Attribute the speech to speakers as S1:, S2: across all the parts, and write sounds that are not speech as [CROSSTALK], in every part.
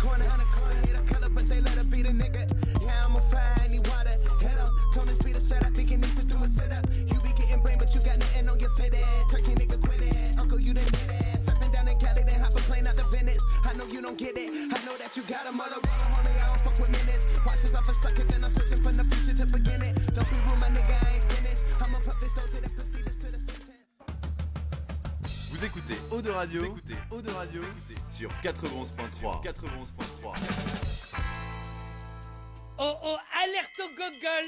S1: corner, on the corner, hit a color, but they let her be the nigga. Yeah, I'm a fire, I need water. Head on, tone the speed is fat, I think it needs to do a sit up. You be getting brain, but you got nothing on your fitted. Turkey nigga quit it. Uncle, you done did it. Surfing down in Cali, then hop a plane out to Venice. I know you don't get it. I know that you got a mother roll, homie. I don't fuck with minutes. Watch this off for suckers, and I'm switching from the future to beginning. Don't be rude, my nigga, I ain't finished. I'ma pop this dough to the proceedings to the sentence.
S2: Vous écoutez Eau de Radio, Vous écoutez Eau de Radio sur 91.3. 91.3.
S3: Oh oh, alerte au gogol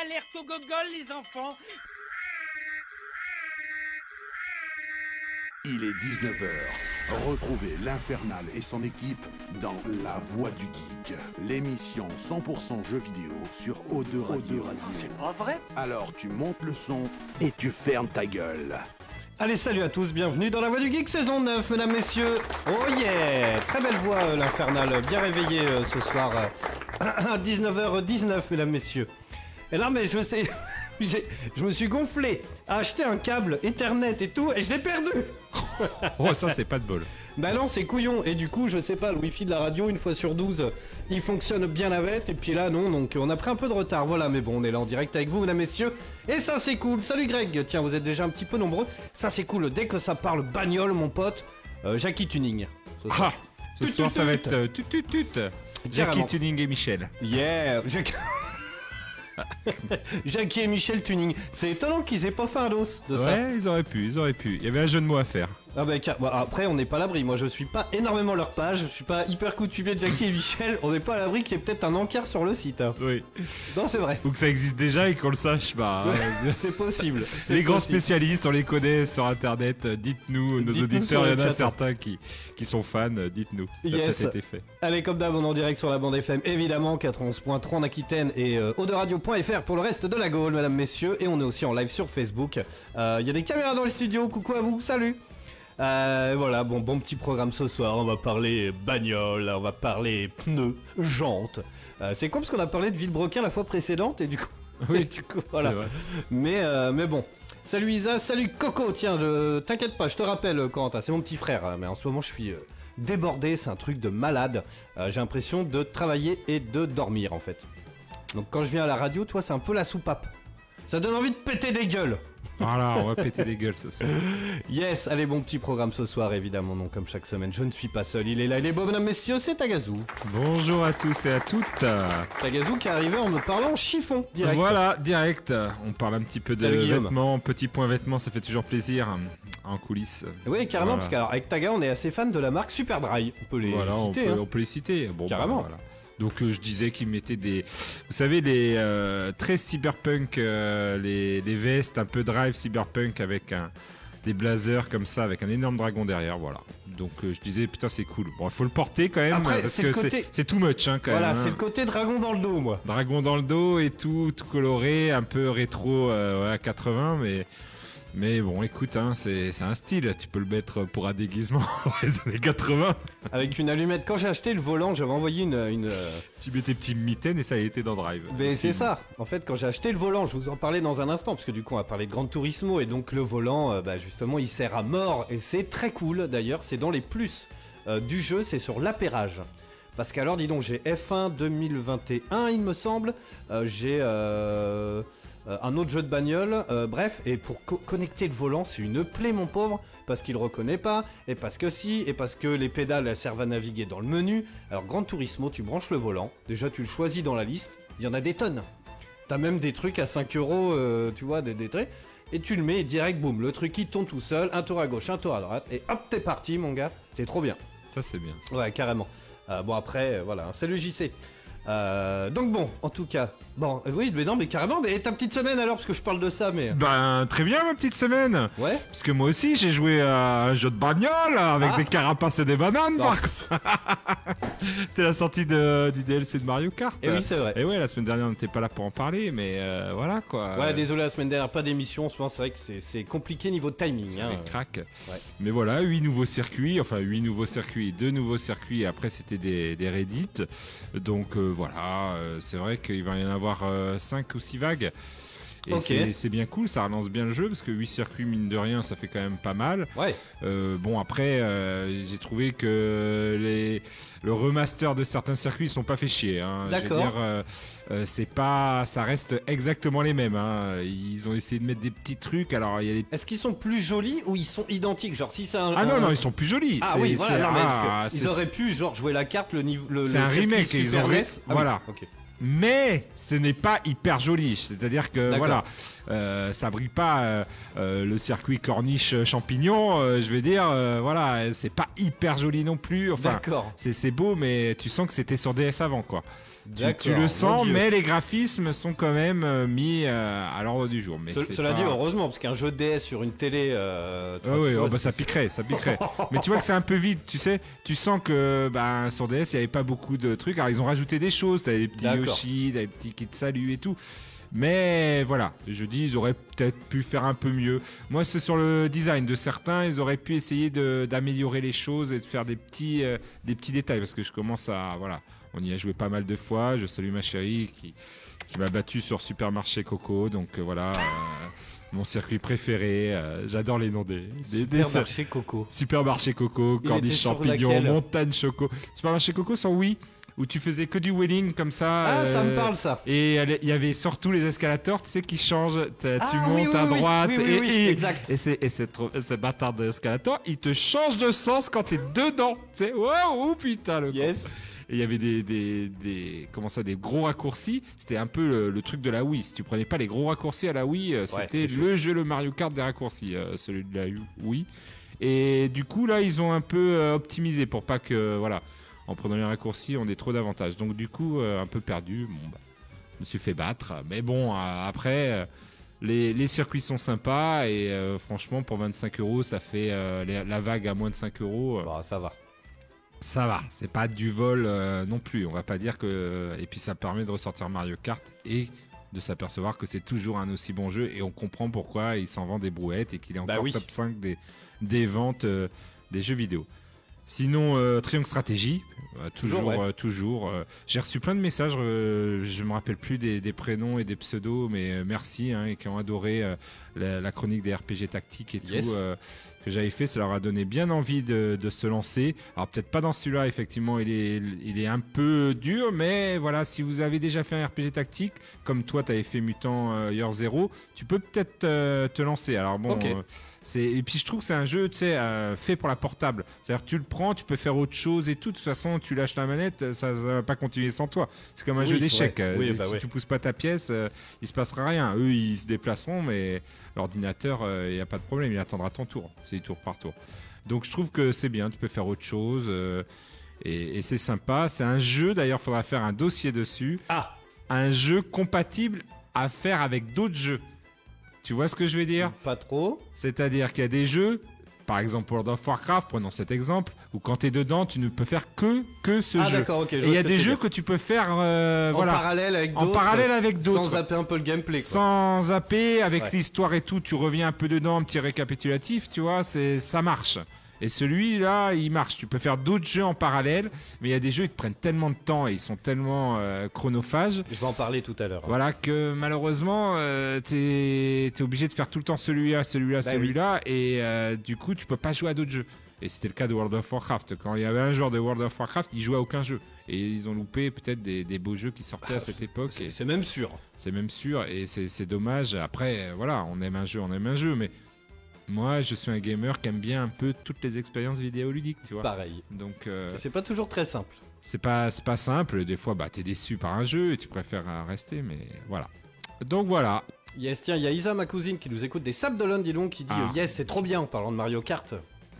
S3: Alerte au gogol, les enfants
S4: Il est 19h. Retrouvez l'Infernal et son équipe dans La Voix du Geek, l'émission 100% jeux vidéo sur O2 Radio. C'est
S3: pas vrai
S4: Alors tu montes le son et tu fermes ta gueule.
S5: Allez, salut à tous, bienvenue dans la Voix du Geek saison 9, mesdames, messieurs. Oh yeah Très belle voix, euh, l'infernal, bien réveillé euh, ce soir euh, [CLEARS THROAT] à 19h19, mesdames, messieurs. Et là, mais je sais, [LAUGHS] je me suis gonflé à acheter un câble Ethernet et tout, et je l'ai perdu [LAUGHS]
S6: Oh, ça, c'est pas de bol.
S5: Bah non, c'est couillon, et du coup, je sais pas, le wifi de la radio, une fois sur 12, il fonctionne bien la vette, et puis là, non, donc on a pris un peu de retard, voilà, mais bon, on est là en direct avec vous, mesdames, messieurs, et ça, c'est cool. Salut Greg, tiens, vous êtes déjà un petit peu nombreux, ça, c'est cool, dès que ça parle bagnole, mon pote, euh, Jackie Tuning. Ce soir.
S6: Ah, ce
S5: Tut,
S6: soir, ça va être euh, tut tut tut.
S5: Carrément.
S6: Jackie Tuning et Michel.
S5: Yeah Jack- [LAUGHS] Jackie et Michel Tuning. C'est étonnant qu'ils aient pas fait un dos de ça.
S6: Ouais, ils auraient pu, ils auraient pu. Il y avait un jeu de mots à faire.
S5: Ah bah, car- bon, après, on n'est pas à l'abri. Moi, je suis pas énormément leur page. Je suis pas hyper coutumier de Jackie et Michel. On n'est pas à l'abri qu'il y ait peut-être un encart sur le site. hein.
S6: Oui.
S5: Non, c'est vrai.
S6: Ou que ça existe déjà et qu'on le sache, bah. euh, [LAUGHS]
S5: c'est possible. [LAUGHS] c'est
S6: Les grands
S5: possible.
S6: spécialistes, on les connaît sur internet. euh, Dites-nous, nos
S5: Dites-nous
S6: auditeurs,
S5: sur
S6: il y
S5: le
S6: en a
S5: chat.
S6: certains qui, qui sont fans. euh, Dites-nous. Ça a
S5: Yes.
S6: peut-être été fait.
S5: Allez, comme d'hab, on est en direct sur la bande FM, évidemment, 91.3 en Aquitaine et euh, pour le reste de la Gaule, mesdames, messieurs. Et on est aussi en live sur Facebook. Euh, Il y a des caméras dans le studio, coucou à vous, salut Euh, voilà, bon, bon petit programme ce soir. On va parler bagnole, on va parler pneus, jantes. Euh, c'est con parce qu'on a parlé de Villebrequin la fois précédente et du coup, [LAUGHS] et du coup voilà.
S6: C'est vrai.
S5: Mais, euh, mais bon. Salut Isa, salut Coco, tiens, je t'inquiète pas, je te rappelle euh, Corentin, c'est mon petit frère, euh, mais en ce moment je suis euh, débordé, c'est un truc de malade. Euh, J'ai l'impression de travailler et de dormir en fait. Donc quand je viens à la radio, toi c'est un peu la soupape. Ça donne envie de péter des gueules.
S6: Voilà, on va péter des gueules ce soir.
S5: Yes, allez, bon petit programme ce soir évidemment, donc comme chaque semaine, je ne suis pas seul, il est là, il est beau, mesdames, messieurs, c'est Tagazu.
S6: Bonjour à tous et à toutes.
S5: Tagazu qui est arrivé en me parlant chiffon direct.
S6: Voilà, direct. On parle un petit peu de vêtements. Petit point vêtements, ça fait toujours plaisir en coulisses.
S5: Oui, carrément,
S6: Voilà.
S5: parce qu'avec Taga, on est assez fan de la marque Super Dry. On peut les
S6: Voilà, on
S5: citer.
S6: peut,
S5: hein.
S6: on peut les citer. Bon,
S5: Carrément.
S6: bah, voilà. Donc euh, je disais qu'ils mettaient des, vous savez les euh, très cyberpunk, euh, les, les vestes un peu drive cyberpunk avec un, des blazers comme ça avec un énorme dragon derrière, voilà. Donc je disais putain c'est cool. Bon il faut le porter quand même
S5: Après,
S6: parce
S5: c'est
S6: que c'est
S5: côté-
S6: c'est too much hein, quand
S5: Voilà,
S6: même. hein.
S5: c'est le côté dragon dans le dos, moi.
S6: Dragon dans le dos et tout, tout coloré, un peu rétro euh, ouais, à 80, mais mais bon écoute hein, c'est un style. Tu peux le mettre pour un déguisement [LAUGHS] dans les années 80.
S5: Avec une allumette. Quand j'ai acheté le volant, j'avais envoyé une. une euh,
S6: Tu mets tes petits mitaines et ça a été dans Drive.
S5: Mais c'est ça. En fait, quand j'ai acheté le volant, je vous en parlais dans un instant, parce que du coup, on va parler de Gran Turismo, et donc le volant, euh, bah, justement, il sert à mort, et c'est très cool d'ailleurs. C'est dans les plus euh, du jeu, c'est sur l'appairage. Parce qu'alors, dis donc, j'ai F1 2021, il me semble. Euh, j'ai euh, un autre jeu de bagnole. euh, bref, et pour co- connecter le volant, c'est une plaie, mon pauvre. Parce qu'il reconnaît pas, et parce que si, et parce que les pédales elles servent à naviguer dans le menu. Alors, Gran Turismo, tu branches le volant. Déjà, tu le choisis dans la liste. Il y en a des tonnes. T'as même des trucs à 5 euros, euh, tu vois, des, des traits. Et tu le mets et direct, boum, le truc il tourne tout seul, un tour à gauche, un tour à droite, et hop, t'es parti, mon gars. C'est trop bien.
S6: Ça c'est bien. ça.
S5: Ouais, carrément. Bon, après, voilà, hein, salut JC. Euh, donc bon, en tout cas, bon, euh, oui, mais non, mais carrément, mais ta petite semaine alors, parce que je parle de ça, mais...
S6: Ben très bien ma petite semaine.
S5: Ouais
S6: Parce que moi aussi j'ai joué à un jeu de bagnole avec
S5: Ah.
S6: des carapaces et des bananes.
S5: Non.
S6: par contre. [LAUGHS] C'était la sortie de, du DLC de Mario Kart.
S5: Et oui, c'est vrai.
S6: Et ouais, la semaine dernière on n'était pas là pour en parler, mais euh, voilà quoi.
S5: Ouais, désolé, la semaine dernière, pas d'émission, en ce moment, c'est vrai que c'est- c'est compliqué niveau timing.
S6: C'est
S5: hein.
S6: crack. Mais voilà, 8 nouveaux circuits, enfin 8 nouveaux circuits, 2 nouveaux circuits, et après c'était des, des Reddit. Donc euh, voilà, euh, c'est vrai qu'il va y en avoir 5 ou 6 vagues. Et c'est- bien cool, ça relance bien le jeu parce que 8 circuits, mine de rien, ça fait quand même pas mal.
S5: Ouais.
S6: Euh, bon, après, euh, j'ai trouvé que les, le remaster de certains circuits ils sont pas fait chier. Hein.
S5: D'accord.
S6: euh, euh, c'est pas, ça reste exactement les mêmes. Hein. Ils ont essayé de mettre des petits trucs. Alors, il y a des.
S5: Est-ce qu'ils sont plus jolis ou ils sont identiques? Genre si c'est un.
S6: Ah non, non, ils sont plus jolis.
S5: Ah oui, voilà, non, mais
S6: ah,
S5: ils auraient pu genre jouer la carte le niveau le
S6: C'est un remake, ils ont
S5: NES. Ah oui,
S6: voilà.
S5: ok.
S6: Mais ce n'est pas hyper joli. C'est-à-dire que voilà, euh, ça brille pas euh, euh, le circuit corniche euh, champignon. euh, je vais dire, euh, voilà, c'est pas hyper joli non plus. Enfin, c'est beau, mais tu sens que c'était sur DS avant, quoi. Tu, tu le sens, mais les graphismes sont quand même mis euh, à l'ordre du jour. Mais
S5: Ce- Cela
S6: pas-
S5: dit, heureusement, parce qu'un jeu DS sur une télé. Euh,
S6: Ah oui, oh, bah, ça piquerait, ça piquerait. [LAUGHS] Mais tu vois que c'est un peu vide, tu sais. Tu sens que bah, sur DS, il n'y avait pas beaucoup de trucs. Alors, ils ont rajouté des choses. T'avais des petits. Yoshi, t'avais des petits kits de salut et tout. Mais voilà, je dis, ils auraient peut-être pu faire un peu mieux. Moi, c'est sur le design de certains. Ils auraient pu essayer d'améliorer les choses et de faire des petits, euh, des petits détails. Parce que je commence à. Voilà, on y a joué pas mal de fois. Je salue ma chérie qui, qui m'a battu sur Supermarché Coco. Donc euh, voilà. euh, mon circuit préféré, euh, j'adore les noms des, des, des
S5: Supermarché Coco.
S6: Supermarché Coco, Corniche Champignon,
S5: laquelle
S6: Montagne Choco. Supermarché Coco sans oui, où tu faisais que du wheeling comme ça.
S5: Ah, ça me
S6: euh,
S5: parle ça.
S6: Et il y avait surtout les escalators, tu sais, qui changent. Tu
S5: Ah, oui,
S6: montes
S5: oui,
S6: à droite
S5: oui,
S6: et,
S5: oui,
S6: et-
S5: exact.
S6: et c'est et ce bâtard d'escalator, il te change de sens quand t'es dedans. Tu sais, waouh, putain le con.
S5: Yes.
S6: Et il y avait des, des, des- comment ça, des gros raccourcis. C'était un peu le, le truc de la Wii. Si tu prenais pas les gros raccourcis à la Wii, euh, c'était le jeu, le Mario Kart des raccourcis, euh, celui de la Wii. Et du coup, là, ils ont un peu euh, optimisé pour pas que, voilà, en prenant les raccourcis, on ait trop d'avantages. Donc, du coup, euh, un peu perdu. Bon, bah, je me suis fait battre. Mais bon, euh, après, euh, les, les circuits sont sympas. Et euh, franchement, pour 25 euros, ça fait euh, la vague à moins de 5 euros.
S5: Bah, ça va.
S6: ça va, c'est pas du vol euh, non plus. On va pas dire que. Et puis ça permet de ressortir Mario Kart et de s'apercevoir que c'est toujours un aussi bon jeu et on comprend pourquoi il s'en vend des brouettes et qu'il est
S5: Bah
S6: encore
S5: oui.
S6: top 5 des, des ventes des jeux vidéo. Sinon, euh, Triangle Stratégie, euh, toujours,
S5: Toujours, ouais.
S6: euh, toujours. euh, J'ai reçu plein de messages, je me rappelle plus des, des prénoms et des pseudos, mais merci, hein, et qui ont adoré la, la chronique des RPG tactiques et
S5: Yes.
S6: tout que j'avais fait. Ça leur a donné bien envie de, de se lancer. Alors peut-être pas dans celui-là, effectivement, il est, il est un peu dur, mais voilà, si vous avez déjà fait un RPG tactique, comme toi, tu avais fait Mutant Year Zero, tu peux peut-être euh, te lancer. Alors bon, euh, et puis je trouve que c'est un jeu, tu sais, euh, fait pour la portable. C'est-à-dire tu le prends, tu peux faire autre chose et tout. De toute façon, tu lâches la manette, ça, ça va pas continuer sans toi. C'est comme un
S5: Oui,
S6: jeu d'échecs. Euh,
S5: Oui,
S6: si
S5: bah
S6: si
S5: ouais.
S6: tu pousses pas ta pièce, euh, il se passera rien. Eux, ils se déplaceront, mais l'ordinateur, il n'y a pas de problème, il attendra ton tour. C'est tour par tour. Donc je trouve que c'est bien, tu peux faire autre chose. euh, et, et c'est sympa. C'est un jeu, d'ailleurs, il faudra faire un dossier dessus.
S5: Ah,
S6: Un jeu compatible à faire avec d'autres jeux. Tu vois ce que je veux dire?
S5: Pas trop.
S6: c'est-à-dire qu'il y a des jeux, par exemple World of Warcraft, prenons cet exemple, où quand tu es dedans, tu ne peux faire que, que ce
S5: ah,
S6: jeu.
S5: d'accord, ok. je
S6: Et il y a des jeux que tu peux faire euh,
S5: en
S6: voilà,
S5: parallèle avec
S6: en
S5: d'autres.
S6: parallèle avec
S5: Sans
S6: d'autres.
S5: zapper un peu le gameplay. Quoi.
S6: Sans zapper, avec
S5: Ouais.
S6: l'histoire et tout, tu reviens un peu dedans, un petit récapitulatif, tu vois, c'est ça marche. Et celui-là, il marche. Tu peux faire d'autres jeux en parallèle, mais il y a des jeux qui prennent tellement de temps et ils sont tellement euh, chronophages
S5: Je vais en parler tout à l'heure.
S6: voilà que malheureusement, euh, t'es es obligé de faire tout le temps celui-là, celui-là,
S5: Bah
S6: celui-là, et euh, du coup, tu peux pas jouer à d'autres jeux. Et c'était le cas de World of Warcraft. Quand il y avait un joueur de World of Warcraft, il jouait à aucun jeu. Et ils ont loupé peut-être des, des beaux jeux qui sortaient à cette époque.
S5: C'est même sûr.
S6: c'est même sûr, et c'est c'est dommage. Après, euh, voilà, on aime un jeu, on aime un jeu, mais moi, je suis un gamer qui aime bien un peu toutes les expériences vidéoludiques, tu vois.
S5: Pareil.
S6: Donc, euh,
S5: C'est pas toujours très simple.
S6: c'est pas, c'est pas simple. Des fois, bah, t'es déçu par un jeu et tu préfères euh, rester, mais voilà. Donc voilà.
S5: Yes, tiens, il y a Isa, ma cousine, qui nous écoute des Sables d'Olonne, dis donc, qui dit
S6: Ah.
S5: euh, Yes, c'est trop bien en parlant de Mario Kart.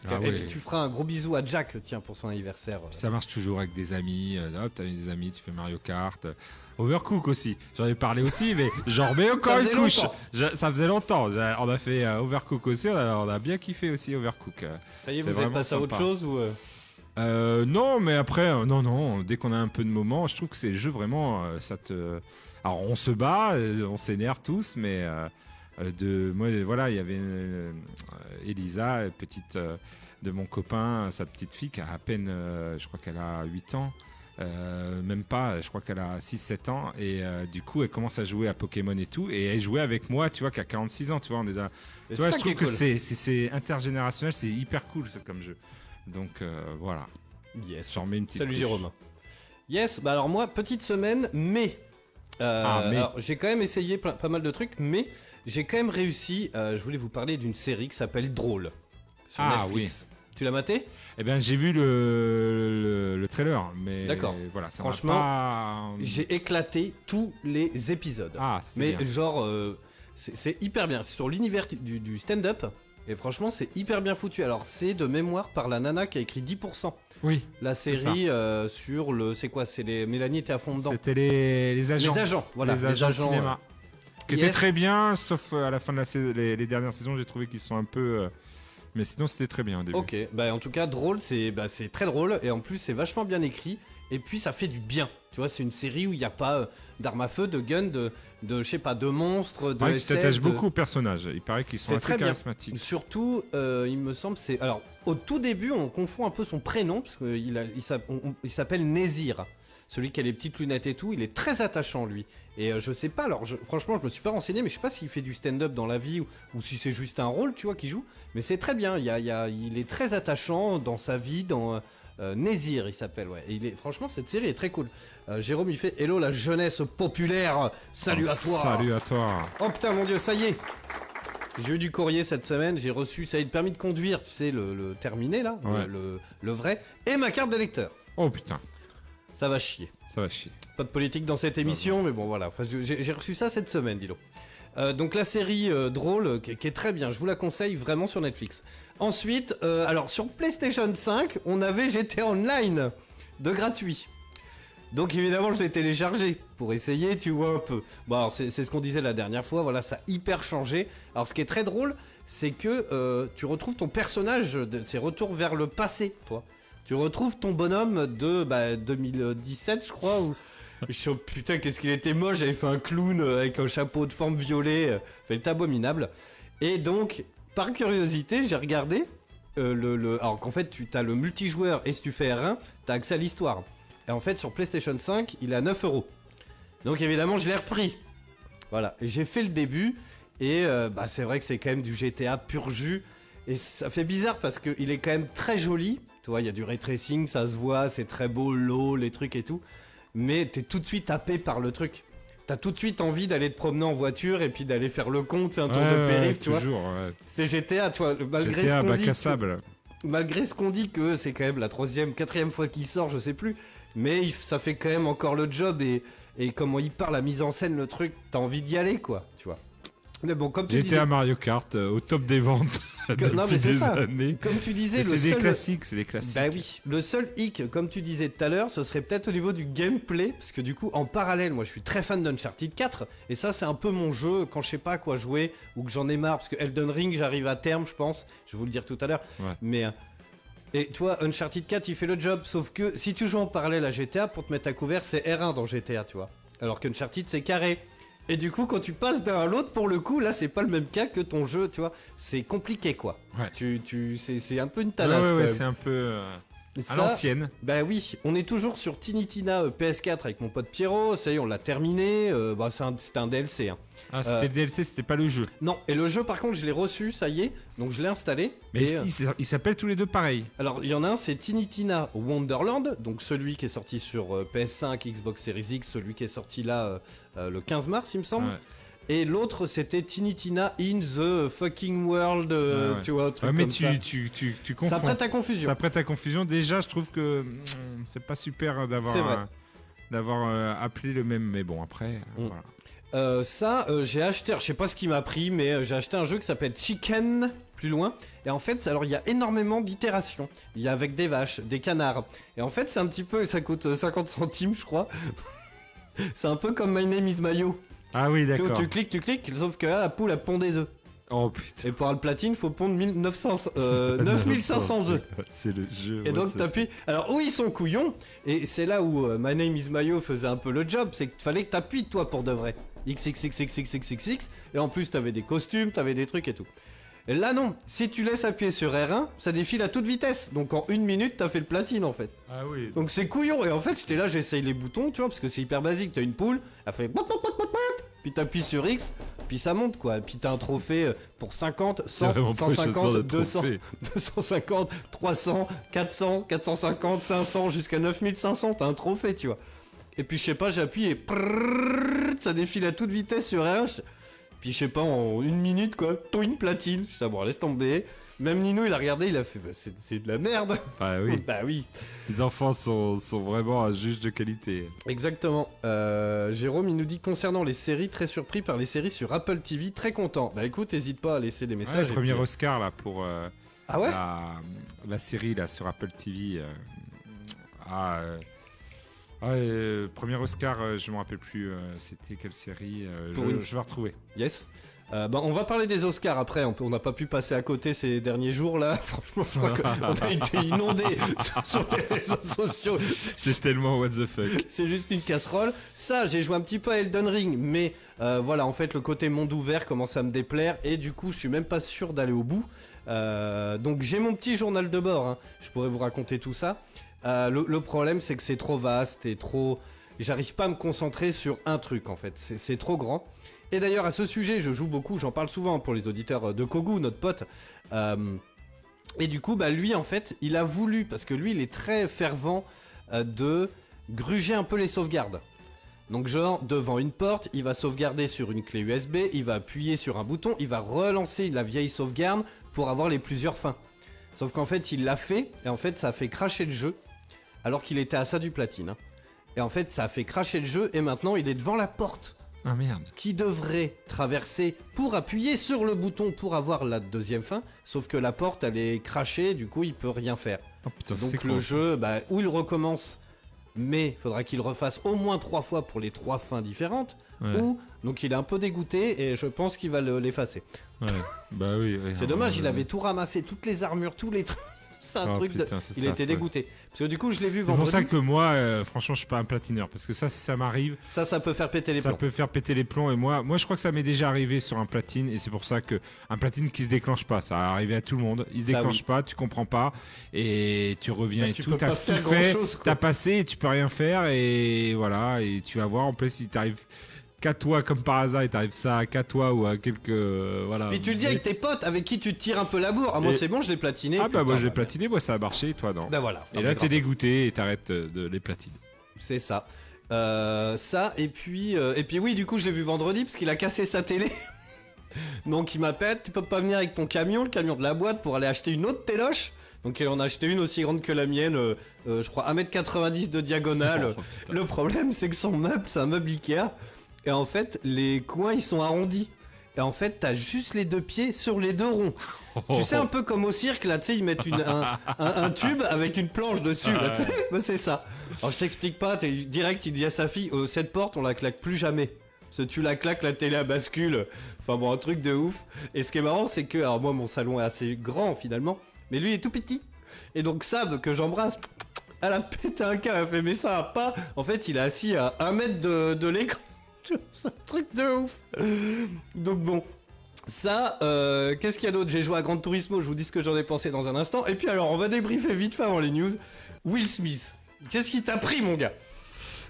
S6: Ah ouais.
S5: puis tu feras un gros bisou à Jack, tiens, pour son anniversaire.
S6: Ça marche toujours avec des amis. euh, hop, t'as des amis, tu fais Mario Kart. euh, Overcook aussi. J'en ai parlé aussi, mais [LAUGHS] j'en remets encore une couche. Je- ça faisait longtemps. On a fait euh, Overcook aussi. On a, on a bien kiffé aussi Overcook.
S5: Ça y est,
S6: c'est
S5: vous êtes passé à autre chose ou euh,
S6: Euh, non, mais après, euh, non, non. Dès qu'on a un peu de moment, je trouve que c'est le jeu vraiment. euh, ça te. Alors, on se bat, on s'énerve tous, mais de moi, euh, voilà, il y avait euh, Elisa, euh, petite euh, de mon copain, sa petite fille qui a à peine, euh, je crois qu'elle a 8 ans. Euh, même pas, je crois qu'elle a 6-7 ans. Et euh, du coup, elle commence à jouer à Pokémon et tout. Et elle jouait avec moi, tu vois, qui a 46 ans. Tu vois, on est là. Tu vois, je trouve que
S5: cool.
S6: c'est- intergénérationnel, c'est hyper cool comme jeu. Donc euh, voilà,
S5: Yes.
S6: j'en remets une petite.
S5: Salut
S6: couche.
S5: Jérôme. Yes, bah alors moi, petite semaine, mais. euh,
S6: Ah, mais.
S5: j'ai quand même essayé plein- pas mal de trucs, mais j'ai quand même réussi. euh, je voulais vous parler d'une série qui s'appelle Drôle. Sur
S6: Ah,
S5: Netflix. Tu l'as maté?
S6: Eh bien, j'ai vu le, le, le trailer, mais
S5: D'accord.
S6: voilà, ça
S5: Franchement,
S6: pas-
S5: J'ai éclaté tous les épisodes.
S6: Ah,
S5: mais
S6: bien.
S5: genre, euh, c'est hyper bien. C'est sur l'univers du, du stand-up. Et franchement, c'est hyper bien foutu. Alors, c'est de mémoire par la nana qui a écrit 10%.
S6: Oui,
S5: La série euh, sur le. C'est quoi? C'est les. Mélanie était à fond dedans.
S6: c'était les, les agents.
S5: Les agents, voilà.
S6: les agents de cinéma. Qui
S5: Yes.
S6: étaient très bien, sauf euh, à la fin de la sais- les, les dernières saisons, j'ai trouvé qu'ils sont un peu. euh, Mais sinon, c'était très bien au début.
S5: Ok, bah en tout cas drôle, c'est bah, très drôle et en plus c'est vachement bien écrit et puis ça fait du bien. Tu vois, c'est une série où il n'y a pas euh, d'armes à feu, de guns, de, de je sais pas, de monstres, de
S6: Ouais, tu t'attaches
S5: de-
S6: beaucoup aux personnages. Il paraît qu'ils sont assez
S5: très bien.
S6: charismatiques.
S5: Surtout, euh, il me semble, c'est alors au tout début on confond un peu son prénom parce qu'il il il s'appelle Nézir. Celui qui a les petites lunettes et tout, il est très attachant lui. Et euh, je sais pas, alors je- franchement je me suis pas renseigné, mais je sais pas s'il fait du stand-up dans la vie ou, ou si c'est juste un rôle, tu vois, qu'il joue. Mais c'est très bien, il, y a- il y a- il est très attachant dans sa vie, dans euh, euh, Nézir il s'appelle, ouais. Et il est, franchement cette série est très cool. Euh, Jérôme il fait Hello la jeunesse populaire, salut à toi
S6: Salut à toi.
S5: Oh putain mon dieu, ça y est J'ai eu du courrier cette semaine, j'ai reçu, ça y est, le permis de conduire, tu sais, le, le terminé là, le, le vrai, et ma carte d'électeur.
S6: Oh putain,
S5: Ça va chier.
S6: ça va chier.
S5: Pas de politique dans cette émission, mais bon voilà, Enfin, j'ai reçu ça cette semaine, dis-le. Euh, donc la série euh, drôle, qui, qui est très bien, je vous la conseille vraiment sur Netflix. Ensuite, euh, alors sur PlayStation 5, on avait GTA Online de gratuit. Donc évidemment, je l'ai téléchargé pour essayer, tu vois un peu. Bon, alors c'est ce qu'on disait la dernière fois, voilà, ça a hyper changé. Alors ce qui est très drôle, c'est que tu retrouves ton personnage, de, c'est retour vers le passé, toi. Tu retrouves ton bonhomme de bah, 2017, je crois, où je putain, qu'est-ce qu'il était moche, j'avais fait un clown euh, avec un chapeau de forme violet, euh, fait abominable. Et donc, par curiosité, j'ai regardé euh, le, Alors qu'en fait, tu as le multijoueur et si tu fais R1, tu as accès à l'histoire. Et en fait, sur PlayStation 5, il est à 9 euros. Donc évidemment, je l'ai repris. Voilà, et j'ai fait le début. Et euh, bah, c'est vrai que c'est quand même du GTA pur jus. Et ça fait bizarre parce qu'il est quand même très joli. Tu vois, il y a du ray tracing, ça se voit, c'est très beau, l'eau, les trucs et tout. Mais t'es tout de suite happé par le truc. T'as tout de suite envie d'aller te promener en voiture et puis d'aller faire le compte, un tour
S6: Ouais,
S5: de
S6: ouais,
S5: périph', tu vois.
S6: ouais.
S5: C'est GTA, tu vois, malgré
S6: GTA
S5: ce qu'on dit.
S6: à sable.
S5: Malgré ce qu'on dit que c'est quand même la troisième, quatrième fois qu'il sort, je sais plus. Mais il- ça fait quand même encore le job et, et comment il parle, la mise en scène, le truc, t'as envie d'y aller, quoi. Mais bon, comme tu
S6: J'étais
S5: disais,
S6: à Mario Kart euh, au top des ventes [LAUGHS] depuis
S5: non, mais c'est
S6: des
S5: ça.
S6: années.
S5: comme tu disais,
S6: C'est des
S5: seul...
S6: classiques, c'est des classiques.
S5: Bah oui, le seul hic, comme tu disais tout à l'heure, ce serait peut-être au niveau du gameplay, parce que du coup, en parallèle, moi je suis très fan d'Uncharted 4, et ça c'est un peu mon jeu quand je sais pas à quoi jouer, ou que j'en ai marre, parce que Elden Ring, j'arrive à terme, je pense, je vais vous le dire tout à l'heure,
S6: Ouais.
S5: mais... euh, Et toi, Uncharted 4, il fait le job, sauf que si tu joues en parallèle à GTA, pour te mettre à couvert, c'est R1 dans GTA, tu vois. Alors qu'Uncharted, c'est carré. Et du coup, quand tu passes d'un à l'autre, pour le coup, là, c'est pas le même cas que ton jeu, tu vois. C'est compliqué, quoi.
S6: Ouais.
S5: Tu, tu, c'est c'est un peu une talasse,
S6: ouais, ouais, c'est un peu euh, à l'ancienne.
S5: bah oui, on est toujours sur Tiny Tina euh, PS4 avec mon pote Pierrot, ça y est, on l'a terminé, euh, bah, c'est un- c'était un, DLC. hein.
S6: Ah, c'était
S5: Euh,
S6: le DLC, c'était pas le jeu.
S5: Non, et le jeu par contre je l'ai reçu, ça y est, donc je l'ai installé.
S6: Mais est-ce
S5: euh,
S6: ils s'appellent tous les deux pareil?
S5: Alors il y en a un, c'est Tiny Tina Wonderland, donc celui qui est sorti sur euh, PS5, Xbox Series X, celui qui est sorti là le 15 mars il me semble.
S6: Ouais.
S5: Et l'autre c'était Tiny Tina in the fucking world, euh,
S6: Ouais, ouais.
S5: tu vois, un truc
S6: Ouais, mais
S5: comme
S6: tu,
S5: ça.
S6: tu, tu, tu
S5: Ça prête à confusion.
S6: Ça prête à confusion. Déjà, je trouve que mm, c'est pas super d'avoir euh, d'avoir euh, appelé le même. Mais bon, après,
S5: Mm.
S6: voilà.
S5: Ça, j'ai acheté, je sais pas ce qui m'a pris, mais j'ai acheté un jeu qui s'appelle Chicken, plus loin. Et en fait, alors il y a énormément d'itérations. Il y a avec des vaches, des canards. Et en fait, c'est un petit peu, ça coûte euh, 50 centimes, je crois. [LAUGHS] c'est un peu comme My Name is Mayo.
S6: Ah oui,
S5: Tu,
S6: d'accord.
S5: tu cliques, tu cliques, sauf que là, la poule a pond des œufs.
S6: Oh putain.
S5: Et pour avoir le platine, faut pondre 1900, euh, 9500 œufs.
S6: C'est le jeu.
S5: Et
S6: ouais,
S5: donc
S6: c'est-
S5: t'appuies. Alors où ils sont couillons, et c'est là où euh, My Name is Mayo faisait un peu le job, c'est qu'il fallait que t'appuies toi pour de vrai. XXXXXXXX, et en plus t'avais des costumes, t'avais des trucs et tout. Et là non, si tu laisses appuyer sur R1, ça défile à toute vitesse. Donc en une minute, t'as fait le platine en fait.
S6: Ah oui.
S5: Donc c'est couillon. Et en fait, j'étais là, j'essaye les boutons, tu vois, parce que c'est hyper basique. T'as une poule, elle fait. Puis t'appuies sur X, puis ça monte quoi. Puis t'as un trophée euh, pour 50, 100,
S6: vraiment pas une chanson
S5: 150,
S6: de
S5: 200,
S6: trophée.
S5: 250, 300, 400, 450, 500, jusqu'à 9500. T'as un trophée, tu vois. Et puis je sais pas, j'appuie et prrrr, ça défile à toute vitesse sur R1. Je- Puis je sais pas, en une minute quoi, une platine. Je sais bon, laisse tomber. Même Nino, il a regardé, il a fait, bah, c'est de la merde.
S6: Ah oui. [LAUGHS]
S5: bah oui.
S6: Les enfants sont, sont vraiment un juge de qualité.
S5: Exactement. Euh, Jérôme, il nous dit concernant les séries, très surpris par les séries sur Apple TV, très content. Bah écoute, n'hésite pas à laisser des
S6: Ouais,
S5: messages.
S6: le
S5: et
S6: premier
S5: puis-
S6: Oscar là pour euh,
S5: Ah ouais
S6: la, la série là sur Apple TV. euh, ah, euh, ah, euh, premier Oscar, euh, je me rappelle plus. euh, C'était quelle série euh, je,
S5: une-
S6: je vais retrouver.
S5: Yes. Euh, bah, on va parler des Oscars après. On n'a pas pu passer à côté ces derniers jours là. [LAUGHS] Franchement, je crois qu'on [LAUGHS] a été inondés [LAUGHS] sur, les réseaux sociaux.
S6: C'est tellement what the fuck.
S5: C'est juste une casserole. Ça, j'ai joué un petit peu à Elden Ring, mais euh, voilà, en fait, le côté monde ouvert commence à me déplaire et du coup, je suis même pas sûr d'aller au bout. Euh, donc, j'ai mon petit journal de bord. hein. Je pourrais vous raconter tout ça. Le, le problème, c'est que c'est trop vaste et trop. J'arrive pas à me concentrer sur un truc en fait. C'est trop grand. Et d'ailleurs, à ce sujet, je joue beaucoup. J'en parle souvent pour les auditeurs de Kogu, notre pote. Euh, et du coup, bah, lui, en fait, il a voulu, parce que lui, il est très fervent euh, de gruger un peu les sauvegardes. Donc genre, devant une porte, il va sauvegarder sur une clé USB, il va appuyer sur un bouton, il va relancer la vieille sauvegarde pour avoir les plusieurs fins. Sauf qu'en fait, il l'a fait, et en fait, ça a fait cracher le jeu, alors qu'il était à ça du platine. hein. Et en fait, ça a fait cracher le jeu, et maintenant, il est devant la porte
S6: Ah merde.
S5: qui devrait traverser pour appuyer sur le bouton pour avoir la deuxième fin, sauf que la porte elle est crachée, du coup il peut rien faire.
S6: Oh putain,
S5: Donc le jeu, bah, où il recommence, mais il faudra qu'il refasse au moins trois fois pour les trois fins différentes,
S6: Ouais,
S5: ou donc il est un peu dégoûté et je pense qu'il va le- l'effacer.
S6: ouais. Bah oui.
S5: C'est dommage,
S6: Euh,
S5: il avait tout ramassé, toutes les armures, tous les trucs. C'est un
S6: oh,
S5: truc de...
S6: putain,
S5: Il
S6: ça,
S5: était
S6: ouais.
S5: dégoûté. Parce que du coup je l'ai vu
S6: C'est pour
S5: vendredi.
S6: ça
S5: Ça,
S6: que moi, euh, franchement, je suis pas un platineur. Parce que ça, si ça m'arrive,
S5: ça, peut faire péter les
S6: ça
S5: plombs.
S6: peut faire péter les plombs. Et moi, moi, je crois que ça m'est déjà arrivé sur un platine. Et c'est pour ça que un platine qui se déclenche pas, ça va arriver à tout le monde. Il se
S5: Ça,
S6: déclenche
S5: oui.
S6: pas, tu comprends pas. Et tu reviens
S5: Bah,
S6: et
S5: tu
S6: tout. T'as tout fait, t'as passé et tu peux rien faire. Et voilà. Et tu vas voir. En plus, si t'arrives qu'à toi, comme par hasard, et t'arrives ça qu'à toi ou à quelques. euh, voilà.
S5: Puis tu le dis avec tes potes avec qui tu te tires un peu la bourre. Ah, moi
S6: Et-
S5: c'est bon, je l'ai platiné.
S6: Ah bah
S5: putain,
S6: moi j'ai
S5: bah,
S6: platiné, moi ça a marché, toi non.
S5: Bah voilà.
S6: Et
S5: Non,
S6: là t'es
S5: grave.
S6: dégoûté et t'arrêtes euh, de les platiner.
S5: C'est ça. Euh, ça et puis euh, et puis oui du coup je l'ai vu vendredi parce qu'il a cassé sa télé. [LAUGHS] Donc il m'appelle, tu peux pas venir avec ton camion, le camion de la boîte pour aller acheter une autre téloche. Donc il en a acheté une aussi grande que la mienne, euh, euh, je crois 1m90 de diagonale. [LAUGHS]
S6: Oh, putain.
S5: le problème c'est que son meuble c'est un meuble Ikea et en fait les coins ils sont arrondis. Et en fait t'as juste les deux pieds sur les deux ronds. Tu sais, un peu comme au cirque, là, tu sais, ils mettent une- un, un- un tube avec une planche dessus. Bah, c'est ça. Alors, je t'explique pas, direct, il dit à sa fille, oh, cette porte, on la claque plus jamais. Parce que tu la claques, la télé à bascule. Enfin bon, un truc de ouf. Et ce qui est marrant, c'est que, alors moi, mon salon est assez grand, finalement, mais lui est tout petit. Et donc, Sab, que j'embrasse, elle a pété un câble, elle a fait, mais ça va pas. En fait, il est assis à un mètre de, de l'écran. [LAUGHS] C'est un truc de ouf. Donc bon, ça, euh, qu'est-ce qu'il y a d'autre? J'ai joué à Gran Turismo, je vous dis ce que j'en ai pensé dans un instant. Et puis alors, on va débriefer vite fait avant les news. Will Smith, qu'est-ce qui t'a pris, mon gars?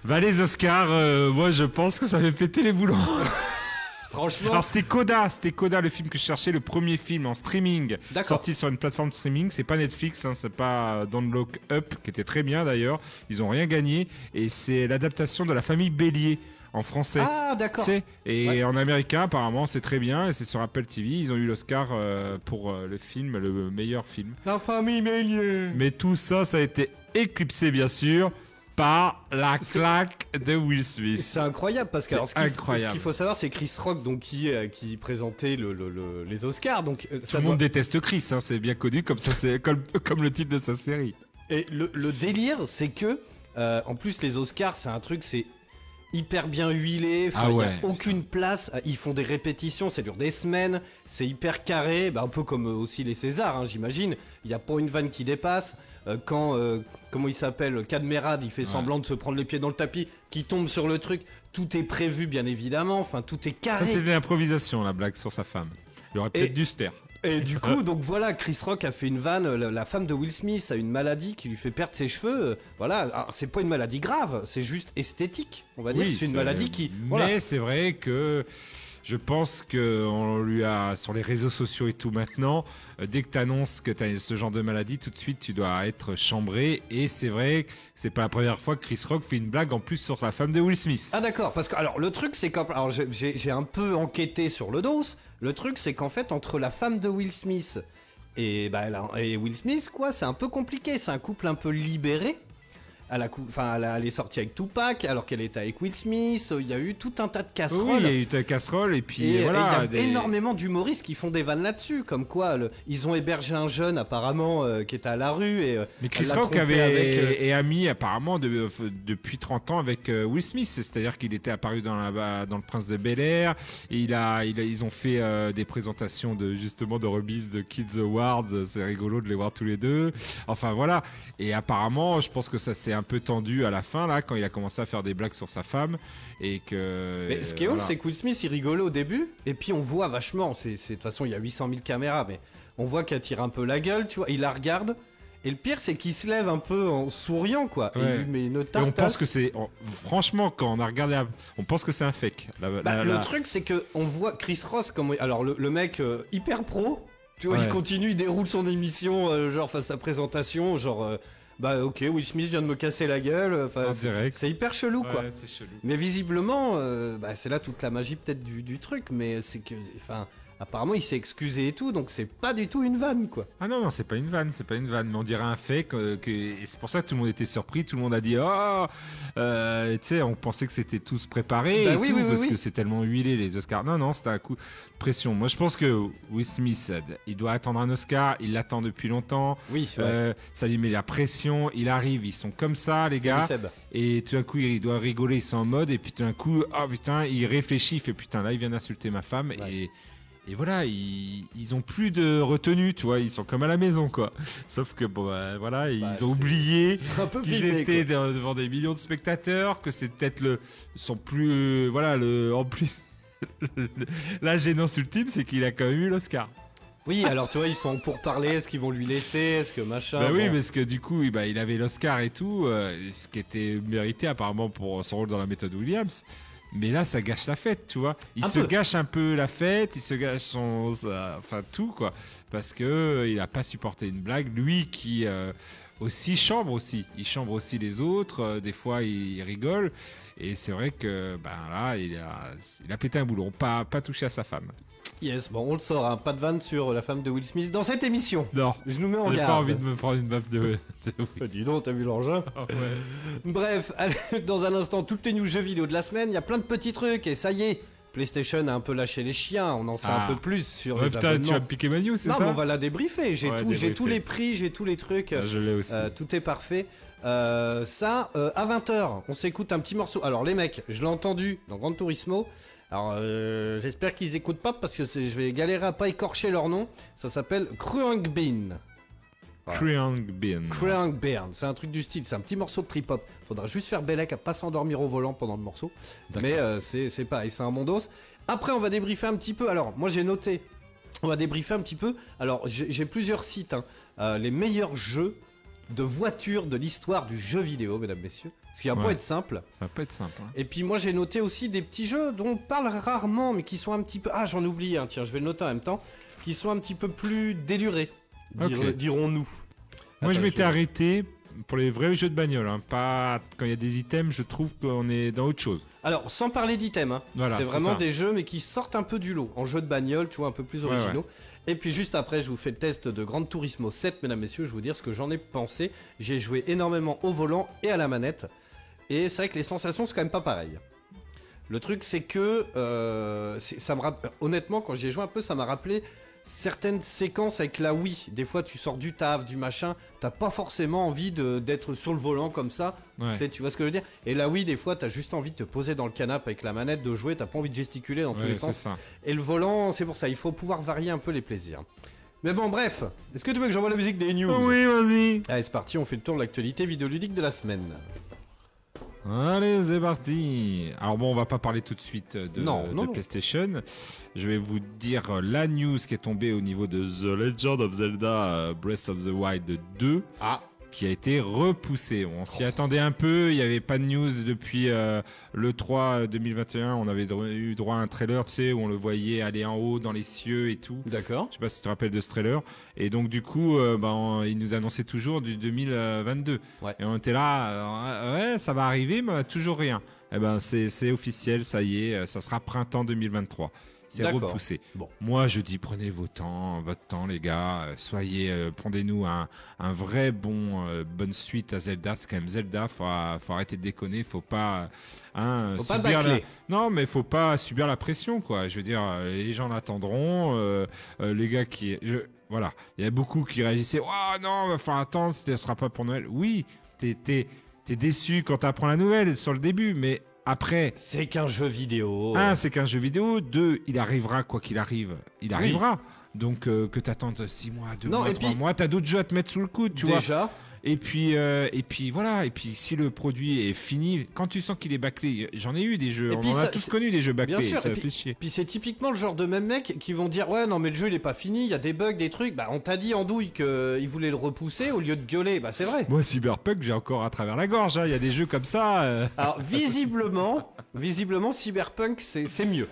S6: Va les Oscars, euh, moi je pense que ça fait péter les boulons. [LAUGHS]
S5: Franchement,
S6: Alors c'était Coda, c'était Coda le film que je cherchais, le premier film en streaming,
S5: D'accord.
S6: sorti sur une plateforme streaming. C'est pas Netflix, hein, c'est pas Don't Look Up, qui était très bien d'ailleurs. Ils ont rien gagné et c'est l'adaptation de la famille Bélier en français.
S5: ah d'accord.
S6: Tu sais, et
S5: Ouais.
S6: en américain, apparemment, c'est très bien. Et c'est sur Apple TV. Ils ont eu l'Oscar euh, pour euh, le film, le meilleur film.
S5: La famille Mélier.
S6: Mais tout ça, ça a été éclipsé, bien sûr, par la claque de Will Smith.
S5: C'est incroyable parce que alors, ce qu'il faut-
S6: incroyable.
S5: ce qu'il faut savoir, c'est Chris Rock donc qui euh, qui présentait le, le- le- les Oscars. Donc euh,
S6: Tout
S5: ça
S6: le
S5: doit-
S6: monde déteste Chris, hein, c'est bien connu, comme, ça, c'est, [LAUGHS] comme, comme le titre de sa série.
S5: Et le, le délire, c'est que, euh, en plus, les Oscars, c'est un truc, c'est hyper bien huilé.
S6: Ah
S5: il y
S6: ouais.
S5: a aucune place. Ils font des répétitions, ça dure des semaines. C'est hyper carré, bah, un peu comme euh, aussi les Césars, hein, j'imagine. Il n'y a pas une vanne qui dépasse. Euh, quand, euh, comment il s'appelle, Cadmerade, il fait semblant de se prendre les pieds dans le tapis, qui tombe sur le truc. Tout est prévu, bien évidemment. Enfin, tout est
S6: Ça,
S5: carré.
S6: c'est de l'improvisation, la blague sur sa femme. Il aurait
S5: Et-
S6: peut-être dû se taire.
S5: Et du [LAUGHS] coup, donc voilà, Chris Rock a fait une vanne. La, femme de Will Smith a une maladie qui lui fait perdre ses cheveux. Voilà, c'est pas une maladie grave, c'est juste esthétique, on va dire.
S6: Oui,
S5: c'est une maladie qui.
S6: Mais c'est vrai que je pense que on lui a sur les réseaux sociaux et tout maintenant. euh, dès que tu annonces que tu as ce genre de maladie, tout de suite tu dois être chambré. Et c'est vrai que c'est pas la première fois que Chris Rock fait une blague en plus sur la femme de Will Smith.
S5: Ah d'accord, parce que alors le truc c'est quand alors j'ai- un peu enquêté sur le dos. Le truc c'est qu'en fait entre la femme de Will Smith et bah et Will Smith quoi, c'est un peu compliqué. C'est un couple un peu libéré. Elle, a cou- enfin, elle, a- elle est sortie avec Tupac alors qu'elle était avec Will Smith. Il y a eu tout un tas de
S6: Oui,
S5: casseroles.
S6: il y a eu ta casserole et puis
S5: Et, et
S6: voilà.
S5: il y a
S6: des-
S5: énormément d'humoristes qui font des vannes là-dessus, comme quoi le- ils ont hébergé un jeune apparemment euh, qui était à la rue et euh,
S6: Mais Chris Rock avait
S5: avec, euh,
S6: est ami apparemment de- depuis 30 ans avec euh, Will Smith, c'est-à-dire qu'il était apparu dans, la, dans le Prince de Bel Air et il a, il a- ils ont fait euh, des présentations de justement de remises de Kids Awards, c'est rigolo de les voir tous les deux. Enfin voilà, et apparemment je pense que ça s'est un peu tendu à la fin là quand il a commencé à faire des blagues sur sa femme et que.
S5: Mais ce qui est ouf,
S6: voilà.
S5: c'est que Will Smith il rigolait au début, et puis on voit vachement. C'est, de toute façon, il y a 800 000 caméras, mais on voit qu'elle tire un peu la gueule, tu vois. Il la regarde, et le pire, c'est qu'il se lève un peu en souriant, quoi. Et
S6: Ouais.
S5: lui met une
S6: Et on pense que c'est franchement quand on a regardé, la- on pense que c'est un fake. La-
S5: Bah,
S6: la-
S5: le truc, c'est que on voit Chris Ross comme alors le, le mec euh, hyper pro. Tu vois,
S6: Ouais.
S5: il continue, il déroule son émission, euh, genre face à sa présentation, genre euh, bah ok, Will Smith vient de me casser la gueule. Enfin,
S6: En
S5: c'est-
S6: direct.
S5: c'est hyper chelou, quoi.
S6: Ouais, c'est chelou.
S5: Mais visiblement, euh, bah, c'est là toute la magie peut-être du, du truc, mais c'est que, enfin, apparemment il s'est excusé et tout, donc c'est pas du tout une vanne, quoi.
S6: Ah non, non, c'est pas une vanne, c'est pas une vanne, mais on dirait un euh, que, et c'est pour ça que tout le monde était surpris, tout le monde a dit Oh euh, Tu sais, on pensait que c'était tous préparé,
S5: Bah
S6: et
S5: oui,
S6: tout,
S5: oui, oui,
S6: parce que c'est tellement huilé les Oscars. Non, non, c'était un coup de pression. Moi, je pense que Will Smith, il doit attendre un Oscar, il l'attend depuis longtemps.
S5: Oui,
S6: Euh, ça lui met la pression, il arrive, ils sont comme ça, les gars. Et tout d'un coup, il doit rigoler, ils sont en mode, et puis tout d'un coup, oh putain, il réfléchit, il fait putain, là, il vient d'insulter ma femme,
S5: Ouais.
S6: et, et voilà, ils, ils ont plus de retenue, tu vois, ils sont comme à la maison, quoi. Sauf que, bon, bah, voilà, ils
S5: Bah,
S6: ont oublié [LAUGHS] qu'ils étaient
S5: quoi.
S6: devant des millions de spectateurs, que c'est peut-être le, son plus, voilà, le, en plus, [LAUGHS] la gênance ultime, c'est qu'il a quand même eu l'Oscar.
S5: Oui, alors tu vois, ils sont pour parler, est-ce qu'ils vont lui laisser, est-ce que machin.
S6: Bah oui,
S5: bon.
S6: parce que du coup, il- bah, il avait l'Oscar et tout, euh, ce qui était mérité apparemment pour son rôle dans la méthode Williams. Mais là, ça gâche la fête, tu vois. Il
S5: Un
S6: se
S5: peu.
S6: gâche un peu la fête, il se gâche son, sa- enfin tout quoi, parce que euh, il a pas supporté une blague. Lui qui euh, aussi chambre aussi, il chambre aussi les autres. euh, des fois, il, rigole. Et c'est vrai que ben là, il a, il a pété un boulon, pas pas touché à sa femme.
S5: Yes, bon, on le saura, hein, pas de vanne sur la femme de Will Smith dans cette émission.
S6: Non,
S5: Je nous mets en
S6: j'ai
S5: garde.
S6: pas envie de me prendre une baffe de. de- [LAUGHS]
S5: dis donc, t'as vu l'engin [LAUGHS] Bref, allez, [LAUGHS] dans un instant, toutes les news jeux vidéo de la semaine, il y a plein de petits trucs, et ça y est, PlayStation a un peu lâché les chiens, on en sait
S6: Ah.
S5: un peu plus sur
S6: Ouais,
S5: les
S6: putain, tu vas piquer ma news, c'est
S5: Non,
S6: ça
S5: mais on va la débriefer, j'ai
S6: Ouais,
S5: tout, j'ai
S6: débriefer.
S5: tous les prix, j'ai tous les trucs,
S6: Ah, Je l'ai aussi.
S5: euh, tout est parfait. Euh, ça, euh, à 20h, on s'écoute un petit morceau. Alors les mecs, je l'ai entendu dans Gran Turismo. Alors euh, j'espère qu'ils écoutent pas parce que je vais galérer à pas écorcher leur nom. Ça s'appelle Kruang Bean. voilà.
S6: Kriang Bin.
S5: Kruang Bean, c'est un truc du style, c'est un petit morceau de trip-hop. Faudra juste faire Bellec à pas s'endormir au volant pendant le morceau. Mais euh, c'est pareil, c'est un mondos. Après, on va débriefer un petit peu. Alors, moi j'ai noté, on va débriefer un petit peu. Alors, j'ai j'ai plusieurs sites, hein. Euh, les meilleurs jeux de voitures de l'histoire du jeu vidéo, mesdames, messieurs. Ce qui va pas être simple.
S6: Ça va pas être simple. hein.
S5: Et puis moi j'ai noté aussi des petits jeux dont on parle rarement, mais qui sont un petit peu... Ah j'en oublie, un, tiens, je vais le noter en même temps. Qui sont un petit peu plus délurés, dir- dirons-nous.
S6: Moi, je m'étais arrêté pour les vrais jeux de bagnole. hein. Pas quand il y a des items, je trouve qu'on est dans autre chose.
S5: Alors, sans parler d'items, hein,
S6: Voilà,
S5: c'est vraiment
S6: ça.
S5: des jeux mais qui sortent un peu du lot. En jeu de bagnole, tu vois, un peu plus
S6: Ouais,
S5: originaux. Et puis juste après, je vous fais le test de Gran Turismo 7, mesdames, messieurs. Je vais vous dire ce que j'en ai pensé. J'ai joué énormément au volant et à la manette. Et c'est vrai que les sensations, c'est quand même pas pareil. Le truc, c'est que euh, ça me honnêtement, quand j'y ai joué un peu, ça m'a rappelé certaines séquences avec la Wii. Des fois, tu sors du taf, du machin, t'as pas forcément envie d'être sur le volant comme ça.
S6: Ouais.
S5: Tu vois ce que je veux dire? Et là, oui, des fois, t'as juste envie de te poser dans le canapé avec la manette, de jouer, t'as pas envie de gesticuler dans tous
S6: Ouais,
S5: les sens.
S6: ça.
S5: Et le volant, c'est pour ça, il faut pouvoir varier un peu les plaisirs. Mais bon, bref, est-ce que tu veux que j'envoie la musique des news?
S6: Oui, vas-y.
S5: Allez, c'est parti, on fait le tour de l'actualité vidéoludique de la semaine.
S6: Allez, c'est parti. Alors bon, on va pas parler tout de suite de,
S5: Non,
S6: de
S5: non, non.
S6: PlayStation. Je vais vous dire euh, la news qui est tombée au niveau de The Legend of Zelda euh, Breath of the Wild 2
S5: Ah,
S6: qui a été repoussé. On s'y attendait un peu, il n'y avait pas de news depuis euh, le 3 2021. On avait eu droit à un trailer, tu sais, où on le voyait aller en haut dans les cieux et tout.
S5: d'accord.
S6: Je sais pas si tu te rappelles de ce trailer. Et donc du coup, euh, bah, on- il nous annonçait toujours du 2022.
S5: Ouais.
S6: Et on était là, euh, ouais, ça va arriver, mais toujours rien. Eh ben c'est officiel, ça y est, ça sera printemps 2023. C'est repoussé.
S5: Bon.
S6: Moi, je dis prenez vos temps, votre temps, les gars. euh, Soyez, euh, prenez-nous un, un vrai bon euh, bonne suite à Zelda. C'est quand même Zelda. Faut, faut arrêter de déconner. Faut pas, hein,
S5: Faut pas
S6: subir la-
S5: bâcler.
S6: non, mais faut pas subir la pression, quoi. Je veux dire, les gens l'attendront. euh, les gars qui, je, voilà, il y a beaucoup qui réagissaient. Oh non, va falloir attendre. Ce sera pas pour Noël. Oui, t'es, t'es, t'es déçu quand t'apprends la nouvelle sur le début, mais après,
S5: C'est qu'un jeu vidéo.
S6: un, c'est qu'un jeu vidéo. Deux, il arrivera quoi qu'il arrive. Il arrivera. Donc euh, que t'attendes 6 mois, 2
S5: Non,
S6: mois,
S5: et
S6: 3
S5: puis-
S6: mois, t'as d'autres jeux à te mettre sous le coude, tu vois.
S5: Déjà.
S6: Et puis, euh, et puis voilà. Et puis si le produit est fini, quand tu sens qu'il est bâclé, j'en ai eu des jeux.
S5: Et
S6: on
S5: puis
S6: en a
S5: ça-
S6: tous connu des jeux bâclés.
S5: Bien sûr,
S6: ça
S5: et
S6: fait chier.
S5: Puis c'est typiquement le genre de mêmes mecs qui vont dire ouais non mais le jeu il est pas fini, il y a des bugs, des trucs. Bah on t'a dit en douille qu'ils voulaient le repousser au lieu de gueuler. Bah c'est vrai.
S6: Moi, Cyberpunk, j'ai encore à travers la gorge. hein. Il y a des jeux comme ça. euh.
S5: Alors visiblement, visiblement Cyberpunk c'est c'est mieux.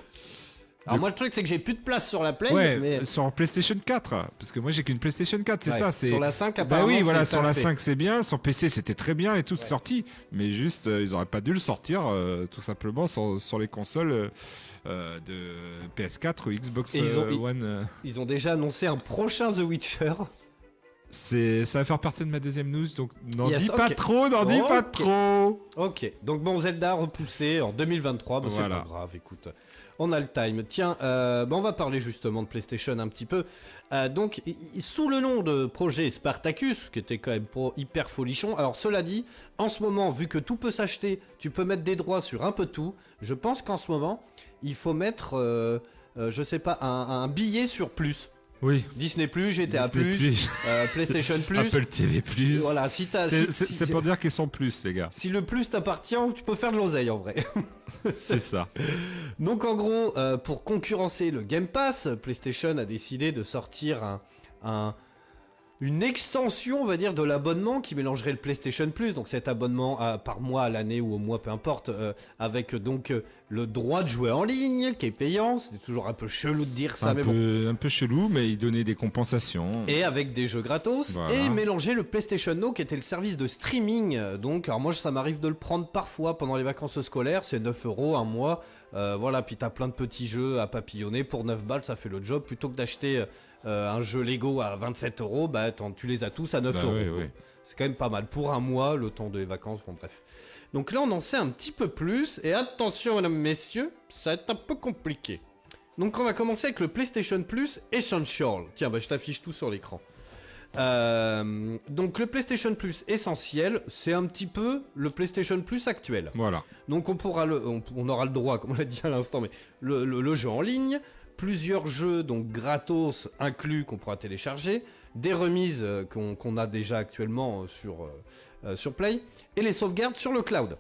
S5: Alors moi le truc c'est que j'ai plus de place sur la Play,
S6: Ouais,
S5: mais
S6: sur PlayStation 4. Parce que moi, j'ai qu'une PlayStation 4, c'est
S5: Ouais,
S6: ça.
S5: Sur la 5
S6: Bah
S5: apparemment.
S6: oui, voilà, sur la
S5: fait.
S6: 5 c'est bien, sur PC c'était très bien et tout, c'est sorti. Mais juste, euh, ils auraient pas dû le sortir euh, tout simplement sur, sur les consoles euh, de PS4 ou Xbox
S5: ils ont-
S6: One.
S5: Ils ont déjà annoncé un prochain The Witcher.
S6: Ça va faire partie de ma deuxième news, donc n'en
S5: Yes,
S6: dis pas trop, n'en dis pas trop.
S5: Ok, donc bon Zelda repoussé en 2023, bah, c'est pas grave, écoute. On a le time. Tiens, euh, bah, on va parler justement de PlayStation un petit peu. Euh, donc, sous le nom de projet Spartacus, qui était quand même hyper folichon. Alors, cela dit, en ce moment, vu que tout peut s'acheter, tu peux mettre des droits sur un peu tout. Je pense qu'en ce moment, il faut mettre, euh, je sais pas, un billet sur plus.
S6: Oui,
S5: Disney Plus, GTA
S6: Disney+,
S5: Plus, euh, PlayStation [LAUGHS] Plus.
S6: Apple TV+.
S5: Voilà, si t'as.
S6: C'est,
S5: si- si-
S6: pour dire qu'ils sont plus, les gars.
S5: si le plus t'appartient, tu peux faire de l'oseille en vrai. [LAUGHS]
S6: C'est ça. [LAUGHS]
S5: Donc en gros, euh, pour concurrencer le Game Pass, PlayStation a décidé de sortir un, un- une extension, on va dire, de l'abonnement qui mélangerait le PlayStation Plus, donc cet abonnement à- par mois, à l'année ou au mois, peu importe, euh, avec donc euh, le droit de jouer en ligne qui est payant. C'est toujours un peu chelou de dire ça,
S6: un,
S5: mais
S6: peu,
S5: bon.
S6: un peu chelou, mais ils donnaient des compensations.
S5: Et avec des jeux gratos
S6: Voilà.
S5: et mélanger le PlayStation Now qui était le service de streaming. euh, Donc, alors moi ça m'arrive de le prendre parfois pendant les vacances scolaires, c'est 9 euros un mois. Euh, voilà, puis t'as plein de petits jeux à papillonner pour 9 balles, ça fait le job. Plutôt que d'acheter euh, un jeu Lego à 27 euros, bah t'en- tu les as tous à 9
S6: Bah
S5: euros.
S6: oui, oui.
S5: C'est quand même pas mal pour un mois, le temps des vacances, bon bref. Donc là on en sait un petit peu plus, et attention mesdames, messieurs, ça va être un peu compliqué. Donc on va commencer avec le PlayStation Plus Essential. Tiens, bah je t'affiche tout sur l'écran. Euh, donc le PlayStation Plus essentiel, c'est un petit peu le PlayStation Plus actuel.
S6: Voilà.
S5: Donc on pourra le, on, on aura le droit, comme on l'a dit à l'instant, mais le, le- le jeu en ligne, plusieurs jeux donc gratos inclus qu'on pourra télécharger, des remises euh, qu'on a déjà actuellement euh, sur euh, sur Play et les sauvegardes sur le cloud.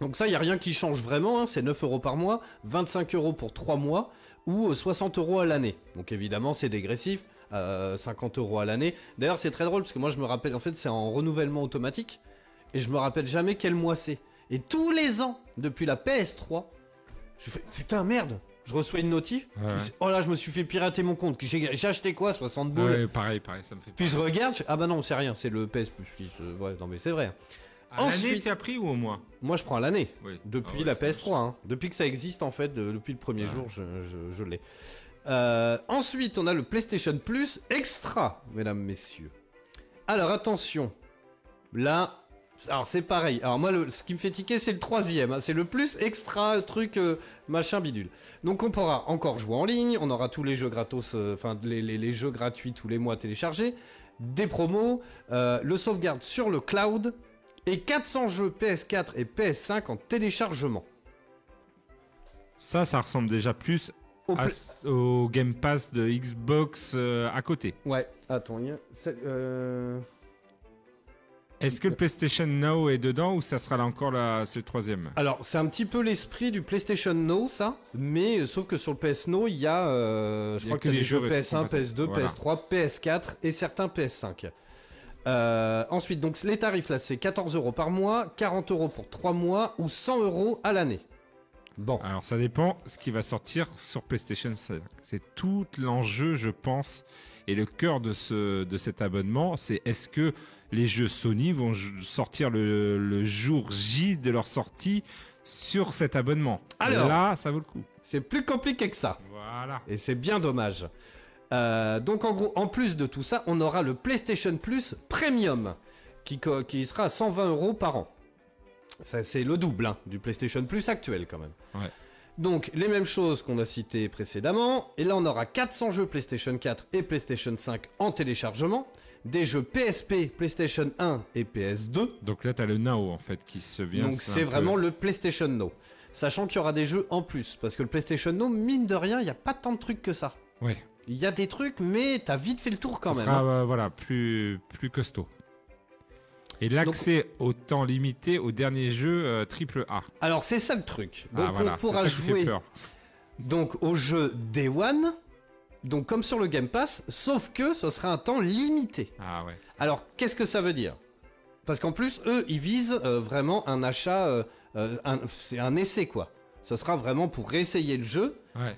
S5: Donc ça, il y a rien qui change vraiment. hein, c'est 9 euros par mois, 25 euros pour 3 mois ou euh, 60 euros à l'année. Donc évidemment, c'est dégressif. euh, 50 euros à l'année. D'ailleurs, c'est très drôle parce que moi, je me rappelle, en fait, c'est en renouvellement automatique et je me rappelle jamais quel mois c'est. Et tous les ans, depuis la PS3, je fais putain merde, je reçois une notif.
S6: Ouais.
S5: puis c'est- Oh là, je me suis fait pirater mon compte. J'ai acheté quoi 60 boules.
S6: Ouais, pareil, pareil, ça me fait
S5: Puis je regarde, je ah bah non, c'est rien, c'est le PS Plus. Euh, ouais, non mais c'est vrai.
S6: À l'année, tu as pris ou au mois
S5: Moi, je prends l'année.
S6: Oui.
S5: Depuis
S6: Ah ouais,
S5: la
S6: ça
S5: PS3, hein. depuis que ça existe en fait, de- depuis le premier jour, je, je- je l'ai. Euh, ensuite, on a le PlayStation Plus Extra, mesdames, messieurs. Alors attention, là, alors c'est pareil. Alors moi, le- ce qui me fait tiquer, c'est le troisième. hein. C'est le plus extra truc euh, machin bidule. Donc on pourra encore jouer en ligne, on aura tous les jeux gratos, euh, enfin les, les- les jeux gratuits tous les mois téléchargés, des promos, euh, le sauvegarde sur le cloud et 400 jeux PS4 et PS5 en téléchargement.
S6: Ça, ça ressemble déjà plus
S5: Au
S6: à au Game Pass de Xbox à côté.
S5: Ouais, attends, il y a- euh,
S6: Est-ce que le PlayStation Now est dedans ou ça sera là encore la... c'est le troisième
S5: Alors, c'est un petit peu l'esprit du PlayStation Now, ça. Mais euh, sauf que sur le PS Now, il y a, euh, je
S6: Il y a
S5: crois
S6: que les
S5: jeux
S6: jeux
S5: PS1,
S6: rétro-
S5: PS2,
S6: voilà.
S5: PS3, PS4 et certains PS5. Euh, ensuite, donc les tarifs là, c'est 14 euros par mois, 40 euros pour 3 mois ou 100 euros à l'année. Bon.
S6: Alors ça dépend ce qui va sortir sur PlayStation 5. C'est tout l'enjeu, je pense, et le cœur de, ce, de cet abonnement, c'est est-ce que les jeux Sony vont sortir le, le jour J de leur sortie sur cet abonnement?
S5: Alors.
S6: Là, ça vaut le coup.
S5: C'est plus compliqué que ça.
S6: Voilà.
S5: Et c'est bien dommage. Euh, donc en gros, en plus de tout ça, on aura le PlayStation Plus Premium qui, qui sera à 120 euros par an. C'est le double hein, du PlayStation Plus actuel quand même.
S6: Ouais.
S5: Donc les mêmes choses qu'on a citées précédemment. Et là, on aura 400 jeux PlayStation 4 et PlayStation 5 en téléchargement. Des jeux PSP, PlayStation 1 et PS2.
S6: Donc là, tu as le Now, en fait, qui se vient.
S5: Donc c'est
S6: peu-
S5: vraiment le PlayStation Now. Sachant qu'il y aura des jeux en plus. Parce que le PlayStation Now, mine de rien, il n'y a pas tant de trucs que ça.
S6: Ouais.
S5: Il y a des trucs, mais t'as vite fait le tour quand
S6: Ça
S5: même.
S6: sera,
S5: hein.
S6: euh, voilà, plus, plus costaud. Et l'accès au temps limité au dernier jeu euh, triple A.
S5: Alors c'est ça le truc. Donc
S6: ah voilà,
S5: on
S6: c'est
S5: pourra jouer
S6: peur.
S5: donc au jeu Day One, donc comme sur le Game Pass, sauf que ce sera un temps limité.
S6: Ah ouais.
S5: Alors qu'est-ce que ça veut dire? Parce qu'en plus eux ils visent euh, vraiment un achat, euh, euh, un- c'est un essai quoi. Ce sera vraiment pour réessayer le jeu.
S6: Ouais.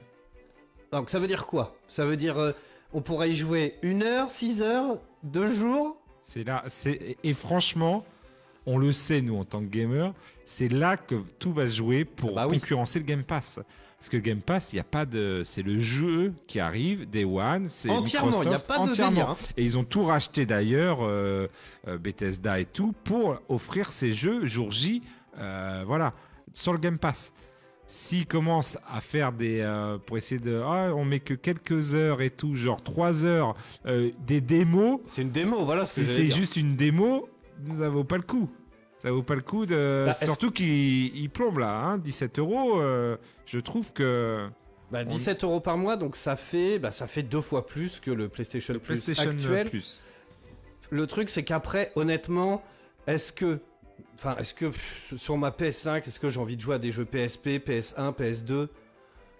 S5: Donc ça veut dire quoi? Ça veut dire euh, on pourra y jouer une heure, six heures, deux jours.
S6: C'est là, c'est et franchement, on le sait nous en tant que gamer, c'est là que tout va se jouer pour
S5: Bah oui.
S6: concurrencer le Game Pass. Parce que Game Pass, il y a pas de, c'est le jeu qui arrive, Day One, c'est
S5: Entièrement, il n'y a
S6: Microsoft,
S5: pas de
S6: entièrement.
S5: délire. hein.
S6: Et ils ont tout racheté d'ailleurs, euh, euh, Bethesda et tout, pour offrir ces jeux jour J, euh, voilà, sur le Game Pass. S'ils commencent à faire des. euh, pour essayer de. Ah, on met que quelques heures et tout, genre 3 heures, euh, des démos,
S5: C'est une démo, voilà
S6: si c'est juste une démo, ça vaut pas le coup. Ça vaut pas le coup de.
S5: Bah,
S6: Surtout qu'il il plombe là, hein, 17 euros. euh, je trouve que.
S5: Bah, 17 euros par mois, donc ça fait, bah, ça fait deux fois plus que le PlayStation,
S6: Le
S5: Plus
S6: PlayStation
S5: actuel.
S6: Plus.
S5: Le truc, c'est qu'après, honnêtement, est-ce que, enfin, est-ce que pff, sur ma PS5, est-ce que j'ai envie de jouer à des jeux PSP, PS1, PS2,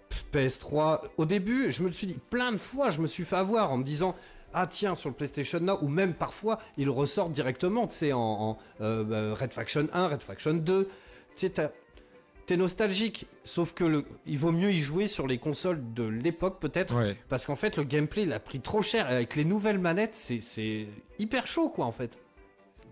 S5: pff, PS3 Au début, je me suis dit plein de fois, je me suis fait avoir en me disant. Ah tiens sur le PlayStation Now ou même parfois ils ressortent directement tu sais en, en, euh, bah, Red Faction 1, Red Faction 2 tu sais t'es nostalgique sauf que le, il vaut mieux y jouer sur les consoles de l'époque peut-être
S6: Ouais.
S5: parce qu'en fait, le gameplay, il a pris trop cher. Et avec les nouvelles manettes, c'est hyper chaud, quoi, en fait.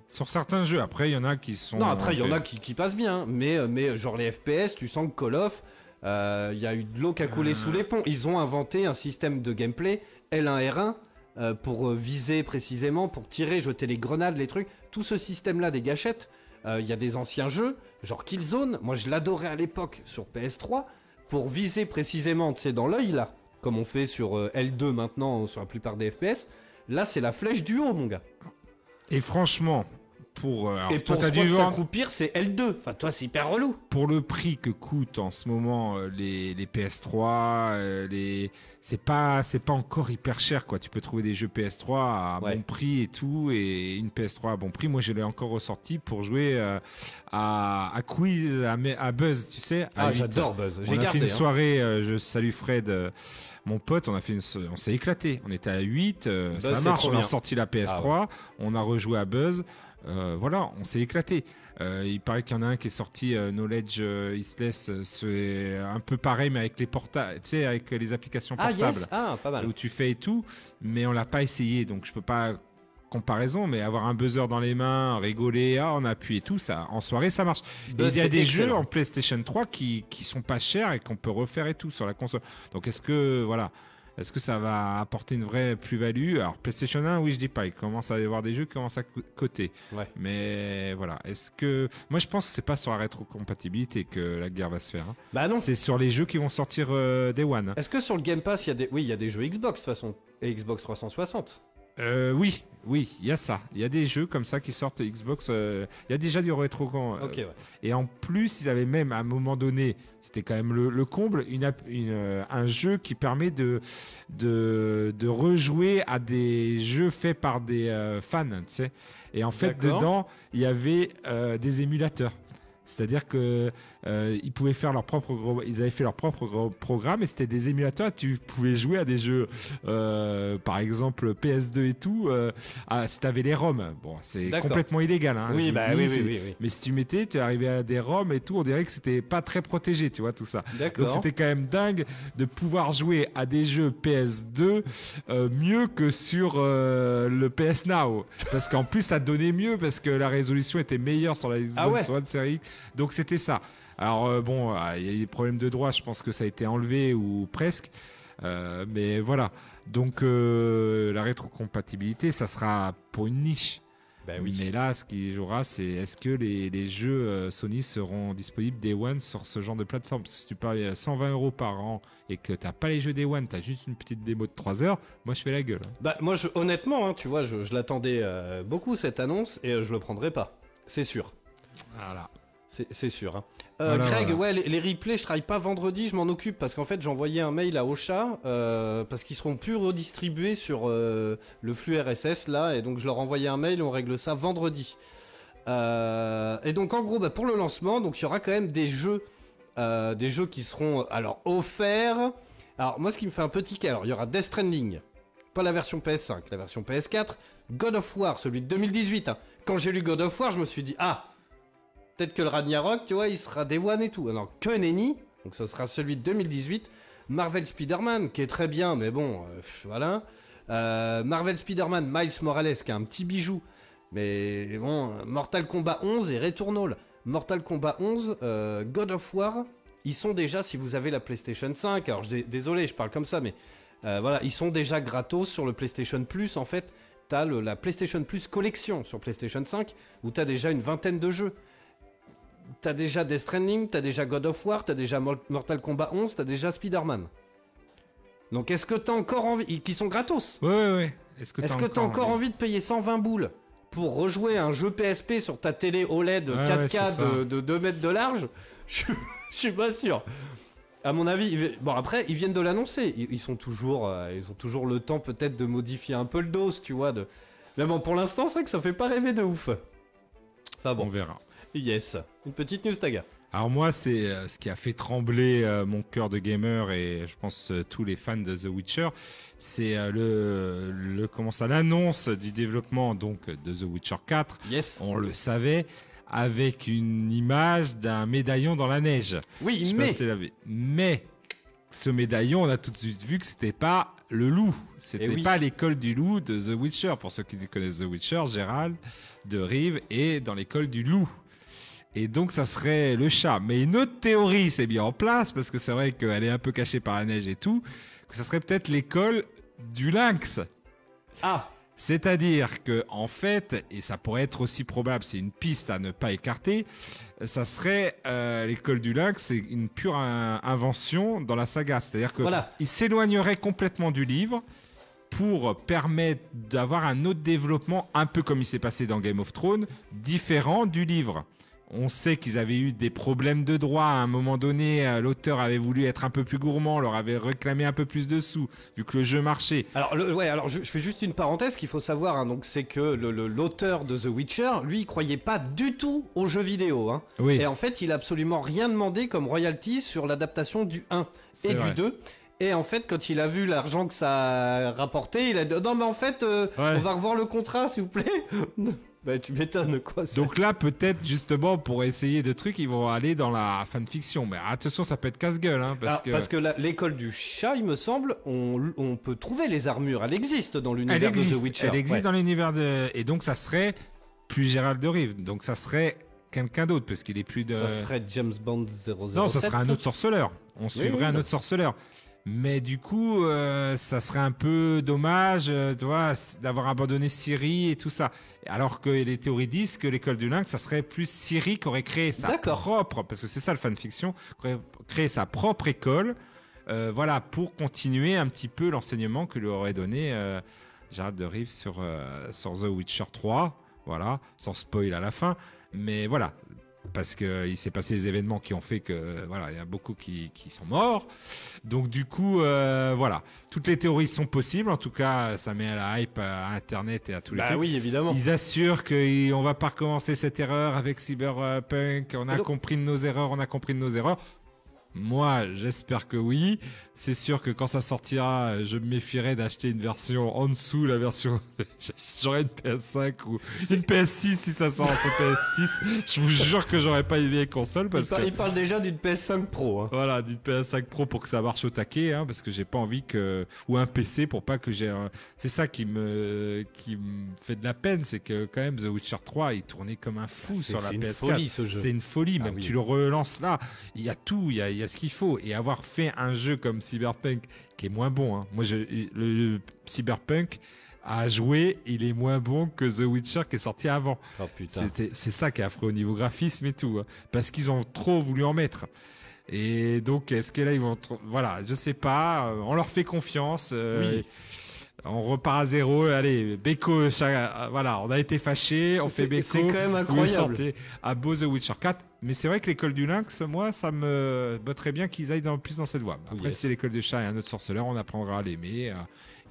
S6: Sur certains jeux, après, il y en a qui sont.
S5: Non, après, il y en a qui, qui passent bien. Mais, euh, mais genre les FPS, tu sens que Call of, euh, il y a eu de l'eau qui a coulé sous les ponts. Ils ont inventé un système de gameplay L1R1 euh, pour viser précisément, pour tirer, jeter les grenades, les trucs. Tout ce système-là des gâchettes, il y a des anciens jeux, genre Killzone. Moi, je l'adorais à l'époque sur PS3 pour viser précisément, tu sais, dans l'œil là, comme on fait sur euh, L2 maintenant sur la plupart des FPS. Là, c'est la flèche du haut, mon gars.
S6: Et franchement, pour. euh, alors,
S5: Et
S6: toi,
S5: pour
S6: dû
S5: s'accroupir, c'est L2. Enfin, toi, c'est hyper relou.
S6: pour le prix que coûtent en ce moment euh, les, les PS3, euh, les c'est pas c'est pas encore hyper cher quoi. Tu peux trouver des jeux PS3 à
S5: Ouais.
S6: bon prix et tout et une PS3 à bon prix. Moi je l'ai encore ressorti pour jouer à, à quiz à, Buzz, tu sais.
S5: Ah, j'adore Buzz.
S6: On
S5: J'ai
S6: a
S5: gardé.
S6: fait une
S5: hein.
S6: soirée, je salue Fred, mon pote, on a fait une, on s'est éclaté. On était à 8, euh,
S5: Buzz,
S6: ça marche, on a ressorti la PS3, on a rejoué à Buzz. Euh, voilà, on s'est éclaté. Euh, il paraît qu'il y en a un qui est sorti, euh, Knowledge euh, c'est un peu pareil, mais avec les portables, tu sais, avec les applications
S5: Ah,
S6: portables
S5: yes. Ah, pas mal.
S6: où tu fais et tout, mais on l'a pas essayé, donc je peux pas comparaison, mais avoir un buzzer dans les mains, rigoler, ah, on appuie et tout, ça, en soirée, ça marche.
S5: Buzz,
S6: il y a des jeux en PlayStation 3 qui, qui sont pas chers et qu'on peut refaire et tout sur la console. Donc est-ce que, voilà, est-ce que ça va apporter une vraie plus-value? Alors PlayStation 1, oui, je dis pas, il commence à y avoir des jeux qui commencent à co- coter.
S5: Ouais.
S6: Mais voilà, est-ce que... Moi je pense que c'est pas sur la rétrocompatibilité que la guerre va se faire. hein.
S5: Bah non.
S6: C'est sur les jeux qui vont sortir euh, Day One.
S5: Est-ce que sur le Game Pass, il y a des. Oui, il y a des jeux Xbox, de toute façon. Et Xbox 360.
S6: Euh, oui, oui, il y a ça. Il y a des jeux comme ça qui sortent Xbox. euh, Il y a déjà du rétro euh,
S5: Ok, ouais.
S6: Et en plus, ils avaient même à un moment donné, c'était quand même le, le comble, une, app- une, euh, un jeu qui permet de, de, de rejouer à des jeux faits par des euh, fans, tu sais. Et en fait, dedans, il y avait euh, des émulateurs. C'est-à-dire que euh, ils pouvaient faire leur propre ils avaient fait leur propre programme et c'était des émulateurs. Tu pouvais jouer à des jeux, euh, par exemple PS2 et tout. Euh, à- si t'avais les ROM, bon, c'est complètement illégal. Hein,
S5: Oui, bah oui,
S6: dis,
S5: oui,
S6: c'est-
S5: oui, oui.
S6: mais si tu mettais, tu arrivais à des ROM et tout, on dirait que c'était pas très protégé, tu vois, tout ça. Donc c'était quand même dingue de pouvoir jouer à des jeux PS2 euh, mieux que sur euh, le PS Now. Parce qu'en plus, ça donnait mieux parce que la résolution était meilleure sur la Xbox
S5: Ah ouais.
S6: One série. Donc c'était ça. Alors euh, bon, euh, il y a eu des problèmes de droit, je pense que ça a été enlevé ou presque. Euh, mais voilà. Donc euh, la rétrocompatibilité, ça sera pour une niche.
S5: Oui.
S6: Mais là, ce qui jouera, c'est est-ce que les, les jeux Sony seront disponibles Day One sur ce genre de plateforme? Si tu payes euh, 120 euros par an et que t'as pas les jeux Day One, t'as juste une petite démo de 3 heures, moi je fais la gueule. hein.
S5: Bah, moi, je- honnêtement, hein, tu vois, je, je l'attendais euh, beaucoup cette annonce et je le prendrai pas. C'est sûr.
S6: Voilà.
S5: C'est sûr. hein. Euh,
S6: Voilà,
S5: Greg,
S6: voilà.
S5: ouais, les, les replays, je travaille pas vendredi, je m'en occupe parce qu'en fait, j'ai envoyé un mail à Ocha euh, parce qu'ils seront plus redistribués sur euh, le flux RSS là, et donc je leur ai envoyé un mail et on règle ça vendredi. Et donc en gros, bah, pour le lancement, donc il y aura quand même des jeux, des jeux qui seront alors offerts. Alors moi, ce qui me fait un petit cas, alors il y aura Death Stranding, pas la version PS5, la version PS4, God of War, celui de 2018. hein. Quand j'ai lu God of War, je me suis dit ah peut-être que le Ragnarok, tu vois, il sera Day One et tout. Non, que donc ce sera celui de 2018. Marvel Spider-Man, qui est très bien, mais bon, euh, voilà. Euh, Marvel Spider-Man, Miles Morales, qui est un petit bijou. Mais bon, Mortal Kombat 11 et Returnal. Mortal Kombat 11, euh, God of War, ils sont déjà, si vous avez la PlayStation 5, alors je dé- désolé, je parle comme ça, mais voilà, ils sont déjà gratos sur le PlayStation Plus. En fait, t'as la PlayStation Plus collection sur PlayStation 5, où t'as déjà une vingtaine de jeux. T'as déjà Death Stranding, t'as déjà God of War, t'as déjà Mor- Mortal Kombat 11, t'as déjà Spider-Man. Donc est-ce que t'as encore envie... Qui sont gratos
S6: Ouais, ouais, ouais. Est-ce que t'as
S5: encore envie de payer 120 boules pour rejouer un jeu PSP sur ta télé OLED
S6: Ouais, ouais,
S5: 4K
S6: c'est ça.
S5: de, de 2 mètres de large? [LAUGHS] Je, je suis pas sûr. À mon avis, bon après ils viennent de l'annoncer. Ils, ils sont toujours, euh, ils ont toujours le temps peut-être de modifier un peu le dos, tu vois. De... Mais bon, pour l'instant, c'est vrai que ça fait pas rêver de ouf. Enfin
S6: On
S5: bon,
S6: verra.
S5: yes. Une petite news taga.
S6: Alors moi, c'est euh, ce qui a fait trembler euh, mon cœur de gamer et je pense euh, tous les fans de The Witcher, c'est le, le comment ça l'annonce du développement donc de The Witcher 4.
S5: Yes.
S6: On le savait avec une image d'un médaillon dans la neige.
S5: Oui, mais
S6: si. Mais ce médaillon, on a tout de suite vu que c'était pas le loup. C'était
S5: Eh oui.
S6: pas l'école du loup de The Witcher. Pour ceux qui connaissent The Witcher, Gérald de Rive est dans l'école du loup. Et donc ça serait le chat. Mais une autre théorie s'est bien en place, parce que c'est vrai qu'elle est un peu cachée par la neige et tout, que ça serait peut-être l'école du lynx.
S5: ah,
S6: C'est-à-dire que en fait, et ça pourrait être aussi probable, c'est une piste à ne pas écarter, ça serait euh, l'école du lynx, c'est une pure in- invention dans la saga. C'est-à-dire que
S5: Voilà.
S6: il s'éloignerait complètement du livre pour permettre d'avoir un autre développement, un peu comme il s'est passé dans Game of Thrones, différent du livre. On sait qu'ils avaient eu des problèmes de droit à un moment donné. euh, L'auteur avait voulu être un peu plus gourmand, leur avait réclamé un peu plus de sous, vu que le jeu marchait.
S5: Alors, le- ouais, alors je, je fais juste une parenthèse qu'il faut savoir, hein, donc c'est que l'auteur de The Witcher, lui, il croyait pas du tout aux jeux vidéo. Hein.
S6: Oui.
S5: Et en fait, il a absolument rien demandé comme royalty sur l'adaptation du 1 et du
S6: vrai.
S5: 2. Et en fait, quand il a vu l'argent que ça a rapporté, il a dit non mais en fait, euh,
S6: Ouais.
S5: on va revoir le contrat, s'il vous plaît. [LAUGHS] bah tu m'étonnes quoi.
S6: Donc là, peut-être justement pour essayer de trucs, ils vont aller dans la fanfiction. Mais attention, ça peut être casse-gueule, hein, parce que
S5: parce que l'école du chat, il me semble, on, on peut trouver les armures. Elle existe dans l'univers de The Witcher.
S6: elle existe
S5: Ouais.
S6: dans l'univers de, et donc ça serait plus Gérald de Rive. Donc ça serait quelqu'un d'autre, parce qu'il est plus de.
S5: Ça serait James Bond 007.
S6: Non, ça serait un autre sorceleur. On suivrait
S5: oui,
S6: un autre sorceleur. Mais du coup, euh, ça serait un peu dommage, euh, tu vois, s- d'avoir abandonné Siri et tout ça. Alors que les théories disent que l'école du lynx, ça serait plus Siri qui aurait créé sa propre, parce que c'est ça le fanfiction, qui aurait créé sa propre école, euh, voilà, pour continuer un petit peu l'enseignement que lui aurait donné euh, Gérald de Rive sur, euh, sur The Witcher 3. Voilà, sans spoil à la fin. Mais voilà, parce qu'il s'est passé des événements qui ont fait que voilà, il y a beaucoup qui, qui sont morts. Donc du coup, euh, voilà, toutes les théories sont possibles. En tout cas, ça met à la hype à Internet et à tous les
S5: Bah
S6: trucs.
S5: oui, évidemment.
S6: Ils assurent qu'on va pas recommencer cette erreur avec Cyberpunk. On a
S5: Donc-
S6: compris de nos erreurs, on a compris de nos erreurs. Moi, j'espère que oui. C'est sûr que quand ça sortira, je me méfierai d'acheter une version en dessous, la version. [LAUGHS] j'aurai une PS5 ou une PS6 si ça sort sur PS6. Je vous jure que j'aurai pas une vieille console
S5: Il,
S6: parce
S5: par-
S6: que.
S5: il parle déjà d'une PS5 Pro. hein.
S6: Voilà, d'une PS5 Pro pour que ça marche au taquet, hein, parce que j'ai pas envie que ou un PC pour pas que j'ai. un- C'est ça qui me qui me fait de la peine, c'est que quand même The Witcher 3 il tournait comme un fou
S5: C'est-
S6: sur la
S5: c'est une
S6: PS4.
S5: folie, ce jeu.
S6: C'était une folie,
S5: Ah
S6: même
S5: oui.
S6: tu le relances là, il y a tout, il y a, il y a ce qu'il faut et avoir fait un jeu comme Cyberpunk qui est moins bon. hein. Moi, je, le Cyberpunk à jouer, il est moins bon que The Witcher qui est sorti avant.
S5: Oh
S6: C'est ça qui est affreux au niveau graphisme et tout. hein. Parce qu'ils ont trop voulu en mettre. Et donc, est-ce que là, ils vont. Voilà, je sais pas. euh, On leur fait confiance. euh,
S5: Oui.
S6: On repart à zéro. Allez, Beko, voilà, on a été fâchés. On fait Beko.
S5: c'est quand même incroyable.
S6: à beau The Witcher 4. Mais c'est vrai que l'école du lynx, moi, ça me botterait bien qu'ils aillent dans, plus dans cette voie. Après,
S5: Yes.
S6: si c'est l'école du chat et un autre sorceleur, on apprendra à l'aimer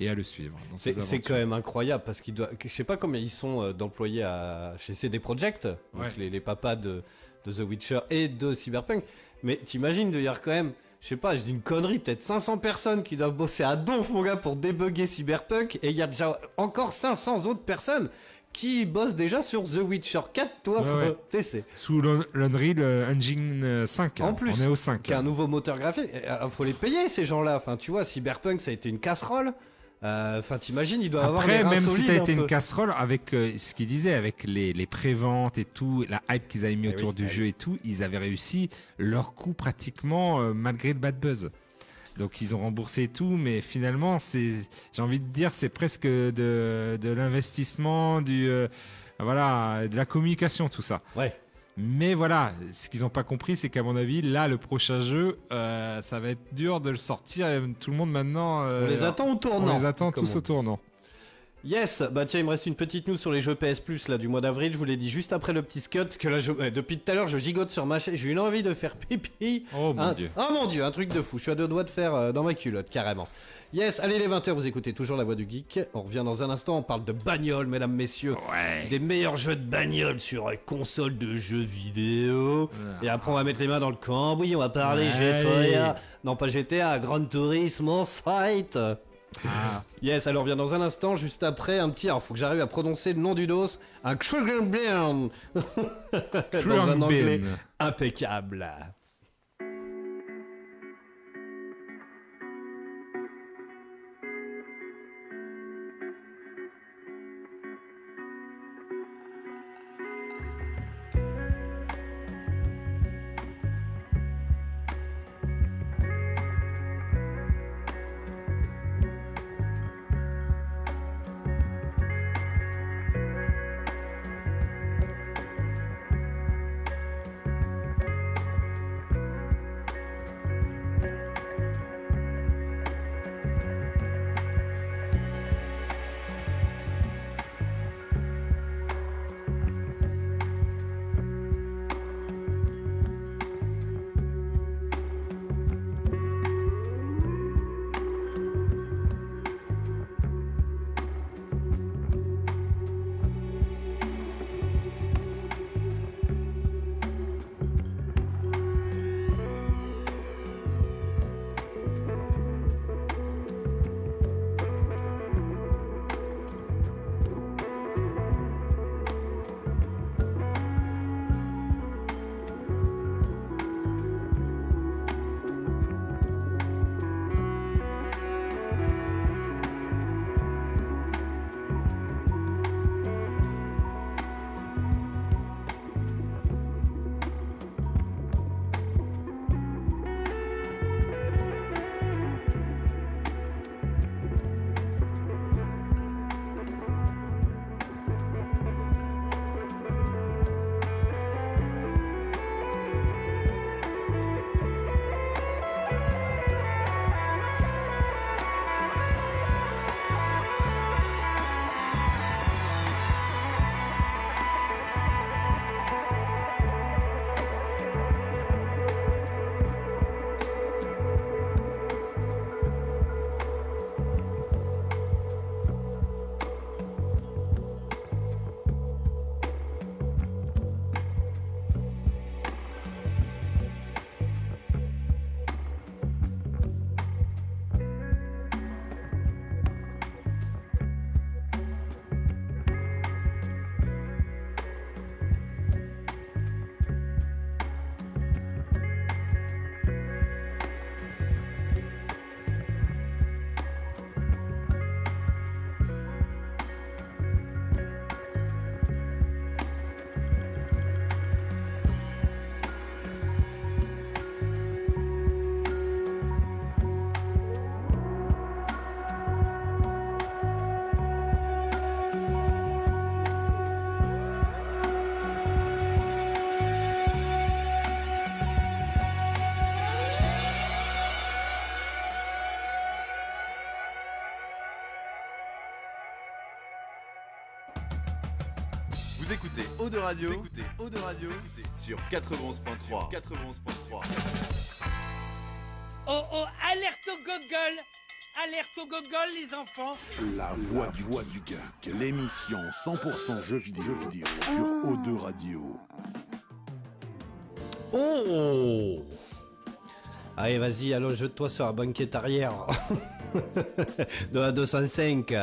S6: et à le suivre.
S5: C'est quand même incroyable parce qu'il doit. Je sais pas combien ils sont euh, d'employés à... chez CD Projekt,
S6: Ouais.
S5: les, les papas de, de The Witcher et de Cyberpunk. Mais t'imagines de dire quand même, je sais pas, je dis une connerie, peut-être 500 personnes qui doivent bosser à donf, mon gars, pour débugger Cyberpunk et il y a déjà encore 500 autres personnes qui bossent déjà sur The Witcher 4, toi,
S6: Ouais,
S5: c'est
S6: Sous l'Un- l'Unreal euh, Engine euh, 5.
S5: En
S6: hein.
S5: plus,
S6: on est au 5.
S5: qui a un nouveau moteur graphique. Il faut les payer, ces gens-là. Enfin, tu vois, Cyberpunk, ça a été une casserole. Euh, Enfin, t'imagines, il doit avoir
S6: Après,
S5: des reins
S6: même si t'as été une casserole, avec euh, ce qu'ils disaient, avec les, les préventes et tout, la hype qu'ils avaient mis
S5: Eh
S6: autour
S5: oui,
S6: du
S5: eh
S6: jeu et tout, ils avaient réussi leur coup pratiquement euh, malgré le bad buzz. Donc ils ont remboursé et tout, mais finalement, c'est, j'ai envie de dire, c'est presque de, de l'investissement, du, euh, voilà, de la communication, tout ça.
S5: Ouais.
S6: Mais voilà, ce qu'ils n'ont pas compris, c'est qu'à mon avis, là, le prochain jeu, euh, ça va être dur de le sortir. Et tout le monde maintenant. euh,
S5: On les attend au tournant.
S6: On les attend tous
S5: on
S6: au tournant.
S5: Yes, bah tiens, il me reste une petite news sur les jeux PS Plus là du mois d'avril. Je vous l'ai dit juste après le petit scud, que là, je- ouais, depuis tout à l'heure, je gigote sur ma chaise. J'ai une envie de faire pipi.
S6: Oh mon
S5: Un-
S6: dieu.
S5: Ah mon dieu, un truc de fou. Je suis à deux doigts de faire euh, dans ma culotte, carrément. Yes, allez les 20h, vous écoutez toujours la voix du geek. On revient dans un instant, on parle de bagnole, mesdames, messieurs. Des meilleurs jeux de bagnole sur euh, console de jeux vidéo. Et après, on va mettre les mains dans le cambouis, on va parler
S6: Ouais.
S5: GTA. Non, pas GTA, Gran Turismo Site.
S6: Ah.
S5: Yes, alors on revient dans un instant, juste après, un petit. Alors, faut que j'arrive à prononcer le nom du dos. Un Krugenbirn. [LAUGHS] dans un anglais impeccable.
S2: Vous écoutez Eau de Radio, vous écoutez Eau de Radio sur 91.3. 91.3.
S3: Oh oh, alerte au gogol Alerte au gogol, les enfants
S4: La voix du, voix du geek. L'émission 100% jeux vidéo, jeux vidéo sur O2 Radio.
S5: Oh Allez, vas-y, jette-toi sur la banquette arrière [LAUGHS] de la 205.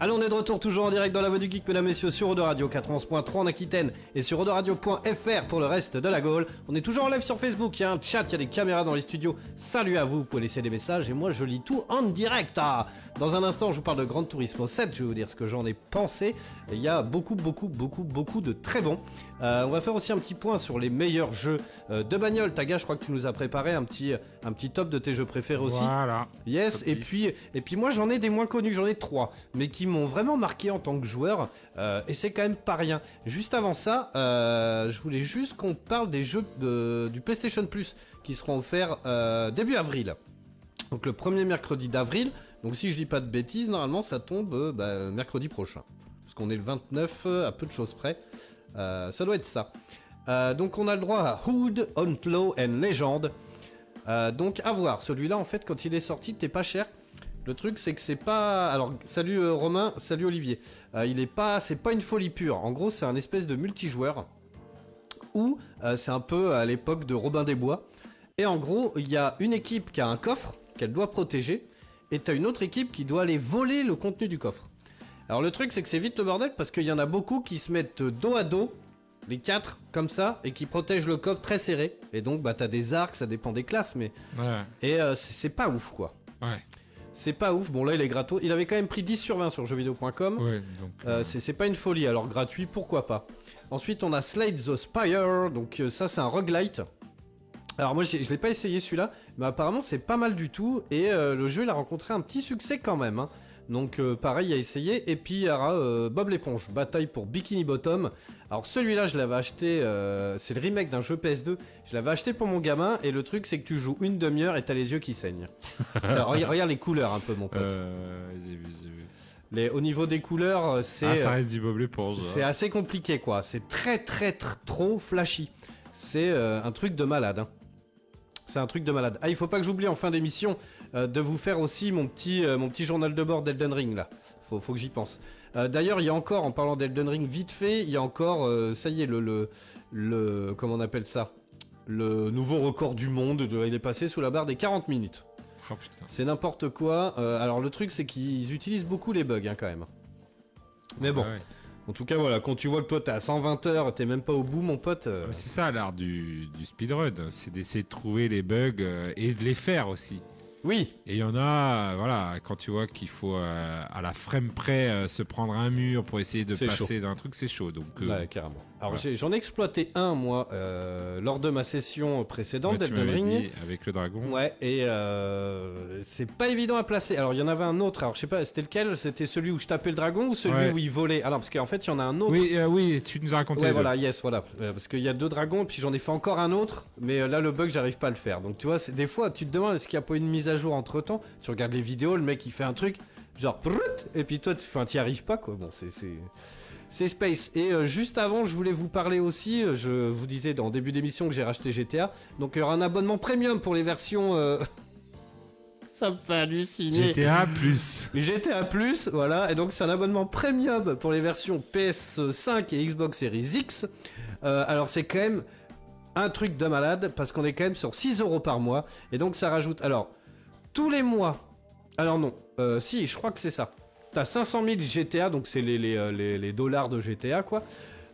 S5: Allez, on est de retour toujours en direct dans la voix du geek, mesdames et messieurs, sur Radio 91.3 en Aquitaine et sur Radio.fr pour le reste de la Gaule. On est toujours en live sur Facebook, il y a un chat, il y a des caméras dans les studios. Salut à vous, vous pouvez laisser des messages et moi je lis tout en direct. Ah dans un instant, je vous parle de Gran Turismo 7, je vais vous dire ce que j'en ai pensé. Il y a beaucoup, beaucoup, beaucoup, beaucoup de très bons. Euh, on va faire aussi un petit point sur les meilleurs jeux euh, de bagnole. Taga, je crois que tu nous as préparé un petit, un petit top de tes jeux préférés aussi.
S6: Voilà.
S5: Yes,
S6: Top
S5: et
S6: 10.
S5: puis, et puis moi j'en ai des moins connus, j'en ai trois, mais qui m'ont vraiment marqué en tant que joueur, euh, et c'est quand même pas rien. Juste avant ça, euh, je voulais juste qu'on parle des jeux de- du PlayStation Plus qui seront offerts euh, début avril. Donc le premier mercredi d'avril, donc si je dis pas de bêtises, normalement ça tombe euh, bah, mercredi prochain. Parce qu'on est le 29 euh, à peu de choses près. Euh, ça doit être ça. Donc on a le droit à Hood, Outlaw and Legend. Donc à voir, celui-là en fait quand il est sorti, t'es pas cher. Le truc c'est que c'est pas. Alors salut Romain, salut Olivier. Il est pas, c'est pas une folie pure. En gros c'est un espèce de multijoueur où c'est un peu à l'époque de Robin des Bois. Et en gros il y a une équipe qui a un coffre qu'elle doit protéger et t'as une autre équipe qui doit aller voler le contenu du coffre. Alors le truc c'est que c'est vite le bordel parce qu'il y en a beaucoup qui se mettent dos à dos, les quatre comme ça, et qui protègent le coffre très serré. Et donc bah t'as des arcs, ça dépend des classes, mais
S6: Ouais.
S5: et euh, c'est pas ouf quoi.
S6: Ouais.
S5: C'est pas ouf. Bon là il est gratos. Il avait quand même pris 10 sur 20 sur jeuxvideo.com.
S6: Ouais. Donc.
S5: Euh,
S6: euh,
S5: c'est pas une folie, alors gratuit, pourquoi pas? Ensuite, on a Slade the Spire, donc euh, ça, c'est un roguelite. Alors, moi, je l'ai pas essayé celui-là, mais apparemment, c'est pas mal du tout, et euh, le jeu, il a rencontré un petit succès quand même. hein. Donc, euh, pareil à essayer. Et puis, il y aura euh, Bob l'éponge, bataille pour Bikini Bottom. Alors, celui-là, je l'avais acheté, euh, c'est le remake d'un jeu PS2. Je l'avais acheté pour mon gamin, et le truc, c'est que tu joues une demi-heure et t'as les yeux qui saignent. [LAUGHS] Ça, regarde, les couleurs un peu, mon pote.
S6: j'ai vu, j'ai vu.
S5: Les, au niveau des couleurs, c'est.
S6: Ah, ça reste du Bob l'éponge.
S5: C'est assez compliqué quoi, c'est très très tr- trop flashy. C'est un truc de malade. hein. C'est un truc de malade. Ah, il faut pas que j'oublie en fin d'émission euh, de vous faire aussi mon petit, euh, mon petit journal de bord d'Elden Ring là. Faut, faut que j'y pense. Euh, D'ailleurs, il y a encore, en parlant d'Elden Ring vite fait, il y a encore, ça y est, le, le, le, comment on appelle ça? Le nouveau record du monde, de- il est passé sous la barre des 40 minutes.
S6: Oh putain.
S5: C'est n'importe quoi. Alors le truc c'est qu'ils utilisent beaucoup les bugs hein, quand même. Mais bon,
S6: Ah ouais.
S5: En tout cas, voilà, quand tu vois que toi t'es à 120 heures, t'es même pas au bout, mon pote. euh,
S6: C'est ça l'art du, du speedrun, c'est d'essayer de trouver les bugs euh, et de les faire aussi.
S5: Oui,
S6: Et il y en a, euh, voilà, quand tu vois qu'il faut à la frame près se prendre un mur pour essayer de passer d'un truc, c'est chaud. Donc,
S5: ouais, carrément. Alors j'en ai exploité un, moi, euh, lors de ma session précédente
S6: ouais,
S5: d'Elden Ring.
S6: avec le dragon.
S5: Ouais, et euh, c'est pas évident à placer. Alors il y en avait un autre, alors je sais pas, c'était lequel? C'était celui où je tapais le dragon ou celui
S6: Ouais.
S5: où il volait? Ah non, parce qu'en fait il y en a un autre.
S6: Oui, euh, oui, tu nous as raconté.
S5: Ouais, voilà, yes, voilà. Parce qu'il y a deux dragons, puis j'en ai fait encore un autre, mais là, le bug, j'arrive pas à le faire. Donc, tu vois, des fois, tu te demandes est-ce qu'il n'y a pas une mise à jour entre temps? Tu regardes les vidéos, le mec, il fait un truc, genre, et puis toi, tu enfin, t'y arrives pas, quoi. Bon, c'est. C'est- Space. Et euh, juste avant, je voulais vous parler aussi, euh, je vous disais dans le début d'émission que j'ai racheté GTA. Donc il y aura un abonnement premium pour les versions... euh, [LAUGHS] Ça me fait halluciner.
S6: GTA plus. [LAUGHS]
S5: GTA Plus, voilà, et donc c'est un abonnement premium pour les versions PS5 et Xbox Series X. Euh, alors c'est quand même un truc de malade parce qu'on est quand même sur 6 euros par mois et donc ça rajoute. Alors tous les mois, alors non, euh, si, je crois que c'est ça. T'as 500 000 GTA, donc c'est les, euh, dollars de GTA quoi.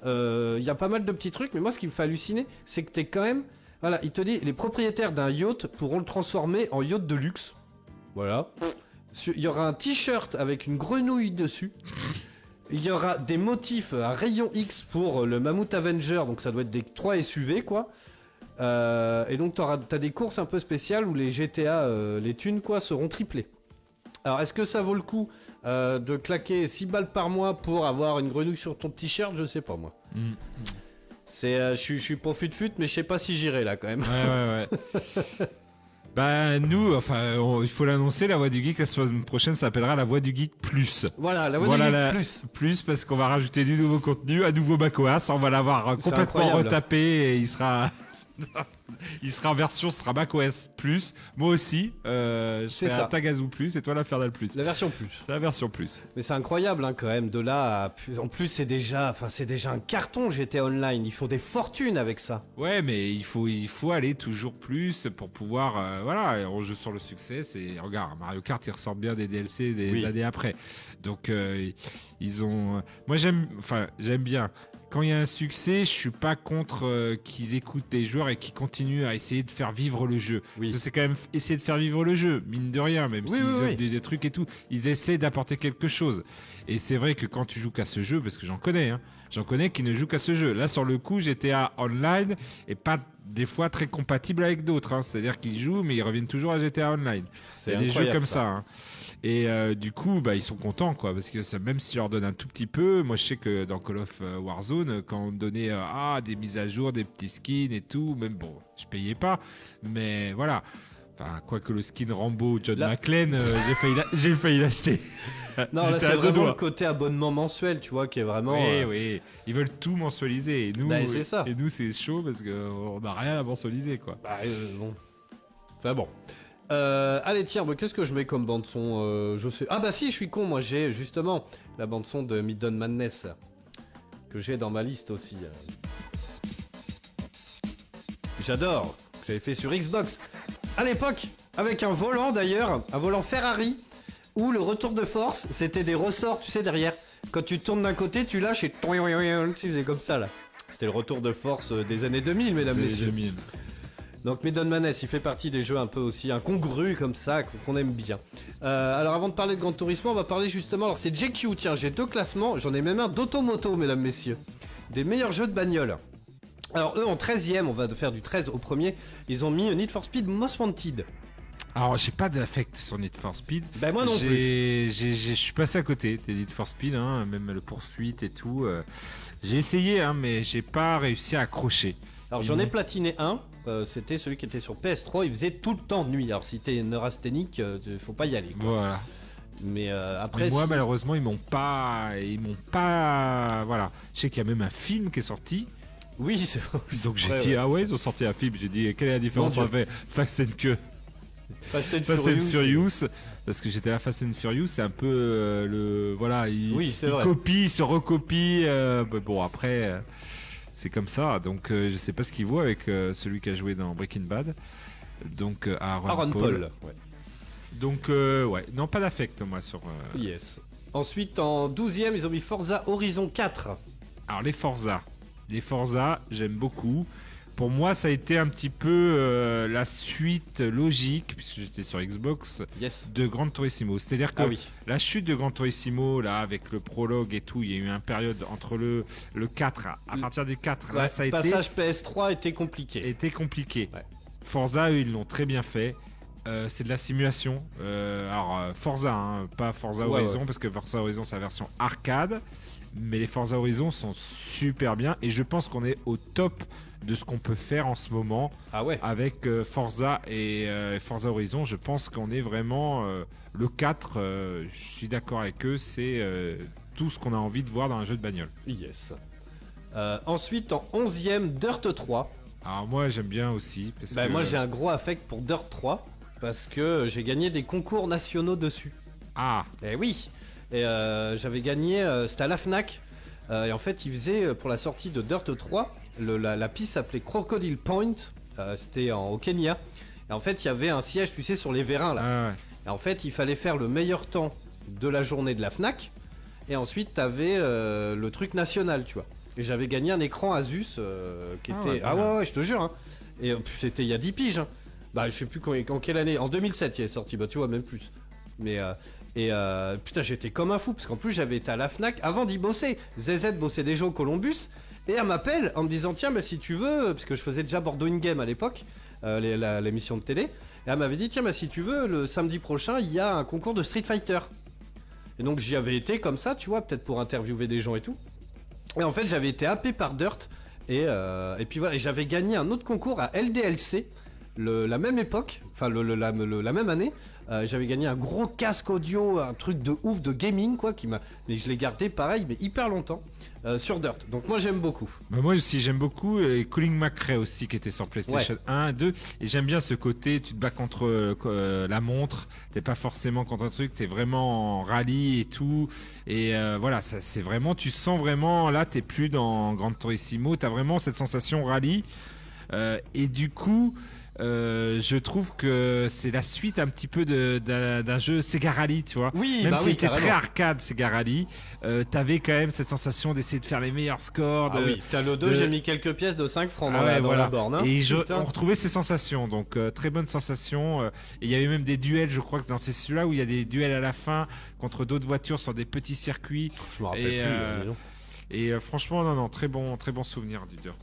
S5: Euh, Il y a pas mal de petits trucs, mais moi ce qui me fait halluciner, c'est que t'es quand même. Voilà, il te dit les propriétaires d'un yacht pourront le transformer en yacht de luxe. Voilà. Il y aura un t-shirt avec une grenouille dessus. Il y aura des motifs à rayon X pour le Mammoth Avenger, donc ça doit être des 3 SUV quoi. Euh, et donc t'as des courses un peu spéciales où les GTA, euh, les thunes quoi, seront triplées. Alors est-ce que ça vaut le coup euh, de claquer 6 balles par mois pour avoir une grenouille sur ton t-shirt Je sais pas moi.
S6: Mm.
S5: C'est, euh, je suis- pour fut fut, mais je sais pas si j'irai là quand même.
S6: Ouais, ouais, ouais. [LAUGHS] Bah nous, enfin, il faut l'annoncer, la voix du geek la semaine prochaine s'appellera la voix du geek plus.
S5: Voilà, la voix
S6: Voilà
S5: du geek
S6: la-
S5: plus.
S6: Plus parce qu'on va rajouter du nouveau contenu, un nouveau macOS, on va l'avoir complètement retapé et il sera, [LAUGHS] il sera en version, ce sera macOS plus. Moi aussi, euh, je
S5: C'est ça.
S6: Tagazu plus et toi l'Infernal plus.
S5: La version plus.
S6: C'est la version plus.
S5: Mais c'est incroyable hein, quand même. De là, à... en plus c'est déjà, enfin c'est déjà un carton GTA Online. Il faut des fortunes avec ça.
S6: Ouais, mais il faut, il faut aller toujours plus pour pouvoir, euh, voilà, on joue sur le succès. C'est, regarde, Mario Kart, il ressort bien des DLC des
S5: Oui.
S6: années après. Donc, euh, ils ont, moi j'aime, enfin, j'aime bien. Quand il y a un succès, je suis pas contre euh, qu'ils écoutent les joueurs et qu'ils continuent à essayer de faire vivre le jeu.
S5: Oui.
S6: Parce que c'est quand même essayer de faire vivre le jeu, mine de rien, même
S5: Oui,
S6: s'ils
S5: oui, oui.
S6: des, des trucs et tout, ils essaient d'apporter quelque chose. Et c'est vrai que quand tu joues qu'à ce jeu, parce que j'en connais, hein, j'en connais qui ne jouent qu'à ce jeu. Là, sur le coup, GTA Online est pas des fois très compatible avec d'autres. hein. C'est-à-dire qu'ils jouent, mais ils reviennent toujours à GTA Online.
S5: C'est
S6: Il y a des jeux comme ça. hein. Et euh, du coup, bah, ils sont contents, quoi, parce que ça, même si je leur donne un tout petit peu, moi je sais que dans Call of euh, Warzone, quand on me donnait euh, ah, des mises à jour, des petits skins et tout, même bon, je payais pas, mais voilà. Enfin, quoique le skin Rambo John
S5: Là-
S6: McClane, euh, j'ai failli, l'a- j'ai failli l'acheter. [LAUGHS]
S5: Non, là c'est vraiment le côté abonnement mensuel, tu vois, qui est vraiment.
S6: Oui,
S5: euh,
S6: oui, ils veulent tout mensualiser. Et nous,
S5: Bah, c'est ça.
S6: Et nous, c'est chaud parce qu'on n'a rien à mensualiser, quoi.
S5: Bah, euh, bon. Enfin bon. Euh, allez, tiens, qu'est-ce que je mets comme bande-son euh, Je sais. Ah, bah si, je suis con, moi j'ai justement la bande-son de Midden Madness que j'ai dans ma liste aussi. euh. J'adore. que J'avais fait sur Xbox. À l'époque, avec un volant d'ailleurs, un volant Ferrari, où le retour de force, c'était des ressorts, tu sais, derrière. Quand tu tournes d'un côté, tu lâches et tu faisais comme ça là. C'était le retour de force euh, des années 2000, mesdames,
S6: C'est
S5: messieurs.
S6: 2000.
S5: Donc Midden Madness, il fait partie des jeux un peu aussi incongrus comme ça, qu'on aime bien. Euh, alors avant de parler de Grand Turismo, on va parler justement, alors c'est JQ, tiens, j'ai deux classements, j'en ai même un d'Automoto, mesdames, messieurs. Des meilleurs jeux de bagnole. Alors eux en 13ème, on va faire du 13 au premier, ils ont mis Need for Speed Most Wanted.
S6: Alors, j'ai pas d'affect sur Need for Speed.
S5: Ben moi non plus.
S6: J'ai- j'ai- j'ai- Je suis passé à côté des Need for Speed, hein, même le poursuite et tout. euh, j'ai essayé, hein, mais j'ai pas réussi à accrocher.
S5: Alors j'en ai platiné un, euh, c'était celui qui était sur PS3, il faisait tout le temps de nuit. Alors si t'es neurasthénique, euh, faut pas y aller. quoi.
S6: Voilà.
S5: Mais euh,
S6: Mais
S5: après...
S6: moi, malheureusement, ils m'ont pas, ils m'ont pas, voilà. Je sais qu'il y a même un film qui est sorti.
S5: Oui, [LAUGHS] c'est
S6: Donc j'ai dit
S5: ouais.
S6: ah ouais, ils ont sorti un film. J'ai dit quelle est la différence entre Fast and que
S5: Fast and
S6: Fast and
S5: Furious,
S6: parce que j'étais à Fast and Furious, c'est un peu euh, le voilà, il,
S5: Oui,
S6: il copie, il se recopie. euh, mais bon après, c'est comme ça. Donc euh, je sais pas ce qu'il vaut avec euh, celui qui a joué dans Breaking Bad. Donc euh, Aaron,
S5: Aaron
S6: Paul.
S5: Paul. ouais.
S6: Donc euh, ouais, non pas d'affect moi sur.
S5: Yes. Ensuite, en 12ème, ils ont mis Forza Horizon 4.
S6: Alors les Forza, les Forza, j'aime beaucoup. Pour moi, ça a été un petit peu euh, la suite logique, puisque j'étais sur Xbox,
S5: Yes.
S6: de Gran Turismo. C'est-à-dire que
S5: Ah oui.
S6: la chute de Gran Turismo, là, avec le prologue et tout, il y a eu une période entre le, le 4, à, à partir du 4, là, ça a été,
S5: passage PS3 était compliqué.
S6: été compliqué.
S5: Ouais.
S6: Forza, eux, ils l'ont très bien fait. Euh, c'est de la simulation. Euh, alors, Forza, hein, pas Forza
S5: Ouais,
S6: Horizon, parce que Forza Horizon, c'est la version arcade. Mais les Forza Horizon sont super bien. Et je pense qu'on est au top de ce qu'on peut faire en ce moment
S5: Ah ouais.
S6: avec euh, Forza et euh, Forza Horizon. Je pense qu'on est vraiment euh, le 4. euh, je suis d'accord avec eux. C'est tout ce qu'on a envie de voir dans un jeu de bagnole.
S5: Yes. Euh, ensuite, en 11ème, Dirt 3.
S6: Alors, moi, j'aime bien aussi. Parce
S5: Bah,
S6: que,
S5: Moi, j'ai un gros affect pour Dirt 3 parce que j'ai gagné des concours nationaux dessus.
S6: Ah,
S5: Eh oui Et euh, j'avais gagné, euh, c'était à la Fnac. Et en fait, ils faisaient pour la sortie de Dirt 3, le- la, la piste s'appelait Crocodile Point. Euh, c'était en- au Kenya. Et en fait, il y avait un siège, tu sais, sur les vérins là.
S6: ah ouais.
S5: Et en fait, il fallait faire le meilleur temps de la journée de la Fnac. Et ensuite, t'avais euh, le truc national, tu vois. Et j'avais gagné un écran Asus euh, qui
S6: Ah
S5: était.
S6: ouais,
S5: Ah ouais, je te jure. hein. Et c'était il y a 10 piges. hein. Bah, je sais plus quand, en quelle année. En 2007, il est sorti. Bah, tu vois, même plus. Mais. euh, et putain, j'étais comme un fou. Parce qu'en plus, j'avais été à la Fnac avant d'y bosser. ZZ bossait déjà au Columbus. Et elle m'appelle en me disant Tiens, mais si tu veux. Parce que je faisais déjà Bordeaux In Game à l'époque. euh, l'émission de télé. Et elle m'avait dit Tiens, bah, si tu veux, le samedi prochain, il y a un concours de Street Fighter. Et donc j'y avais été comme ça, tu vois, peut-être pour interviewer des gens et tout. Et en fait, j'avais été happé par Dirt. Et, euh, et puis voilà, j'avais gagné un autre concours à LDLC. la même époque, enfin le- la, même année, euh, j'avais gagné un gros casque audio, un truc de ouf de gaming quoi, qui m'a, et je l'ai gardé pareil mais hyper longtemps euh, sur Dirt. Donc moi j'aime beaucoup.
S6: Bah, moi aussi j'aime beaucoup et Colin McRae aussi qui était sur PlayStation 1 2 et j'aime bien ce côté tu te bats contre euh, euh, la montre. T'es pas forcément contre un truc t'es vraiment en rallye et tout. Et euh, voilà ça c'est vraiment tu sens vraiment là t'es plus dans Gran Turismo. T'as vraiment cette sensation rallye. Euh, et du coup euh, je trouve que c'est la suite un petit peu d'un jeu Sega Rally, tu vois.
S5: Oui,
S6: Même
S5: bah
S6: si
S5: oui,
S6: c'était très arcade Sega Rally, euh, t'avais quand même cette sensation d'essayer de faire les meilleurs scores.
S5: Ah oui, t'as le 2,
S6: de-
S5: j'ai mis quelques pièces de 5 francs dans,
S6: ah
S5: la,
S6: ouais,
S5: dans
S6: voilà.
S5: la borne. hein.
S6: Et je- on retrouvait ces sensations, donc euh, très bonne sensation. euh, et il y avait même des duels, je crois que dans ces celui-là où il y a des duels à la fin contre d'autres voitures sur des petits circuits.
S5: Je me rappelle
S6: et,
S5: plus.
S6: Et franchement, non, non, très bon, très bon souvenir du Dirt.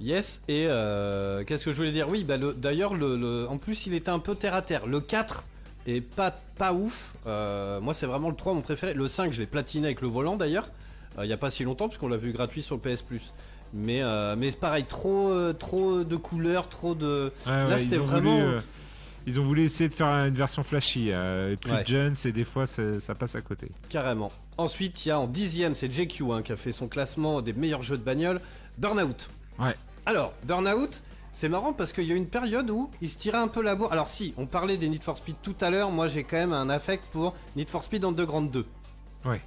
S5: Yes, et euh, qu'est-ce que je voulais dire? Oui, bah le- d'ailleurs, le, le- en plus, il était un peu terre à terre. Le 4 est pas, pas ouf. Euh, moi, c'est vraiment le 3 mon préféré. Le 5, je l'ai platiné avec le volant d'ailleurs. Euh, Il y a pas si longtemps, puisqu'on l'a vu gratuit sur le PS Plus. Mais, mais c'est pareil, trop, trop de couleurs, trop de. Là,
S6: ouais,
S5: c'était
S6: ils ont
S5: vraiment-
S6: Voulu, ils ont voulu essayer de faire une version flashy, euh, plus
S5: Ouais.
S6: jeune, et des fois ça, ça passe à côté.
S5: Carrément. Ensuite, il y a en dixième, c'est JQ hein, qui a fait son classement des meilleurs jeux de bagnole, Burnout.
S6: Ouais.
S5: Alors, Burnout, c'est marrant parce qu'il y a une période où il se tirait un peu la bourre. Alors si, on parlait des Need for Speed tout à l'heure, moi j'ai quand même un affect pour Need for Speed Underground 2.
S6: Ouais.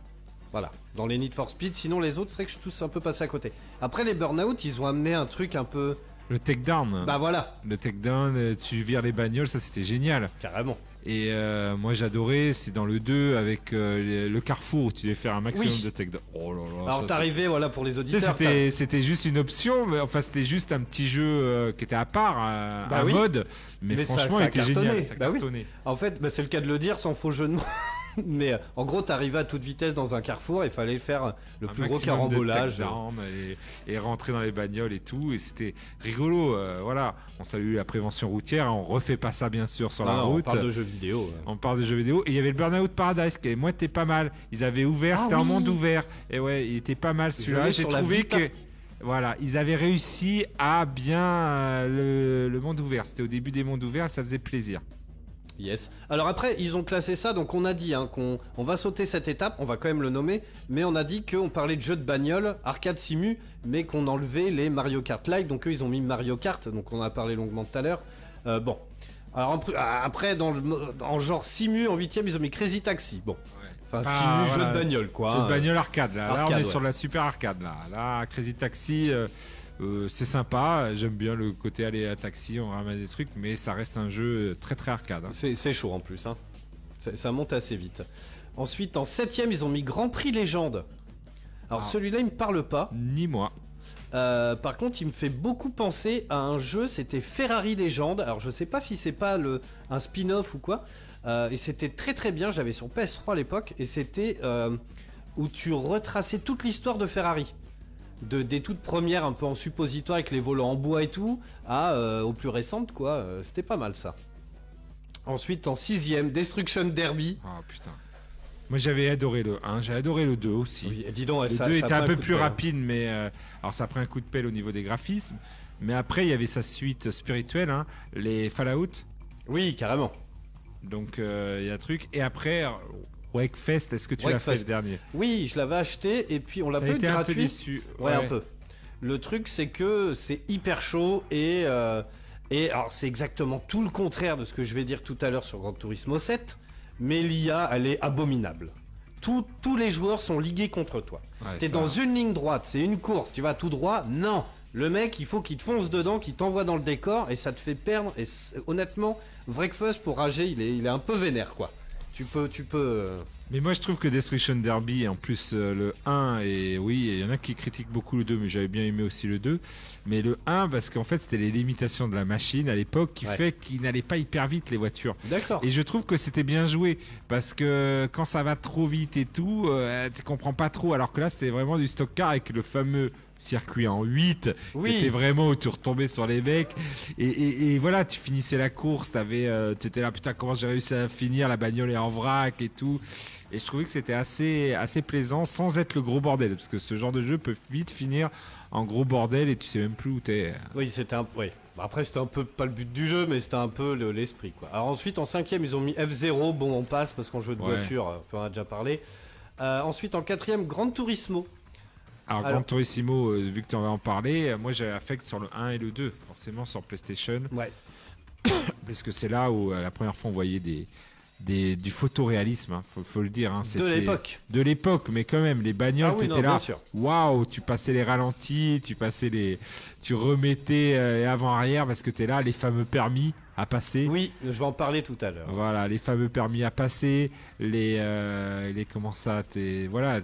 S5: Voilà, dans les Need for Speed, sinon les autres, c'est vrai que je suis tous un peu passé à côté. Après les Burnout, ils ont amené un truc un peu...
S6: Le takedown,
S5: Bah voilà,
S6: le takedown, euh, tu vires les bagnoles, ça c'était génial.
S5: carrément.
S6: Et euh, moi j'adorais, c'est dans le 2 avec euh, les- le carrefour où tu devais faire un maximum
S5: Oui.
S6: de takedown. Oh là là.
S5: Alors
S6: ça,
S5: t'arrivais, voilà, pour les
S6: Tu sais,
S5: auditeurs...
S6: c'était, c'était juste une option, mais enfin c'était juste un petit jeu euh, qui était à part, un,
S5: Bah
S6: un
S5: oui.
S6: mode, mais,
S5: Mais ça-
S6: franchement
S5: ça
S6: il était
S5: cartonnait.
S6: génial, ça
S5: Bah oui.
S6: cartonnait.
S5: t'as- En fait, bah, c'est le cas de le dire sans faux jeu de mots. [LAUGHS] Mais euh, en gros, t'arrivais à toute vitesse dans un carrefour et il fallait faire le
S6: Un
S5: plus gros carambolage.
S6: et, et rentrer dans les bagnoles et tout, et c'était rigolo. euh, voilà, on salue la prévention routière, on refait pas ça bien sûr sur
S5: Non,
S6: la
S5: non, on
S6: route.
S5: parle de jeux vidéo. ouais.
S6: On parle de jeux vidéo et il y avait le Burnout Paradise qui moi était pas mal. Ils avaient ouvert,
S5: Ah
S6: c'était un monde ouvert et ouais, il était pas mal celui-là. J'ai trouvé que voilà, ils avaient réussi à bien euh, le, le monde ouvert. C'était au début des mondes ouverts, ça faisait plaisir.
S5: Yes. Alors après, ils ont classé ça, donc on a dit hein, qu'on on va sauter cette étape, on va quand même le nommer, mais on a dit qu'on parlait de jeux de bagnole, arcade simu, mais qu'on enlevait les Mario Kart Live, donc eux ils ont mis Mario Kart, donc on en a parlé longuement tout à l'heure. Euh, bon. Alors en après, dans le, en genre simu, en huitième, ils ont mis Crazy Taxi. Bon, c'est un
S6: Pas-
S5: simu
S6: voilà.
S5: jeu de bagnole quoi. Hein.
S6: une bagnole arcade là. là, on est
S5: ouais.
S6: sur la super arcade là. Là, Crazy Taxi, euh, euh, c'est sympa. J'aime bien le côté aller à taxi, on ramasse des trucs, mais ça reste un jeu très très arcade. hein.
S5: C'est chaud en plus, hein. Ça monte assez vite. Ensuite, en septième, ils ont mis Grand Prix Légende. Alors
S6: Ah.
S5: celui-là, il me parle pas.
S6: Ni moi.
S5: Euh, par contre, il me fait beaucoup penser à un jeu, c'était Ferrari Légende. Alors, je sais pas si c'est pas le, un spin-off ou quoi. Euh, et c'était très très bien. J'avais sur PS3 à l'époque. Et c'était euh, où tu retraçais toute l'histoire de Ferrari. De, des toutes premières, un peu en suppositoire avec les volants en bois et tout, à euh, aux plus récentes, quoi. Euh, c'était pas mal ça. Ensuite, en sixième, Destruction Derby.
S6: Oh putain. Moi j'avais adoré le 1, j'ai adoré le 2 aussi.
S5: Oui, dis donc,
S6: Le
S5: ça,
S6: 2
S5: ça
S6: était un peu plus
S5: pelle,
S6: rapide, mais euh, alors ça a pris un coup de pelle au niveau des graphismes. Mais après, il y avait sa suite spirituelle, hein, les Fallout.
S5: Oui, carrément.
S6: Donc il y a un truc. Et après, Wakefest, est-ce que tu l'as fait le dernier
S5: Oui, je l'avais acheté et puis on l'a pas eu
S6: été un peu
S5: gratuit.
S6: déçu.
S5: Ouais, un peu. Le truc, c'est que c'est hyper chaud et. euh, et alors, c'est exactement tout le contraire de ce que je vais dire tout à l'heure sur Gran Turismo 7. Mais l'IA, elle est abominable. Tous- tous les joueurs sont ligués contre toi.
S6: Ouais,
S5: T'es dans une ligne droite, c'est une course, tu vas tout droit. Non, le mec, il faut qu'il te fonce dedans, qu'il t'envoie dans le décor et ça te fait perdre. Et honnêtement, Breakfast pour rager, il est, il est un peu vénère, quoi. Tu peux, tu peux. euh,
S6: Mais moi je trouve que Destruction Derby, en plus euh, le 1, et oui, il y en a qui critiquent beaucoup le 2, mais j'avais bien aimé aussi le 2. Mais le 1, parce qu'en fait c'était les limitations de la machine à l'époque qui
S5: Ouais.
S6: fait qu'il n'allait pas hyper vite les voitures.
S5: D'accord.
S6: Et je trouve que c'était bien joué parce que quand ça va trop vite et tout, euh, tu comprends pas trop. Alors que là, c'était vraiment du stock car avec le fameux circuit en 8
S5: Oui.
S6: vraiment où tu retombais sur les mecs. Et, et- et voilà, tu finissais la course, t'avais, euh, tu étais là, putain, comment j'ai réussi à finir La bagnole est en vrac et tout. Et je trouvais que c'était assez, assez plaisant sans être le gros bordel parce que ce genre de jeu peut vite finir en gros bordel et tu sais même plus où t'es.
S5: Oui, c'était un. Oui. Bah, après, c'était un peu pas le but du jeu, mais c'était un peu le- l'esprit, quoi. Alors ensuite, en cinquième, ils ont mis F0. Bon, on passe parce qu'en jeu de
S6: Ouais.
S5: voiture, euh, on en a déjà parlé. Euh, ensuite, en quatrième, Gran Turismo.
S6: Alors, Gran Turismo, euh, vu que tu en vas en parler, euh, moi j'ai affect sur le 1 et le 2, forcément sur PlayStation.
S5: Ouais. [COUGHS]
S6: Parce que c'est là où euh, la première fois on voyait des, des, du photoréalisme, hein, faut, faut le dire. hein,
S5: De l'époque.
S6: De l'époque, mais quand même, les bagnoles,
S5: Ah oui,
S6: t'étais là. Waouh, tu passais les ralentis, tu passais les, tu remettais euh, les avant-arrière parce que t'es là, les fameux permis à passer.
S5: Oui, je vais en parler tout à l'heure.
S6: Voilà, les fameux permis à passer, les, euh, les comment ça, t'es- voilà,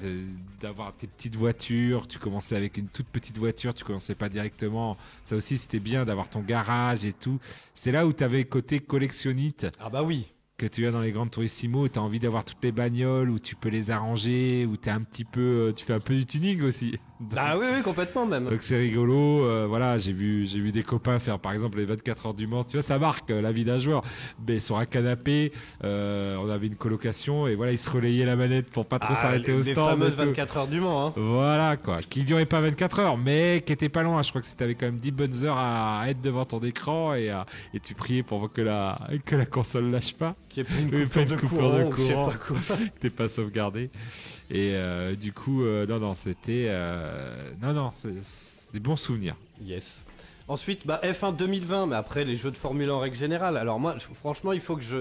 S6: d'avoir tes petites voitures. Tu commençais avec une toute petite voiture, tu commençais pas directement. Ça aussi, c'était bien d'avoir ton garage et tout. C'était là où tu avais le côté collectionnite
S5: Ah bah oui.
S6: Que tu as dans les grandes Turismo. Tu as envie d'avoir toutes les bagnoles, où tu peux les arranger, où t'es un petit peu, euh, tu fais un peu du tuning aussi.
S5: Ah oui, oui, complètement même.
S6: Donc c'est rigolo, euh, voilà, j'ai vu, j'ai vu des copains faire par exemple les 24 heures du Mans, tu vois, ça marque euh, la vie d'un joueur. Mais sur un canapé, euh, on avait une colocation et voilà, ils se relayaient la manette pour pas trop
S5: Ah,
S6: s'arrêter
S5: les,
S6: au
S5: les
S6: stand.
S5: fameuses
S6: et tout.
S5: 24 heures du Mans. Hein.
S6: Voilà quoi, qui durait pas 24 heures, mais qui était pas loin. Je crois que c'était quand même 10 bonnes heures à être devant ton écran et, à- et tu priais pour que la, que la console lâche pas.
S5: Qui est pas une
S6: Oui,
S5: coupure,
S6: pas une
S5: de,
S6: coupure
S5: courant,
S6: de
S5: ou je sais
S6: courant.
S5: pas quoi. [LAUGHS]
S6: t'es pas sauvegardé. Et euh, du coup, euh, non, non, c'était. euh, non, non, c'est des bons souvenirs.
S5: Yes. Ensuite, bah, F1 2020, mais après les jeux de Formule 1 en règle générale. Alors moi, franchement, il faut que je,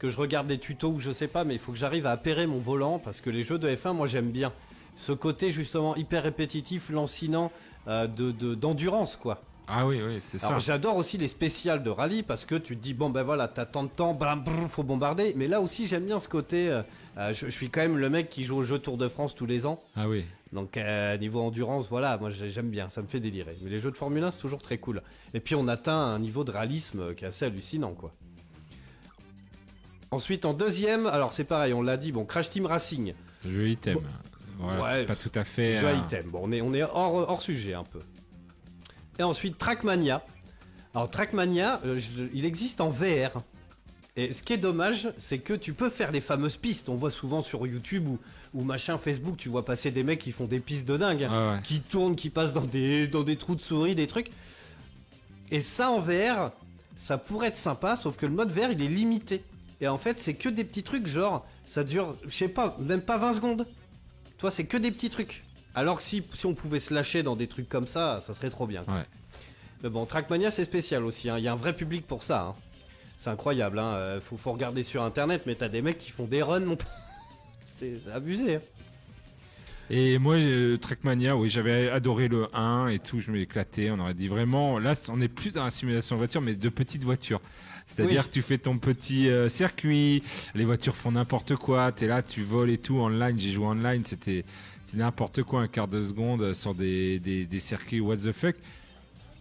S5: que je regarde des tutos ou je sais pas, mais il faut que j'arrive à appairer mon volant parce que les jeux de F1, moi j'aime bien. Ce côté justement hyper répétitif, lancinant, euh, de, de- d'endurance quoi.
S6: Ah oui, oui, c'est ça.
S5: Alors j'adore aussi les spéciales de rallye parce que tu te dis bon ben voilà t'as tant de temps, blam, brr, faut bombarder. Mais là aussi j'aime bien ce côté. euh, euh, je, je suis quand même le mec qui joue au jeu Tour de France tous les ans.
S6: Ah oui.
S5: Donc euh, niveau endurance, voilà, moi j'ai- j'aime bien, ça me fait délirer. Mais les jeux de Formule 1 c'est toujours très cool. Et puis on atteint un niveau de réalisme qui est assez hallucinant quoi. Ensuite en deuxième, alors c'est pareil, on l'a dit, bon Crash Team Racing,
S6: Jeu item. Voilà,
S5: Ouais,
S6: c'est pas tout à fait.
S5: jeu
S6: euh,
S5: item. Bon on est, on est hors, hors sujet un peu. Et ensuite Trackmania. Alors Trackmania, je- il existe en VR. Et ce qui est dommage, c'est que tu peux faire les fameuses pistes. On voit souvent sur YouTube ou, ou machin Facebook, tu vois passer des mecs qui font des pistes de dingue.
S6: Ah ouais.
S5: qui tournent, qui passent dans des, dans des trous de souris, des trucs. Et ça en VR, ça pourrait être sympa, sauf que le mode VR il est limité. Et en fait, c'est que des petits trucs, genre, ça dure, je sais pas, même pas 20 secondes. Toi, c'est que des petits trucs. Alors que si, si on pouvait se lâcher dans des trucs comme ça, ça serait trop bien.
S6: Ouais.
S5: Mais bon, Trackmania c'est spécial aussi, hein. il y a un vrai public pour ça. hein. C'est incroyable, hein. euh, faut, faut regarder sur internet, mais t'as des mecs qui font des runs, mon [LAUGHS] c'est abusé. hein.
S6: Et moi, euh, Trackmania, oui, j'avais adoré le 1 et tout, je m'éclatais. On aurait dit vraiment, là, on n'est plus dans la simulation de voiture, mais de petites voitures. C'est-à-dire
S5: Oui.
S6: que tu fais ton petit euh, circuit, les voitures font n'importe quoi, tu es là, tu voles et tout. Online, j'ai joué online, c'était n'importe quoi, un quart de seconde sur des, des, des circuits what the fuck.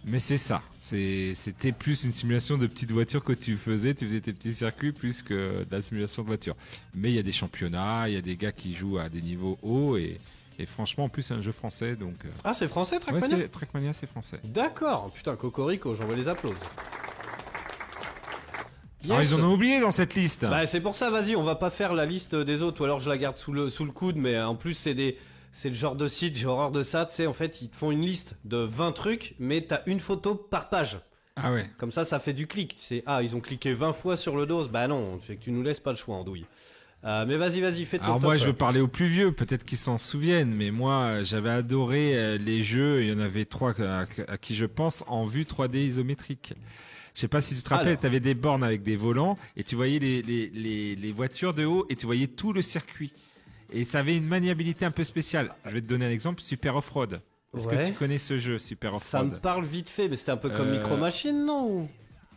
S6: Mais c'est ça, c'était plus une simulation de petites voitures que tu faisais, tu faisais tes petits circuits plus que de la simulation de voiture. Mais il y a des championnats, il y a des gars qui jouent à des niveaux hauts et, et franchement, en plus, c'est un jeu français, donc. euh,
S5: Ah, c'est français
S6: ouais,
S5: Trackmania
S6: c'est- Trackmania, c'est français.
S5: D'accord, putain, Cocorico, j'envoie les applauses.
S6: Alors,
S5: Yes.
S6: ils en ont oublié dans cette liste.
S5: Bah, c'est pour ça, vas-y, on va pas faire la liste des autres, ou alors je la garde sous le, sous le coude, mais en plus, c'est des. C'est le genre de site, j'ai horreur de ça, tu sais, en fait, ils te font une liste de 20 trucs, mais t'as une photo par page.
S6: Ah ouais.
S5: Comme ça, ça fait du clic. Tu sais, ah, ils ont cliqué 20 fois sur le dos. Bah non, c'est que tu nous laisses pas le choix, Andouille. Euh, mais vas-y, vas-y, fais ton
S6: Alors
S5: top.
S6: moi je veux parler aux plus vieux, peut-être qu'ils s'en souviennent, mais moi euh, j'avais adoré euh, les jeux, il y en avait trois à, qui je pense en vue 3D isométrique. Je sais pas si tu te rappelles, tu avais des bornes avec des volants et tu voyais les, les, les, les voitures de haut et tu voyais tout le circuit. Et ça avait une maniabilité un peu spéciale. Je vais te donner un exemple, Super Off-Road. Est-ce
S5: Ouais.
S6: que tu connais ce jeu, Super
S5: Ça me
S6: Off-Road
S5: parle vite fait, mais c'était un peu comme
S6: Euh,
S5: Micro Machine, non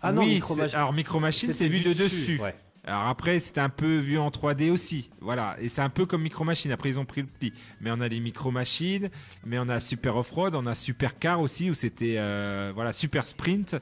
S5: Ah non,
S6: oui,
S5: Micro Machine.
S6: alors Micro Machine, c'est vu de dessus.
S5: Ouais.
S6: Alors après, c'était un peu vu en 3D aussi. Voilà. Et c'est un peu comme Micro Machine. Après, ils ont pris le pli. Mais on a les Micro Machines, mais on a Super Off-Road, on a Super Car aussi, où c'était euh, voilà, Super Sprint.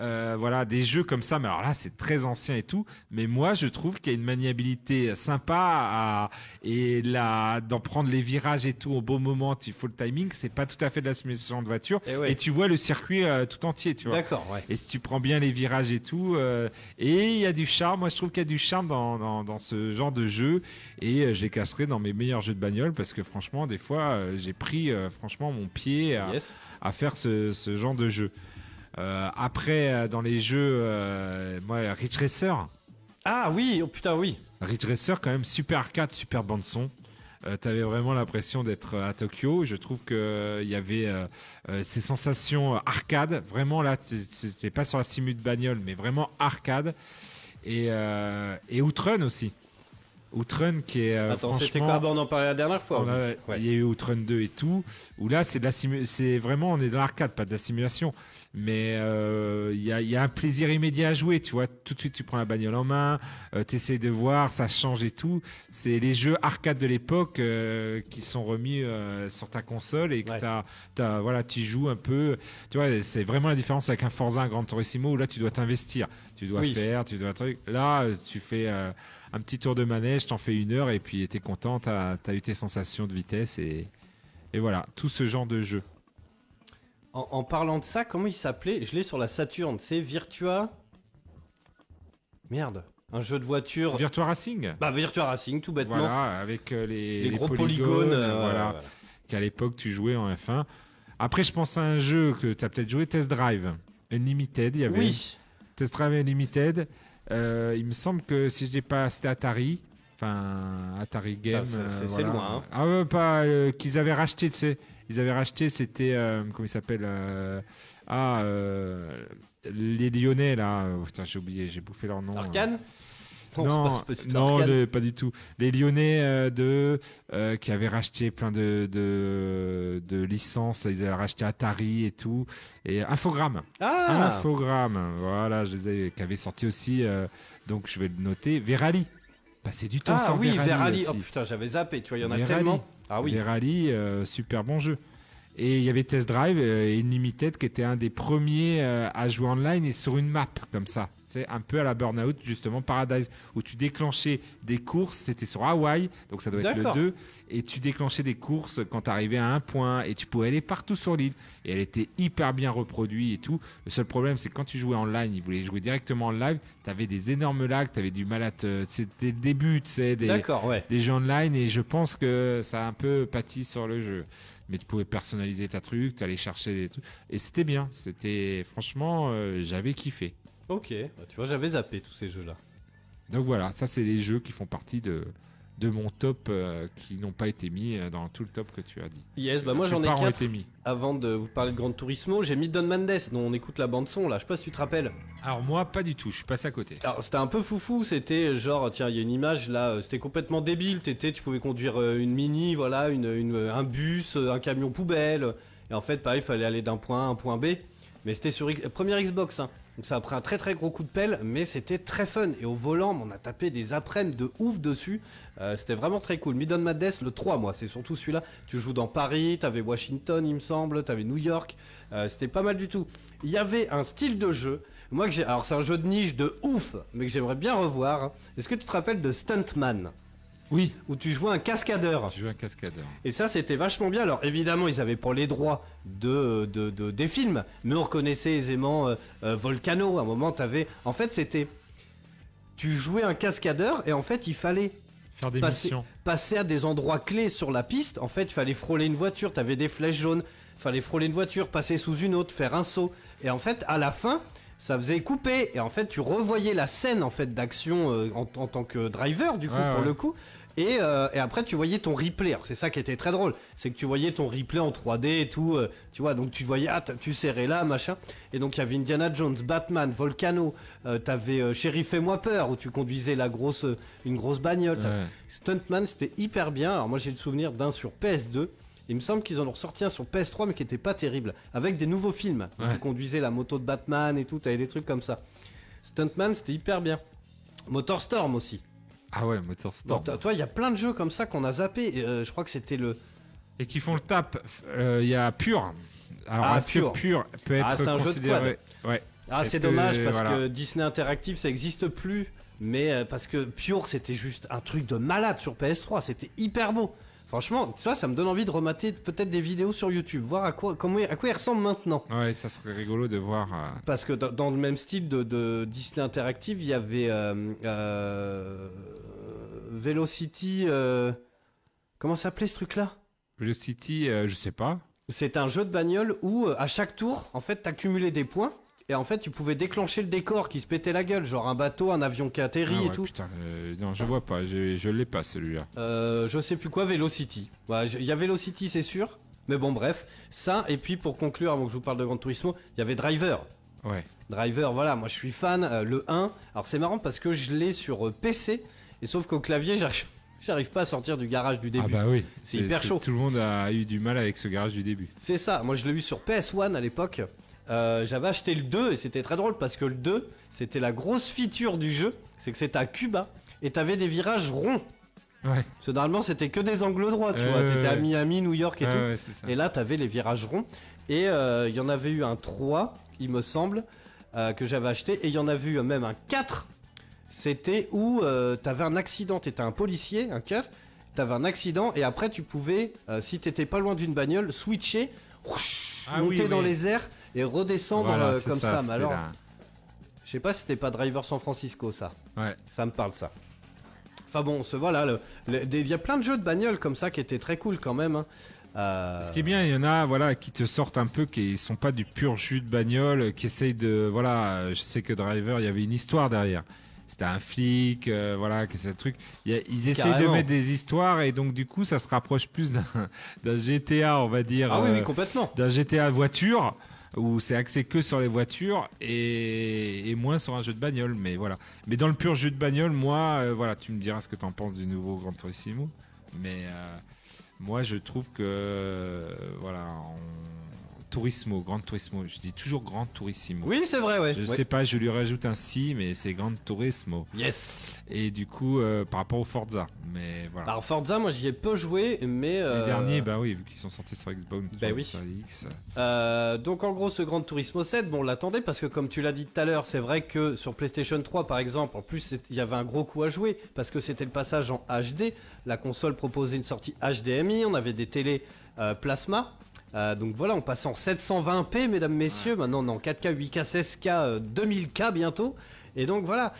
S6: Euh, voilà, des jeux comme ça. Mais alors là, c'est très ancien et tout. Mais moi, je trouve qu'il y a une maniabilité sympa à, et là, d'en prendre les virages et tout au bon moment. Il faut le timing. C'est pas tout à fait de la simulation de voiture.
S5: Et ouais.
S6: Et tu vois le circuit euh, tout entier, tu vois.
S5: D'accord, ouais.
S6: Et si tu prends bien les virages et tout, euh, et il y a du charme. Moi, je trouve qu'il y a du charme dans, dans, dans ce genre de jeu. Et je les casserai dans mes meilleurs jeux de bagnole parce que franchement, des fois, j'ai pris franchement mon pied à,
S5: Yes.
S6: à faire ce, ce genre de jeu. Euh, après, euh, dans les jeux, euh, moi, Ridge Racer.
S5: Ah oui, oh putain, oui.
S6: Ridge Racer, quand même, super arcade, super bande son. Euh, T'avais vraiment l'impression d'être à Tokyo. Je trouve que euh, il y avait euh, euh, ces sensations arcade. Vraiment là, n'es pas sur la simu de bagnole, mais vraiment arcade. Et, euh, et Outrun aussi. Outrun qui est euh,
S5: Attends, c'était quoi On en parlait la dernière fois. Ouais.
S6: Il y a eu Outrun 2 et tout, où là c'est de la simu- c'est vraiment on est dans l'arcade, pas de la simulation. Mais euh, il y, a, il y a un plaisir immédiat à jouer, tu vois. Tout de suite tu prends la bagnole en main, euh, tu essaies de voir, ça change et tout. C'est les jeux arcade de l'époque euh, qui sont remis euh, sur ta console et que
S5: Ouais.
S6: t'as- t'as- voilà, tu joues un peu. Tu vois, c'est vraiment la différence avec un Forza, un Gran Turismo où là tu dois t'investir, tu dois
S5: Oui.
S6: faire, tu dois truc. Là euh, tu fais euh, un petit tour de manège, t'en fais une heure et puis t'es content, t'as as eu tes sensations de vitesse et, et voilà, tout ce genre de jeu.
S5: En, en parlant de ça, comment il s'appelait Je l'ai sur la Saturn, c'est Virtua. Merde, un jeu de voiture.
S6: Virtua Racing
S5: Bah, Virtua Racing, tout bêtement.
S6: Voilà, avec euh, les,
S5: Les,
S6: les
S5: gros polygones. euh,
S6: voilà,
S5: ouais, ouais.
S6: qu'à l'époque tu jouais en F1. Après, je pense à un jeu que tu as peut-être joué, Test Drive. Unlimited, il y avait
S5: Oui,
S6: Test Drive Unlimited. Euh, il me semble que si je dis pas, c'était Atari. Enfin, Atari Game.
S5: c'est-
S6: euh, voilà.
S5: loin, hein.
S6: Ah ouais, pas euh, qu'ils avaient racheté, tu sais. Ils avaient racheté, c'était. euh, comment il s'appelle euh, Ah, euh, les Lyonnais, là. Oh, putain, j'ai oublié, j'ai bouffé leur nom. Non,
S5: du tout
S6: non, de- pas du tout. Les Lyonnais euh, de euh, qui avaient racheté plein de, de de licences, ils avaient racheté Atari et tout et Infogrames.
S5: Ah
S6: Infogrames, voilà, je les ai, qui avaient sorti aussi. euh, donc je vais le noter. Verali. Passer du temps
S5: Ah
S6: sans
S5: oui,
S6: Verali.
S5: Oh putain, j'avais zappé, tu vois, il y en a
S6: Verali.
S5: tellement. Ah oui.
S6: Verali, euh, super bon jeu. Et il y avait Test Drive euh, et Unlimited qui était un des premiers euh, à jouer online et sur une map comme ça. C'est un peu à la Burnout, justement, Paradise, où tu déclenchais des courses, c'était sur Hawaï, donc ça doit être le
S5: D'accord.
S6: 2, et tu déclenchais des courses quand tu arrivais à un point, et tu pouvais aller partout sur l'île. Et elle était hyper bien reproduite et tout. Le seul problème, c'est que quand tu jouais en live, ils voulaient jouer directement en live, tu avais des énormes lags, tu avais du mal à te. C'était le début, tu sais, des,
S5: ouais.
S6: des jeux online et je pense que ça a un peu pâti sur le jeu. Mais tu pouvais personnaliser ta truc, tu allais chercher des trucs. Et c'était bien. C'était franchement, euh, j'avais kiffé.
S5: Ok, bah, tu vois, j'avais zappé tous ces jeux-là.
S6: Donc voilà, ça c'est les jeux qui font partie de, de mon top euh, qui n'ont pas été mis euh, dans tout le top que tu as dit.
S5: Yes, bah moi j'en ai quatre.
S6: été mis.
S5: Avant de vous parler de Gran Turismo, j'ai mis Don Mendes, dont on écoute la bande son là. Je sais pas si tu te rappelles.
S6: Alors moi, pas du tout. Je suis passé à côté.
S5: Alors c'était un peu foufou, c'était genre tiens il y a une image là, euh, c'était complètement débile. T'étais, tu pouvais conduire une mini, voilà, une, une- un bus, un camion poubelle. Et en fait pareil, il fallait aller d'un point A à un point B. Mais c'était sur X- première Xbox, hein. Donc ça a pris un très très gros coup de pelle, mais c'était très fun. Et au volant, on a tapé des après-midi de ouf dessus. Euh, c'était vraiment très cool. Midon Madness, le 3, moi, c'est surtout celui-là. Tu joues dans Paris, t'avais Washington, il me semble, t'avais New York. Euh, c'était pas mal du tout. Il y avait un style de jeu. Moi, que j'ai. Alors, c'est un jeu de niche de ouf, mais que j'aimerais bien revoir. Est-ce que tu te rappelles de Stuntman?
S6: Oui.
S5: Où tu jouais un cascadeur.
S6: Tu joues un cascadeur.
S5: Et ça, c'était vachement bien. Alors, évidemment, ils avaient pas les droits de, de, de- des films, mais on reconnaissait aisément euh, euh, Volcano. À un moment, t'avais. En fait, c'était. Tu jouais un cascadeur, et en fait, il fallait
S6: Faire des
S5: passer,
S6: missions.
S5: passer à des endroits clés sur la piste. En fait, il fallait frôler une voiture, tu avais des flèches jaunes, il fallait frôler une voiture, passer sous une autre, faire un saut. Et en fait, à la fin, ça faisait couper. Et en fait, tu revoyais la scène en fait d'action euh, en, en tant que driver, du coup,
S6: Ouais,
S5: pour
S6: ouais.
S5: le coup. Et, euh, et après, tu voyais ton replay. Alors, c'est ça qui était très drôle. C'est que tu voyais ton replay en 3D et tout. euh, tu vois, donc tu voyais, ah, tu serrais là, machin. Et donc, il y avait Indiana Jones, Batman, Volcano. T'avais Sheriff Fais-moi peur, où tu conduisais la grosse, une grosse bagnole.
S6: Ouais.
S5: Stuntman, c'était hyper bien. Alors moi j'ai le souvenir d'un sur PS2. Il me semble qu'ils en ont ressorti un sur PS3 mais qui était pas terrible. Avec des nouveaux films.
S6: Ouais.
S5: Tu conduisais la moto de Batman et tout, t'avais des trucs comme ça. Stuntman c'était hyper bien. Motorstorm aussi.
S6: Ah ouais, Motorstorm.
S5: Donc, toi il y a plein de jeux comme ça qu'on a zappé. Euh, je crois que c'était le...
S6: Et qui font le tap. Euh, Il y a Pure. Alors,
S5: Ah,
S6: est-ce
S5: Pure.
S6: que Pure peut être
S5: Ah, c'est un jeu de
S6: considéré. Ouais.
S5: Ah c'est dommage parce
S6: voilà.
S5: que Disney Interactive ça existe plus. Mais euh, parce que Pure c'était juste un truc de malade sur PS3. C'était hyper beau. Franchement, tu vois, ça me donne envie de remater peut-être des vidéos sur YouTube, voir à quoi, comment, à quoi il ressemble maintenant.
S6: Ouais, ça serait rigolo de voir. euh,
S5: Parce que dans, dans le même style de, de Disney Interactive, il y avait euh, euh, Velocity. comment s'appelait ce truc-là?
S6: Velocity, je sais pas.
S5: C'est un jeu de bagnole où à chaque tour, en fait, t'accumulais des points Et en fait, tu pouvais déclencher le décor qui se pétait la gueule, genre un bateau, un avion qui atterrit
S6: Ah
S5: et tout.
S6: Putain, euh, non, je vois pas, je, je l'ai pas celui-là.
S5: Euh, je sais plus quoi, Velocity. Ouais, Il y a Velocity, c'est sûr. Mais bon, bref, ça. Et puis pour conclure, avant que je vous parle de Gran Turismo, il y avait Driver.
S6: Ouais.
S5: Driver, voilà, moi je suis fan. euh, le 1. Alors c'est marrant parce que je l'ai sur euh, PC. Et sauf qu'au clavier, [LAUGHS] j'arrive, j'arrive pas à sortir du garage du début.
S6: Ah bah oui.
S5: C'est hyper chaud.
S6: Tout le monde a eu du mal avec ce garage du début.
S5: C'est ça, moi je l'ai eu sur PS1 à l'époque. Euh, J'avais acheté le 2 et c'était très drôle parce que le 2, c'était la grosse feature du jeu. C'est que c'était à Cuba et t'avais des virages ronds.
S6: Ouais.
S5: Parce que normalement c'était que des angles droits, tu vois.
S6: ouais,
S5: T'étais à. Miami, New York et tout. Et là, t'avais les virages ronds. Et euh, il y en avait eu un 3, il me semble, euh, que j'avais acheté. Et il y en avait eu même un 4. C'était où t'avais un accident. T'étais un policier, un keuf. T'avais un accident. Et après, tu pouvais, si t'étais pas loin d'une bagnole, switcher, whoosh,
S6: Ah
S5: monter
S6: oui,
S5: dans
S6: oui.
S5: les airs et redescendre
S6: Voilà,
S5: euh, comme ça. Mais
S6: c'était
S5: alors,
S6: la-
S5: je sais pas si c'était pas Driver San Francisco, ça.
S6: Ouais.
S5: Ça me parle, ça. Enfin bon, ce, voilà, il y a plein de jeux de bagnole comme ça qui étaient très cool quand même. hein. Euh,
S6: Ce qui est bien, il y en a voilà, qui te sortent un peu, qui sont pas du pur jus de bagnole, qui essayent de. Voilà, euh, je sais que Driver, il y avait une histoire derrière. C'était un flic, euh, voilà, que c'est le truc. Il y a- ils essayent de mettre des histoires et donc du coup, ça se rapproche plus d'un GTA, on va dire.
S5: Ah oui, oui, complètement.
S6: d'un GTA voiture où c'est axé que sur les voitures et, moins sur un jeu de bagnole mais voilà. Mais dans le pur jeu de bagnole moi euh, voilà tu me diras ce que tu en penses du nouveau Gran Turismo mais euh, moi je trouve que euh, voilà Turismo Gran Turismo je dis toujours Gran Turismo
S5: Oui, c'est vrai, ouais.
S6: je
S5: Ouais.
S6: sais pas je lui rajoute un si mais c'est Gran Turismo
S5: Yes.
S6: et du coup euh, par rapport au Forza mais voilà
S5: Alors Forza, moi j'y ai peu joué, mais.
S6: les
S5: euh,
S6: derniers bah oui vu qu'ils sont sortis sur Xbox
S5: Bah oui.
S6: sur X
S5: euh, donc en gros, ce Gran Turismo 7, bon, on l'attendait parce que comme tu l'as dit tout à l'heure, c'est vrai que sur PlayStation 3 par exemple, en plus il y avait un gros coup à jouer parce que c'était le passage en HD. La console proposait une sortie HDMI, on avait des télés plasma. Euh, donc voilà, on passe en 720p, mesdames, messieurs. Maintenant, on est en 4K, 8K, 16K, euh, 2000K bientôt. Et donc voilà,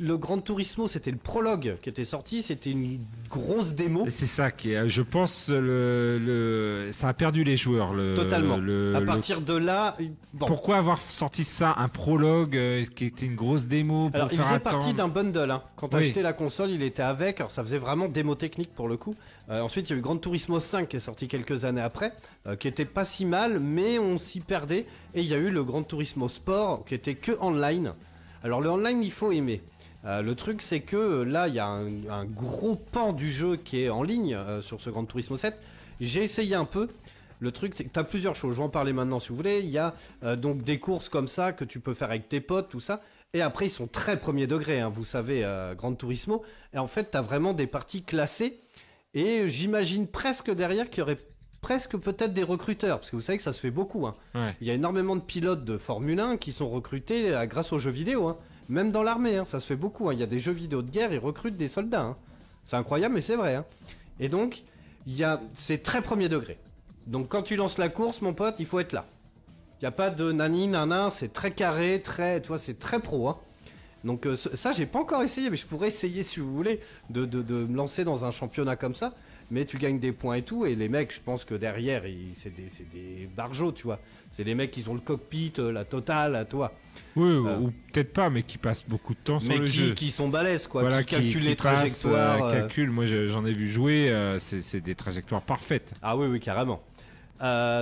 S5: le Gran Turismo, c'était le prologue qui était sorti. C'était une grosse démo.
S6: C'est ça qui est, je pense, le, le- ça a perdu les joueurs. Le,
S5: Totalement.
S6: le-
S5: à partir de là, bon.
S6: Pourquoi avoir sorti ça, un prologue euh, qui était une grosse démo pour
S5: Alors, il
S6: faire
S5: faisait
S6: attendre
S5: partie d'un bundle. Hein. Quand t'as
S6: Oui.
S5: acheté la console, il était avec. Alors, ça faisait vraiment démo technique pour le coup. Euh, ensuite, il y a eu Gran Turismo 5 qui est sorti quelques années après, euh, qui était pas si mal, mais on s'y perdait. Et il y a eu le Gran Turismo Sport qui était que online. Alors, le online, il faut aimer. Euh, le truc, c'est que euh, là, il y a un, gros pan du jeu qui est en ligne euh, sur ce Gran Turismo 7. J'ai essayé un peu. Le truc, tu as plusieurs choses. Je vais en parler maintenant si vous voulez. Il y a donc des courses comme ça que tu peux faire avec tes potes, tout ça. Et après, ils sont très premier degré, hein, vous savez, euh, Gran Turismo. Et en fait, tu as vraiment des parties classées. Et j'imagine presque derrière qu'il y aurait presque peut-être des recruteurs. Parce que vous savez que ça se fait beaucoup. hein.
S6: Ouais.
S5: Il y a énormément de pilotes de Formule 1 qui sont recrutés euh, grâce aux jeux vidéo. hein. Même dans l'armée, hein, ça se fait beaucoup. hein. Il y a des jeux vidéo de guerre, ils recrutent des soldats. C'est incroyable, mais c'est vrai. hein. Et donc, il y a, c'est très premier degré. Donc quand tu lances la course, mon pote, il faut être là. Il n'y a pas de nani, nanin, c'est très carré, très, tu c'est très pro. hein. Donc euh, ça, j'ai pas encore essayé, mais je pourrais essayer si vous voulez de, de- de me lancer dans un championnat comme ça. Mais tu gagnes des points et tout, et les mecs, je pense que derrière, c'est des, des barjots, tu vois. C'est les mecs qui ont le cockpit, euh, la totale, à toi.
S6: Oui,
S5: Euh.
S6: ou peut-être pas, mais qui passent beaucoup de temps sur
S5: mais
S6: le
S5: qui,
S6: jeu.
S5: qui sont balèzes, quoi.
S6: voilà,
S5: qui calculent les trajectoires. euh,
S6: calculent. Moi, je- j'en ai vu jouer. euh, c'est des trajectoires parfaites.
S5: Ah oui, oui, carrément.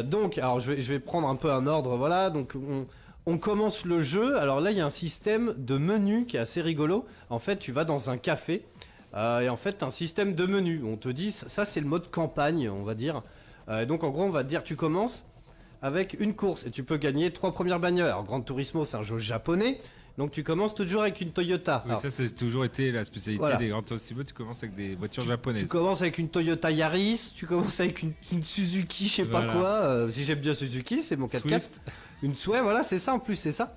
S5: Donc, alors je vais, je vais prendre un peu un ordre, voilà. Donc, on, on commence le jeu. Alors là, il y a un système de menu qui est assez rigolo. En fait, tu vas dans un café euh, et en fait, un système de menu. On te dit, ça, c'est le mode campagne, on va dire. Euh, donc, en gros, on va te dire, tu commences avec une course et tu peux gagner trois premières bagnoles. Alors, Gran Turismo, c'est un jeu japonais. Donc, tu commences toujours avec une Toyota.
S6: Oui,
S5: Alors,
S6: ça, c'est toujours été la spécialité
S5: Voilà.
S6: des Gran Turismo. Tu commences avec des voitures
S5: tu
S6: japonaises.
S5: commences avec une Toyota Yaris, tu commences avec une, une Suzuki, je sais pas quoi. euh, si j'aime bien Suzuki, c'est mon 4x4.
S6: Swift.
S5: Une souhait, voilà, c'est ça en plus, c'est ça.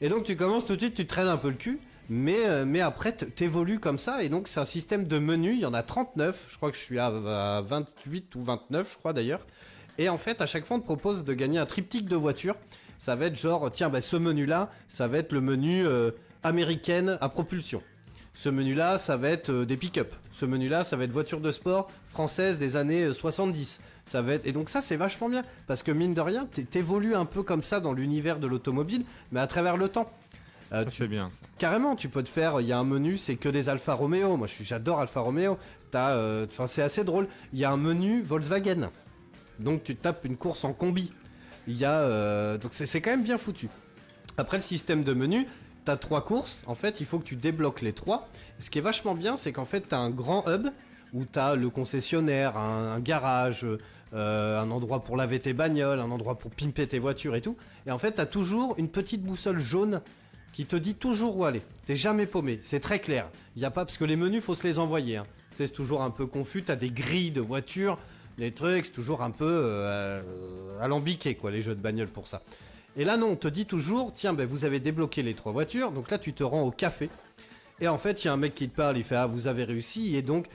S5: Et donc tu commences tout de suite, tu traînes un peu le cul, mais, euh, mais après t'évolues comme ça, et donc c'est un système de menus, il y en a 39, je crois que je suis à, à 28 ou 29, je crois d'ailleurs. Et en fait, à chaque fois, on te propose de gagner un triptyque de voiture. Ça va être genre, tiens, bah, ce menu-là, ça va être le menu euh, américaine à propulsion. Ce menu-là, ça va être euh, des pick-up. Ce menu-là, ça va être voiture de sport française des années euh, 70. Ça va être... Et donc ça, c'est vachement bien. Parce que mine de rien, t'é- t'évolues un peu comme ça dans l'univers de l'automobile, mais à travers le temps. Euh,
S6: Ça,
S5: tu-
S6: c'est bien, ça.
S5: Carrément, tu peux te faire. Il y a un menu, c'est que des Alfa Romeo. Moi, j'adore Alfa Romeo. T'as, euh, Enfin, c'est assez drôle. Il y a un menu Volkswagen. Donc, tu tapes une course en combi. Il y a. euh, Donc, c'est c'est quand même bien foutu. Après, le système de menu, t'as trois courses. En fait, il faut que tu débloques les trois. Ce qui est vachement bien, c'est qu'en fait, t'as un grand hub où t'as le concessionnaire, un, un garage, euh, un endroit pour laver tes bagnoles, un endroit pour pimper tes voitures et tout. Et en fait, t'as toujours une petite boussole jaune qui te dit toujours où aller. T'es jamais paumé, c'est très clair. Il a pas parce que les menus faut se les envoyer. hein. C'est toujours un peu confus. T'as des grilles de voitures, des trucs, c'est toujours un peu euh, alambiqué quoi les jeux de bagnole pour ça. Et là non, on te dit toujours tiens ben vous avez débloqué les trois voitures, donc là tu te rends au café. Et en fait il y a un mec qui te parle, il fait ah vous avez réussi et donc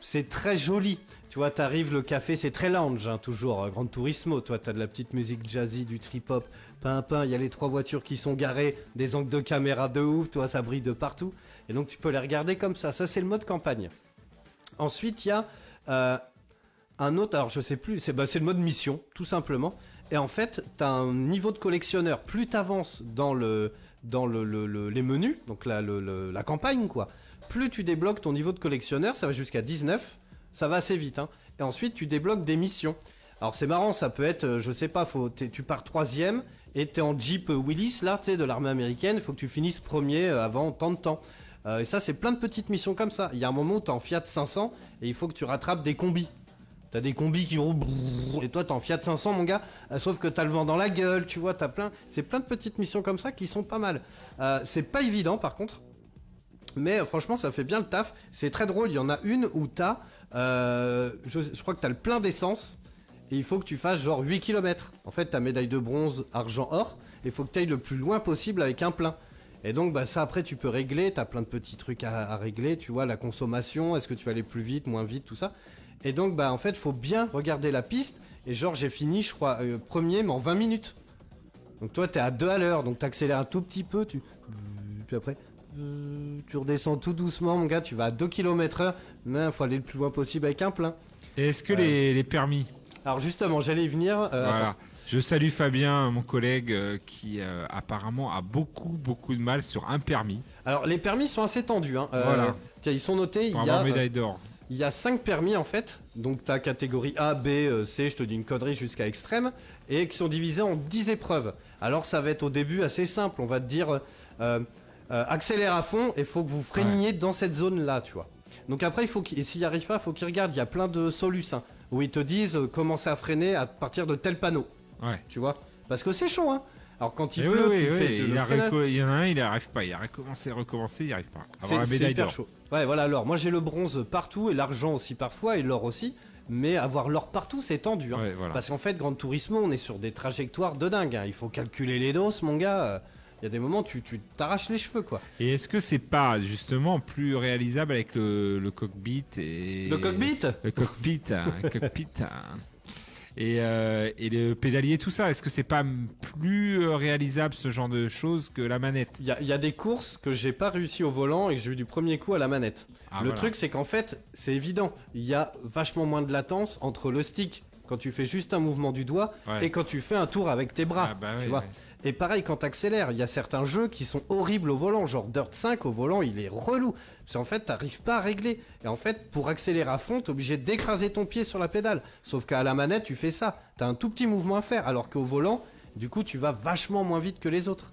S5: c'est très joli. Tu vois, t'arrives le café, c'est très lounge, hein, toujours, euh, Grand Turismo. Toi, t'as de la petite musique jazzy, du trip-hop, pimpin, il y a les trois voitures qui sont garées, des angles de caméra de ouf, toi, ça brille de partout. Et donc, tu peux les regarder comme ça. Ça, c'est le mode campagne. Ensuite, il y a euh, un autre, alors je sais plus, c'est bah, le mode mission, tout simplement. Et en fait, t'as un niveau de collectionneur. Plus t'avances dans, le, dans le, le- le- les menus, donc la campagne, quoi, plus tu débloques ton niveau de collectionneur, ça va jusqu'à 19, ça va assez vite. Hein. Et ensuite, tu débloques des missions. Alors c'est marrant, ça peut être, euh, je sais pas, faut, tu pars troisième et t'es en Jeep Willis, là, tu de l'armée américaine, faut que tu finisses premier euh, avant tant de temps. Euh, et ça, c'est plein de petites missions comme ça. Il y a un moment où t'es en Fiat 500 et il faut que tu rattrapes des combis. T'as des combis qui roulent et toi t'es en Fiat 500 mon gars, sauf que t'as le vent dans la gueule, tu vois, t'as plein, c'est plein de petites missions comme ça qui sont pas mal. C'est pas évident par contre, mais euh, franchement ça fait bien le taf. C'est très drôle, il y en a une où t'as, euh, je, crois que t'as le plein d'essence et il faut que tu fasses genre 8 km. En fait t'as médaille de bronze, argent, or, et il faut que tu le plus loin possible avec un plein. Et donc bah ça après tu peux régler, t'as plein de petits trucs à, à régler, tu vois la consommation, est-ce que tu vas aller plus vite, moins vite, tout ça? Et donc bah en fait faut bien regarder la piste. Et genre j'ai fini je crois euh, premier mais en 20 minutes. Donc toi t'es à 2 à l'heure, donc t'accélères un tout petit peu, tu... Puis après euh, tu redescends tout doucement mon gars, tu vas à 2 km heure, mais faut aller le plus loin possible avec un plein.
S6: Et est-ce que les, les permis
S5: Alors justement j'allais y venir. euh,
S6: Voilà. Je salue Fabien, mon collègue, euh, qui euh, apparemment a beaucoup, beaucoup de mal sur un permis.
S5: Alors les permis sont assez tendus. Hein. Euh,
S6: Voilà.
S5: tiens, ils sont notés.
S6: Pour
S5: Il y, a,
S6: médaille d'or.
S5: il y a 5 permis en fait. Donc tu as catégorie A, B, euh, C, je te dis une connerie jusqu'à extrême. Et qui sont divisés en 10 épreuves. Alors ça va être au début assez simple. On va te dire euh, euh, accélère à fond et faut que vous freiniez dans cette zone là, tu vois. Donc après, il faut qu'il- s'il n'y arrive pas, il faut qu'il regarde. Il y a plein de solutions hein, où ils te disent euh, commencez à freiner à partir de tel panneau,
S6: Ouais.
S5: tu vois. Parce que c'est chaud, hein. Alors quand il
S6: Et
S5: pleut,
S6: oui,
S5: tu
S6: oui,
S5: fais
S6: oui, il, a reco- il y en a un, il n'arrive pas. Il a recommencé, recommencé, il n'y arrive pas.
S5: C'est
S6: la
S5: c'est hyper
S6: d'or.
S5: chaud. Ouais, voilà, alors moi j'ai le bronze partout et l'argent aussi parfois et l'or aussi. Mais avoir l'or partout, c'est tendu. hein.
S6: Ouais, voilà.
S5: Parce qu'en fait, Grand Turismo, on est sur des trajectoires de dingue. hein. Il faut calculer les doses, mon gars. Il y a des moments, tu tu t'arraches les cheveux, quoi.
S6: Et est-ce que c'est pas justement plus réalisable avec le, le cockpit et
S5: Le cockpit?
S6: Le cockpit, hein, cockpit hein. et, euh, et le pédalier, tout ça Est-ce que c'est pas plus réalisable ce genre de choses que la manette?
S5: Il y, y a des courses que j'ai pas réussi au volant et que j'ai eu du premier coup à la manette.
S6: Ah,
S5: le
S6: voilà.
S5: truc, c'est qu'en fait, c'est évident. Il y a vachement moins de latence entre le stick quand tu fais juste un mouvement du doigt
S6: Ouais.
S5: et quand tu fais un tour avec tes bras.
S6: Ah, bah
S5: tu
S6: ouais,
S5: vois.
S6: ouais.
S5: Et pareil, quand t'accélères, il y a certains jeux qui sont horribles au volant, genre Dirt 5 au volant, il est relou. Parce qu'en fait, t'arrives pas à régler. Et en fait, pour accélérer à fond, t'es obligé d'écraser ton pied sur la pédale. Sauf qu'à la manette, tu fais ça. T'as un tout petit mouvement à faire. Alors qu'au volant, du coup, tu vas vachement moins vite que les autres.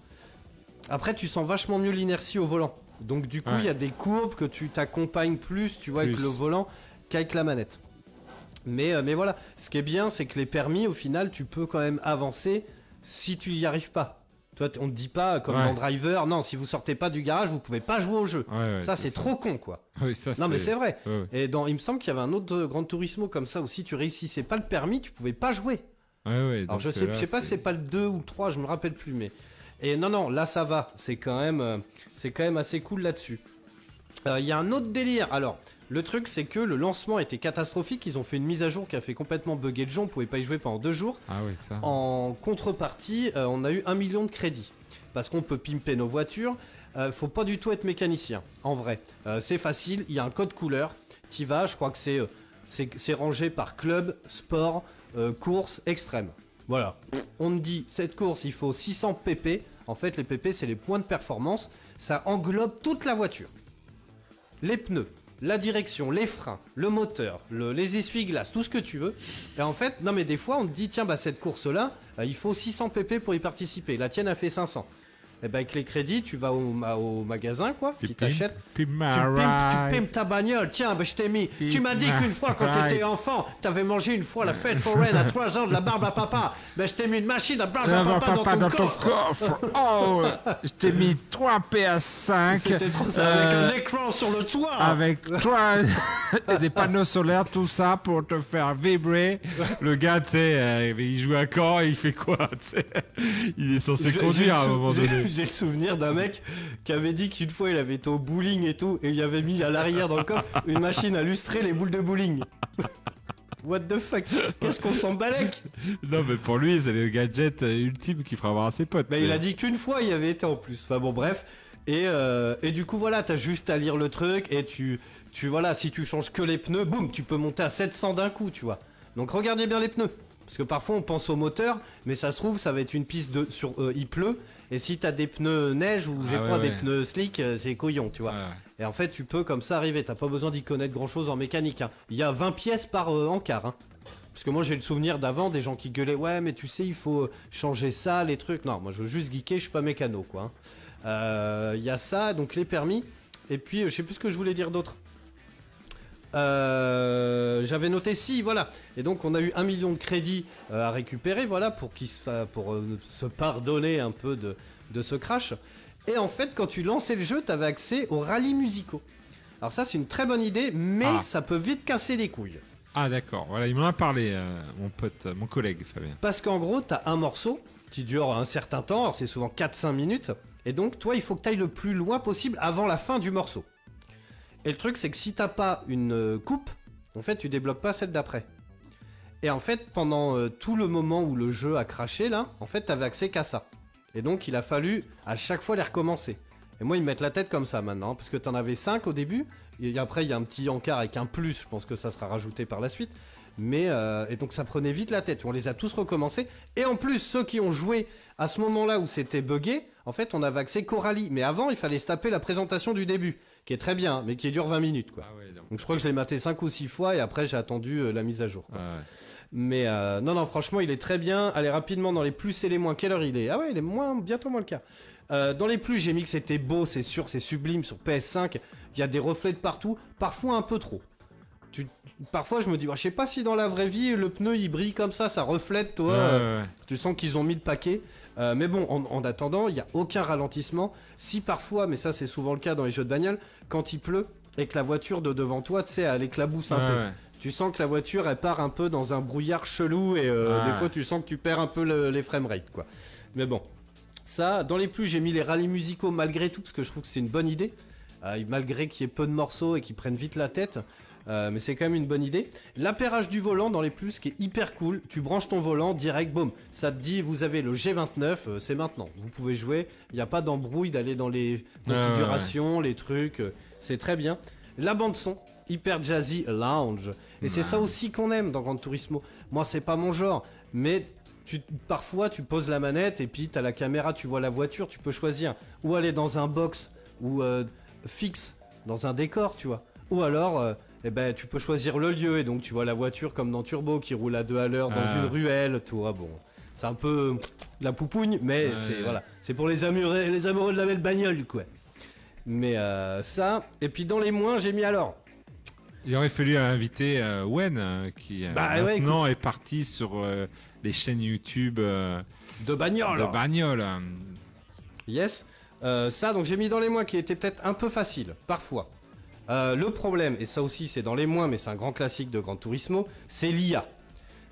S5: Après, tu sens vachement mieux l'inertie au volant. Donc, du coup, il
S6: Ouais.
S5: y a des courbes que tu t'accompagnes plus, tu vois, avec le volant qu'avec la manette. Mais, euh, mais voilà, ce qui est bien, c'est que les permis, au final, tu peux quand même avancer si tu y arrives pas. Toi, on te dit pas, comme
S6: Ouais.
S5: dans Driver, non, si vous sortez pas du garage, vous pouvez pas jouer au jeu.
S6: Ouais, ouais,
S5: ça, c'est trop con, quoi. [LAUGHS]
S6: Oui, ça,
S5: Non, mais c'est vrai. Et dans, il me semble qu'il y avait un autre euh, Grand Turismo comme ça où si tu réussissais pas le permis, tu pouvais pas jouer. Alors je sais,
S6: là,
S5: je sais pas si c'est pas le 2 ou le 3, je me rappelle plus, mais. Et non, non, là ça va, c'est quand même, euh, c'est quand même assez cool là-dessus. Euh, Il y a un autre délire. Alors, le truc c'est que le lancement était catastrophique, ils ont fait une mise à jour qui a fait complètement bugger le jeu, on pouvait pas y jouer pendant deux jours.
S6: Ah oui, ça.
S5: En contrepartie, euh, on a eu un million de crédits. Parce qu'on peut pimper nos voitures. euh, faut pas du tout être mécanicien, en vrai. Euh, c'est facile, il y a un code couleur. T'y vas, je crois que c'est euh, c'est c'est rangé par club, sport, course, extrême. Voilà. On te dit, cette course, il faut 600 pp. En fait, les pp, c'est les points de performance. Ça englobe toute la voiture. Les pneus, la direction, les freins, le moteur, le- les essuie-glaces, tout ce que tu veux. Et en fait, non mais des fois, on te dit, tiens, bah cette course-là, euh, il faut 600 pp pour y participer. La tienne a fait 500. Et ben avec les crédits, tu vas au, au magasin, quoi,
S6: Tu
S5: tu t'achètes
S6: pimpes
S5: tu pimpes, tu pimpes ta bagnole, tiens, bah, je t'ai mis. Tu m'as dit qu'une fois, quand
S6: ride.
S5: t'étais enfant, t'avais mangé une fois la fête foraine à 3 ans de la barbe à papa. Ben, je t'ai mis une machine à barbe à papa, dans ton coffre.
S6: Oh, je t'ai mis 3 PS5.
S5: C'était trop ça, avec
S6: euh,
S5: un écran sur le toit.
S6: avec toi [LAUGHS] et des panneaux solaires, tout ça pour te faire vibrer. Le gars, tu sais, euh, il joue à quand et il fait quoi tu Il est censé conduire à un moment donné.
S5: J'ai le souvenir d'un mec qui avait dit qu'une fois il avait été au bowling et tout, et il avait mis à l'arrière dans le coffre une machine à lustrer les boules de bowling. What the fuck? Qu'est-ce qu'on s'en balèque?
S6: Non, mais pour lui, c'est le gadget euh, ultime qu'il fera voir à ses potes.
S5: Bah, il a dit qu'une fois il y avait été en plus. Enfin bon, bref. Et, euh, et du coup, voilà, t'as juste à lire le truc et tu, tu voilà, si tu changes que les pneus, boum, tu peux monter à 700 d'un coup, tu vois. Donc regardez bien les pneus. Parce que parfois on pense au moteur, mais ça se trouve, ça va être une piste de, sur, euh, il pleut. Et si t'as des pneus neige ou j'ai
S6: Ah ouais,
S5: pas
S6: ouais.
S5: des pneus slick, euh, c'est couillon, tu vois.
S6: Ouais.
S5: Et en fait, tu peux comme ça arriver. T'as pas besoin d'y connaître grand chose en mécanique. hein. Il y a 20 pièces par euh, encart. hein. Parce que moi, j'ai le souvenir d'avant des gens qui gueulaient Ouais, mais tu sais, il faut euh, changer ça, les trucs. Non, moi, je veux juste geeker, je suis pas mécano, quoi. hein. Euh, Il y a ça, donc les permis. Et puis, je sais plus ce que je voulais dire d'autre. Euh, J'avais noté si, voilà. Et donc, on a eu un million de crédits euh, à récupérer, voilà, pour, qu'il se, pour euh, se pardonner un peu de, de ce crash. Et en fait, quand tu lançais le jeu, tu avais accès aux rallyes musicaux. Alors ça, c'est une très bonne idée, mais
S6: Ah.
S5: ça peut vite casser les couilles.
S6: Ah, d'accord. Voilà, il m'en a parlé, mon pote, mon collègue Fabien.
S5: Parce qu'en gros, t'as un morceau qui dure un certain temps, alors c'est souvent 4-5 minutes, et donc toi, il faut que t'ailles le plus loin possible avant la fin du morceau. Et le truc, c'est que si t'as pas une euh, coupe, en fait, tu débloques pas celle d'après. Et en fait, pendant euh, tout le moment où le jeu a craché, là, en fait, t'avais accès qu'à ça. Et donc, il a fallu à chaque fois les recommencer. Et moi, ils me mettent la tête comme ça maintenant, parce que t'en avais 5 au début, et après, il y a un petit encart avec un plus, je pense que ça sera rajouté par la suite. Mais, euh, et donc, ça prenait vite la tête. On les a tous recommencés. Et en plus, ceux qui ont joué à ce moment-là où c'était buggé, en fait, on avait accès rallye. Mais avant, il fallait se taper la présentation du début, qui est très bien, mais qui dure 20 minutes, quoi.
S6: Ah ouais, donc.
S5: Donc, je crois que je l'ai maté 5 ou 6 fois, et après, j'ai attendu euh, la mise à jour. quoi.
S6: Ah ouais.
S5: Mais euh, non, non, franchement, il est très bien. Allez rapidement dans les plus et les moins. Quelle heure il est? Ah ouais, il est moins, bientôt moins le cas. Euh, dans les plus, j'ai mis que c'était beau, c'est sûr, c'est sublime sur PS5. Il y a des reflets de partout, parfois un peu trop. Tu... Parfois, je me dis, ouais, je sais pas si dans la vraie vie, le pneu il brille comme ça, ça reflète, toi.
S6: Ouais.
S5: tu sens qu'ils ont mis le paquet. Euh, mais bon, en, en attendant, il n'y a aucun ralentissement. Si parfois, mais ça c'est souvent le cas dans les jeux de bagnole, quand il pleut et que la voiture de devant toi, tu sais, elle éclabousse un
S6: Ouais,
S5: peu.
S6: ouais.
S5: Tu sens que la voiture, elle part un peu dans un brouillard chelou et euh, des fois, tu sens que tu perds un peu le- les framerates, quoi. Mais bon, ça, dans les plus, j'ai mis les rallyes musicaux malgré tout parce que je trouve que c'est une bonne idée. Euh, malgré qu'il y ait peu de morceaux et qu'ils prennent vite la tête. Euh, mais c'est quand même une bonne idée. L'appairage du volant dans les plus qui est hyper cool. Tu branches ton volant direct, boum. Ça te dit, vous avez le G29, euh, c'est maintenant. Vous pouvez jouer. Il n'y a pas d'embrouille d'aller dans les configurations, les trucs. c'est très bien. La bande son, hyper jazzy lounge. Et c'est ça aussi qu'on aime dans Gran Turismo. Moi, c'est pas mon genre, mais tu, parfois tu poses la manette et puis t'as la caméra, tu vois la voiture, tu peux choisir ou aller dans un box ou euh, fixe dans un décor, tu vois. Ou alors, euh, eh ben, tu peux choisir le lieu et donc tu vois la voiture comme dans Turbo qui roule à deux à l'heure dans
S6: Ah.
S5: une ruelle, tout. Ah bon, c'est un peu de la poupougne, mais
S6: Ouais,
S5: c'est
S6: ouais.
S5: voilà, c'est pour les amoureux, les amoureux de la belle bagnole, quoi. Mais euh, ça, et puis dans les moins, j'ai mis alors.
S6: Il aurait fallu inviter euh, Wen, euh, qui
S5: Bah ouais,
S6: maintenant est parti sur euh, les chaînes YouTube
S5: De bagnole.
S6: de bagnole.
S5: Yes. Ça, donc j'ai mis dans les moins qui était peut-être un peu facile, parfois. Euh, le problème, et ça aussi c'est dans les moins, mais c'est un grand classique de Gran Turismo, c'est l'IA.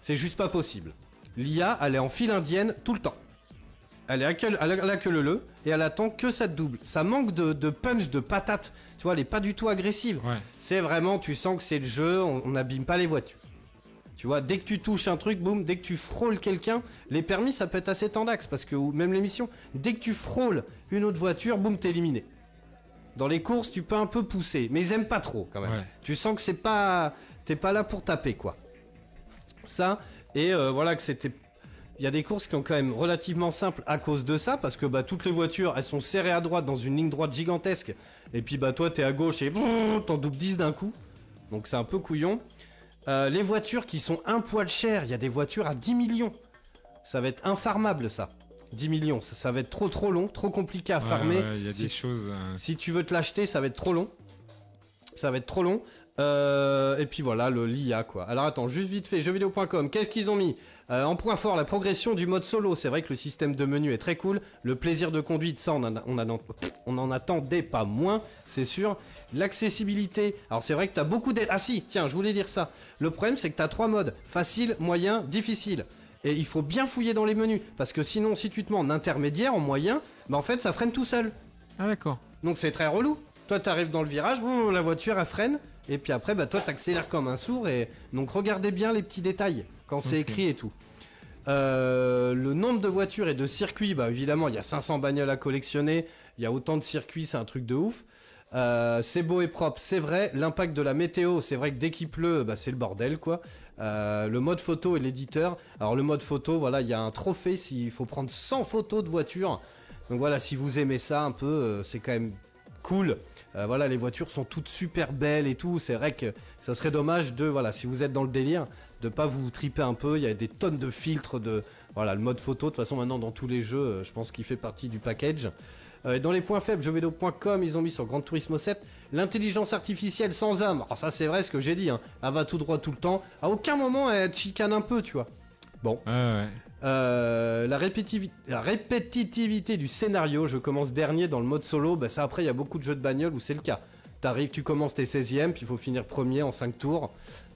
S5: C'est juste pas possible. L'IA, elle est en file indienne tout le temps. Elle est à queue, à la, à la queue leu-leu, et elle attend que ça te double. Ça manque de, de punch, de patate. Tu vois, elle est pas du tout agressive.
S6: Ouais.
S5: C'est vraiment, tu sens que c'est le jeu, on on n'abîme pas les voitures. Tu vois, dès que tu touches un truc, boum, dès que tu frôles quelqu'un, les permis ça peut être assez tendax parce que ou même l'émission, dès que tu frôles une autre voiture, boum, t'es éliminé. Dans les courses, tu peux un peu pousser, mais ils aiment pas trop quand même.
S6: Ouais.
S5: Tu sens que c'est pas, t'es pas là pour taper quoi. Ça et euh, voilà que c'était. Il y a des courses qui sont quand même relativement simples à cause de ça, parce que bah toutes les voitures, elles sont serrées à droite dans une ligne droite gigantesque, et puis bah toi t'es à gauche et t'en doubles 10 d'un coup. Donc c'est un peu couillon. Euh, les voitures qui sont un poil chères, il y a des voitures à 10 millions. Ça va être infarmable ça. 10 millions, ça, ça va être trop trop long, trop compliqué à
S6: Ouais,
S5: farmer.
S6: ouais, Il y a
S5: Si-
S6: des choses. euh,
S5: si tu veux te l'acheter, ça va être trop long. Ça va être trop long. Euh, et puis voilà, le l'IA quoi. Alors attends, juste vite fait, jeuxvideo.com, qu'est-ce qu'ils ont mis? Euh, En point fort, la progression du mode solo. C'est vrai que le système de menu est très cool. Le plaisir de conduite, ça on a- on, a- on en attendait pas moins, c'est sûr. L'accessibilité, alors c'est vrai que t'as beaucoup d'aides. Ah si, tiens, je voulais dire ça. Le problème c'est que t'as trois modes, facile, moyen, difficile. Et il faut bien fouiller dans les menus, parce que sinon si tu te mets en intermédiaire, en moyen, bah en fait ça freine tout seul.
S6: Ah d'accord.
S5: Donc c'est très relou. Toi, t'arrives dans le virage, boum, la voiture elle freine, et puis après, bah toi, t'accélères comme un sourd. Et donc regardez bien les petits détails quand c'est écrit et tout. Euh, le nombre de voitures et de circuits, bah évidemment, il y a 500 bagnoles à collectionner. Il y a autant de circuits, c'est un truc de ouf. Euh, c'est beau et propre, c'est vrai. L'impact de la météo, c'est vrai que dès qu'il pleut, bah, c'est le bordel, quoi. Euh, le mode photo et l'éditeur. Alors le mode photo, voilà, il y a un trophée s'il faut prendre 100 photos de voitures. Donc voilà, si vous aimez ça un peu, euh, c'est quand même cool. Euh, voilà, les voitures sont toutes super belles et tout. C'est vrai que ça serait dommage de, voilà, si vous êtes dans le délire, de pas vous triper un peu. Il y a des tonnes de filtres, de, voilà, le mode photo. De toute façon, maintenant dans tous les jeux, je pense qu'il fait partie du package. Dans les points faibles, jeuxvideo.com, ils ont mis sur Gran Turismo 7 l'intelligence artificielle sans âme. Alors ça, c'est vrai ce que j'ai dit. Hein. Elle va tout droit tout le temps. À aucun moment, elle chicane un peu, tu vois. Bon.
S6: Ouais.
S5: Euh, la, répétivi- la répétitivité du scénario, je commence dernier dans le mode solo, bah ça après il y a beaucoup de jeux de bagnole où c'est le cas. T'arrives, tu commences tes 16e, puis il faut finir premier en 5 tours.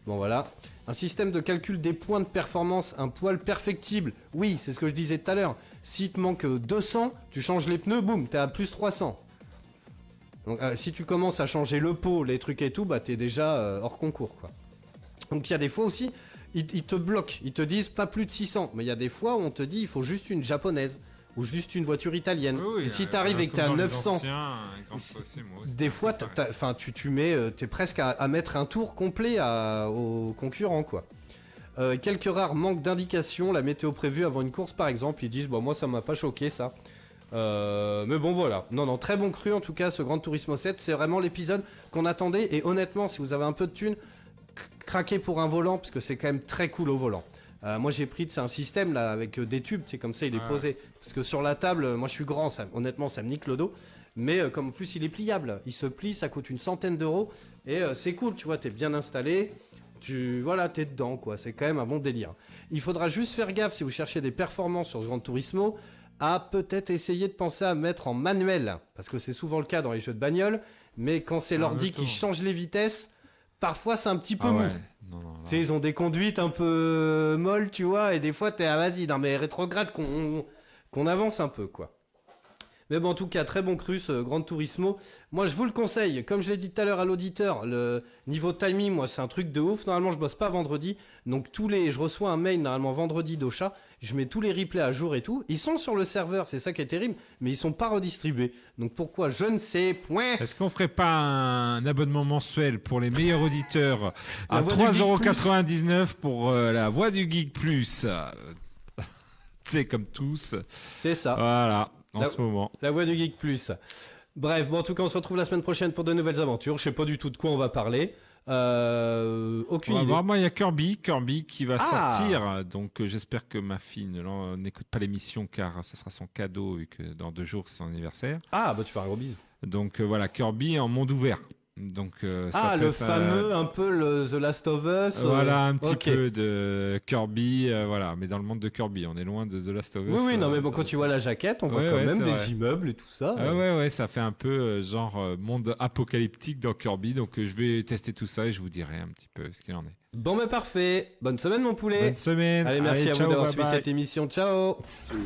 S5: Bon voilà. Un système de calcul des points de performance, un poil perfectible. Oui, c'est ce que je disais tout à l'heure. S'il te manque 200, tu changes les pneus, boum, t'es à plus 300. Donc euh, si tu commences à changer le pot, les trucs et tout, bah t'es déjà euh, hors concours quoi. Donc il y a des fois aussi, ils, ils te bloquent, ils te disent pas plus de 600. Mais il y a des fois où on te dit il faut juste une japonaise ou juste une voiture italienne.
S6: Oui,
S5: et si
S6: euh,
S5: t'arrives et que
S6: les
S5: 900,
S6: anciens, un grand fossé, moi aussi,
S5: des fois, t'as- t'as- enfin, tu, tu mets, t'es presque à, à mettre un tour complet à- aux concurrents, quoi. Euh, quelques rares manques d'indications, la météo prévue avant une course, par exemple, ils disent, bon, moi, ça m'a pas choqué, ça. Euh, mais bon, voilà. Non, non, très bon cru, en tout cas, ce Grand Turismo 7, c'est vraiment l'épisode qu'on attendait. Et honnêtement, si vous avez un peu de thunes, craquez pour un volant, parce que c'est quand même très cool au volant. Euh, moi j'ai pris, c'est un système là avec euh, des tubes, c'est comme ça il est posé. Parce que sur la table, moi je suis grand, ça, honnêtement ça me nique le dos. Mais euh, comme en plus il est pliable, il se plie, ça coûte une centaine d'euros et c'est cool, tu vois, t'es bien installé, tu voilà, t'es dedans quoi, c'est quand même un bon délire. Il faudra juste faire gaffe si vous cherchez des performances sur Gran Turismo à peut-être essayer de penser à mettre en manuel parce que c'est souvent le cas dans les jeux de bagnole, mais quand c'est l'ordi qui change les vitesses, parfois c'est un petit peu
S6: Ah
S5: mou.
S6: ouais. Non, non,
S5: ils ont des conduites un peu molles, tu vois, et des fois, t'es, ah, vas-y, non, mais rétrograde, qu'on, qu'on avance un peu, quoi. Mais bon, en tout cas, très bon cru, ce Grand Turismo. Moi, je vous le conseille. Comme je l'ai dit tout à l'heure à l'auditeur, le niveau timing, moi, c'est un truc de ouf. Normalement, je bosse pas vendredi. Donc, tous les, je reçois un mail, normalement, vendredi d'Ocha. Je mets tous les replays à jour et tout. Ils sont sur le serveur, c'est ça qui est terrible, mais ils sont pas redistribués. Donc, pourquoi? Je ne sais, point.
S6: Est-ce qu'on ferait pas un abonnement mensuel pour les meilleurs auditeurs à
S5: Voix du Geek
S6: 3,99€ pour euh, la voix du Geek Plus? [LAUGHS] C'est comme tous.
S5: C'est ça.
S6: Voilà, en
S5: La-
S6: ce moment.
S5: La voix du Geek Plus. Bref, bon, en tout cas, on se retrouve la semaine prochaine pour de nouvelles aventures. Je sais pas du tout de quoi on va parler. Euh, aucune
S6: On va
S5: idée.
S6: moi, il y a Kirby, Kirby qui va
S5: Ah
S6: sortir. Donc, euh, j'espère que ma fille n'écoute pas l'émission car ça sera son cadeau vu que dans deux jours, c'est son anniversaire.
S5: Ah, bah tu fais un gros bisou.
S6: Donc, euh, voilà, Kirby en monde ouvert. Donc, euh, ça
S5: Ah,
S6: peut
S5: le
S6: être,
S5: fameux, un peu le The Last of Us. euh,
S6: Voilà, un petit peu de Kirby, euh, voilà, mais dans le monde de Kirby, on est loin de The Last of Us.
S5: Oui, oui, non, mais bon, quand tu vois la jaquette, on voit
S6: Ouais,
S5: quand
S6: ouais,
S5: même des
S6: vrai.
S5: immeubles et tout ça.
S6: Ah ouais, ouais, ça fait un peu genre monde apocalyptique dans Kirby, donc je vais tester tout ça et je vous dirai un petit peu ce qu'il en est.
S5: Bon, mais parfait. Bonne semaine, mon poulet.
S6: Bonne semaine.
S5: Allez, merci à
S6: ciao,
S5: vous d'avoir suivi
S6: bye.
S5: cette émission. Ciao.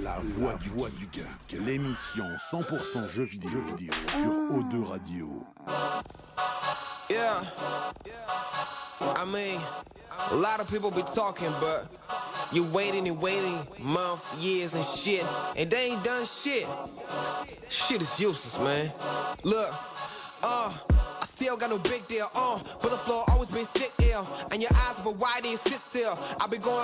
S4: La voix du, voix du geek, l'émission 100% jeux vidéo, jeux vidéo sur O2 Radio.
S1: Yeah. I mean, a lot of people be talking, but you waiting and waiting months, years and shit, and they ain't done shit. Shit is useless, man. Look, Uh, still got no big deal. Uh, but the floor always been sick ill. And your eyes, but why they sit still? I've been going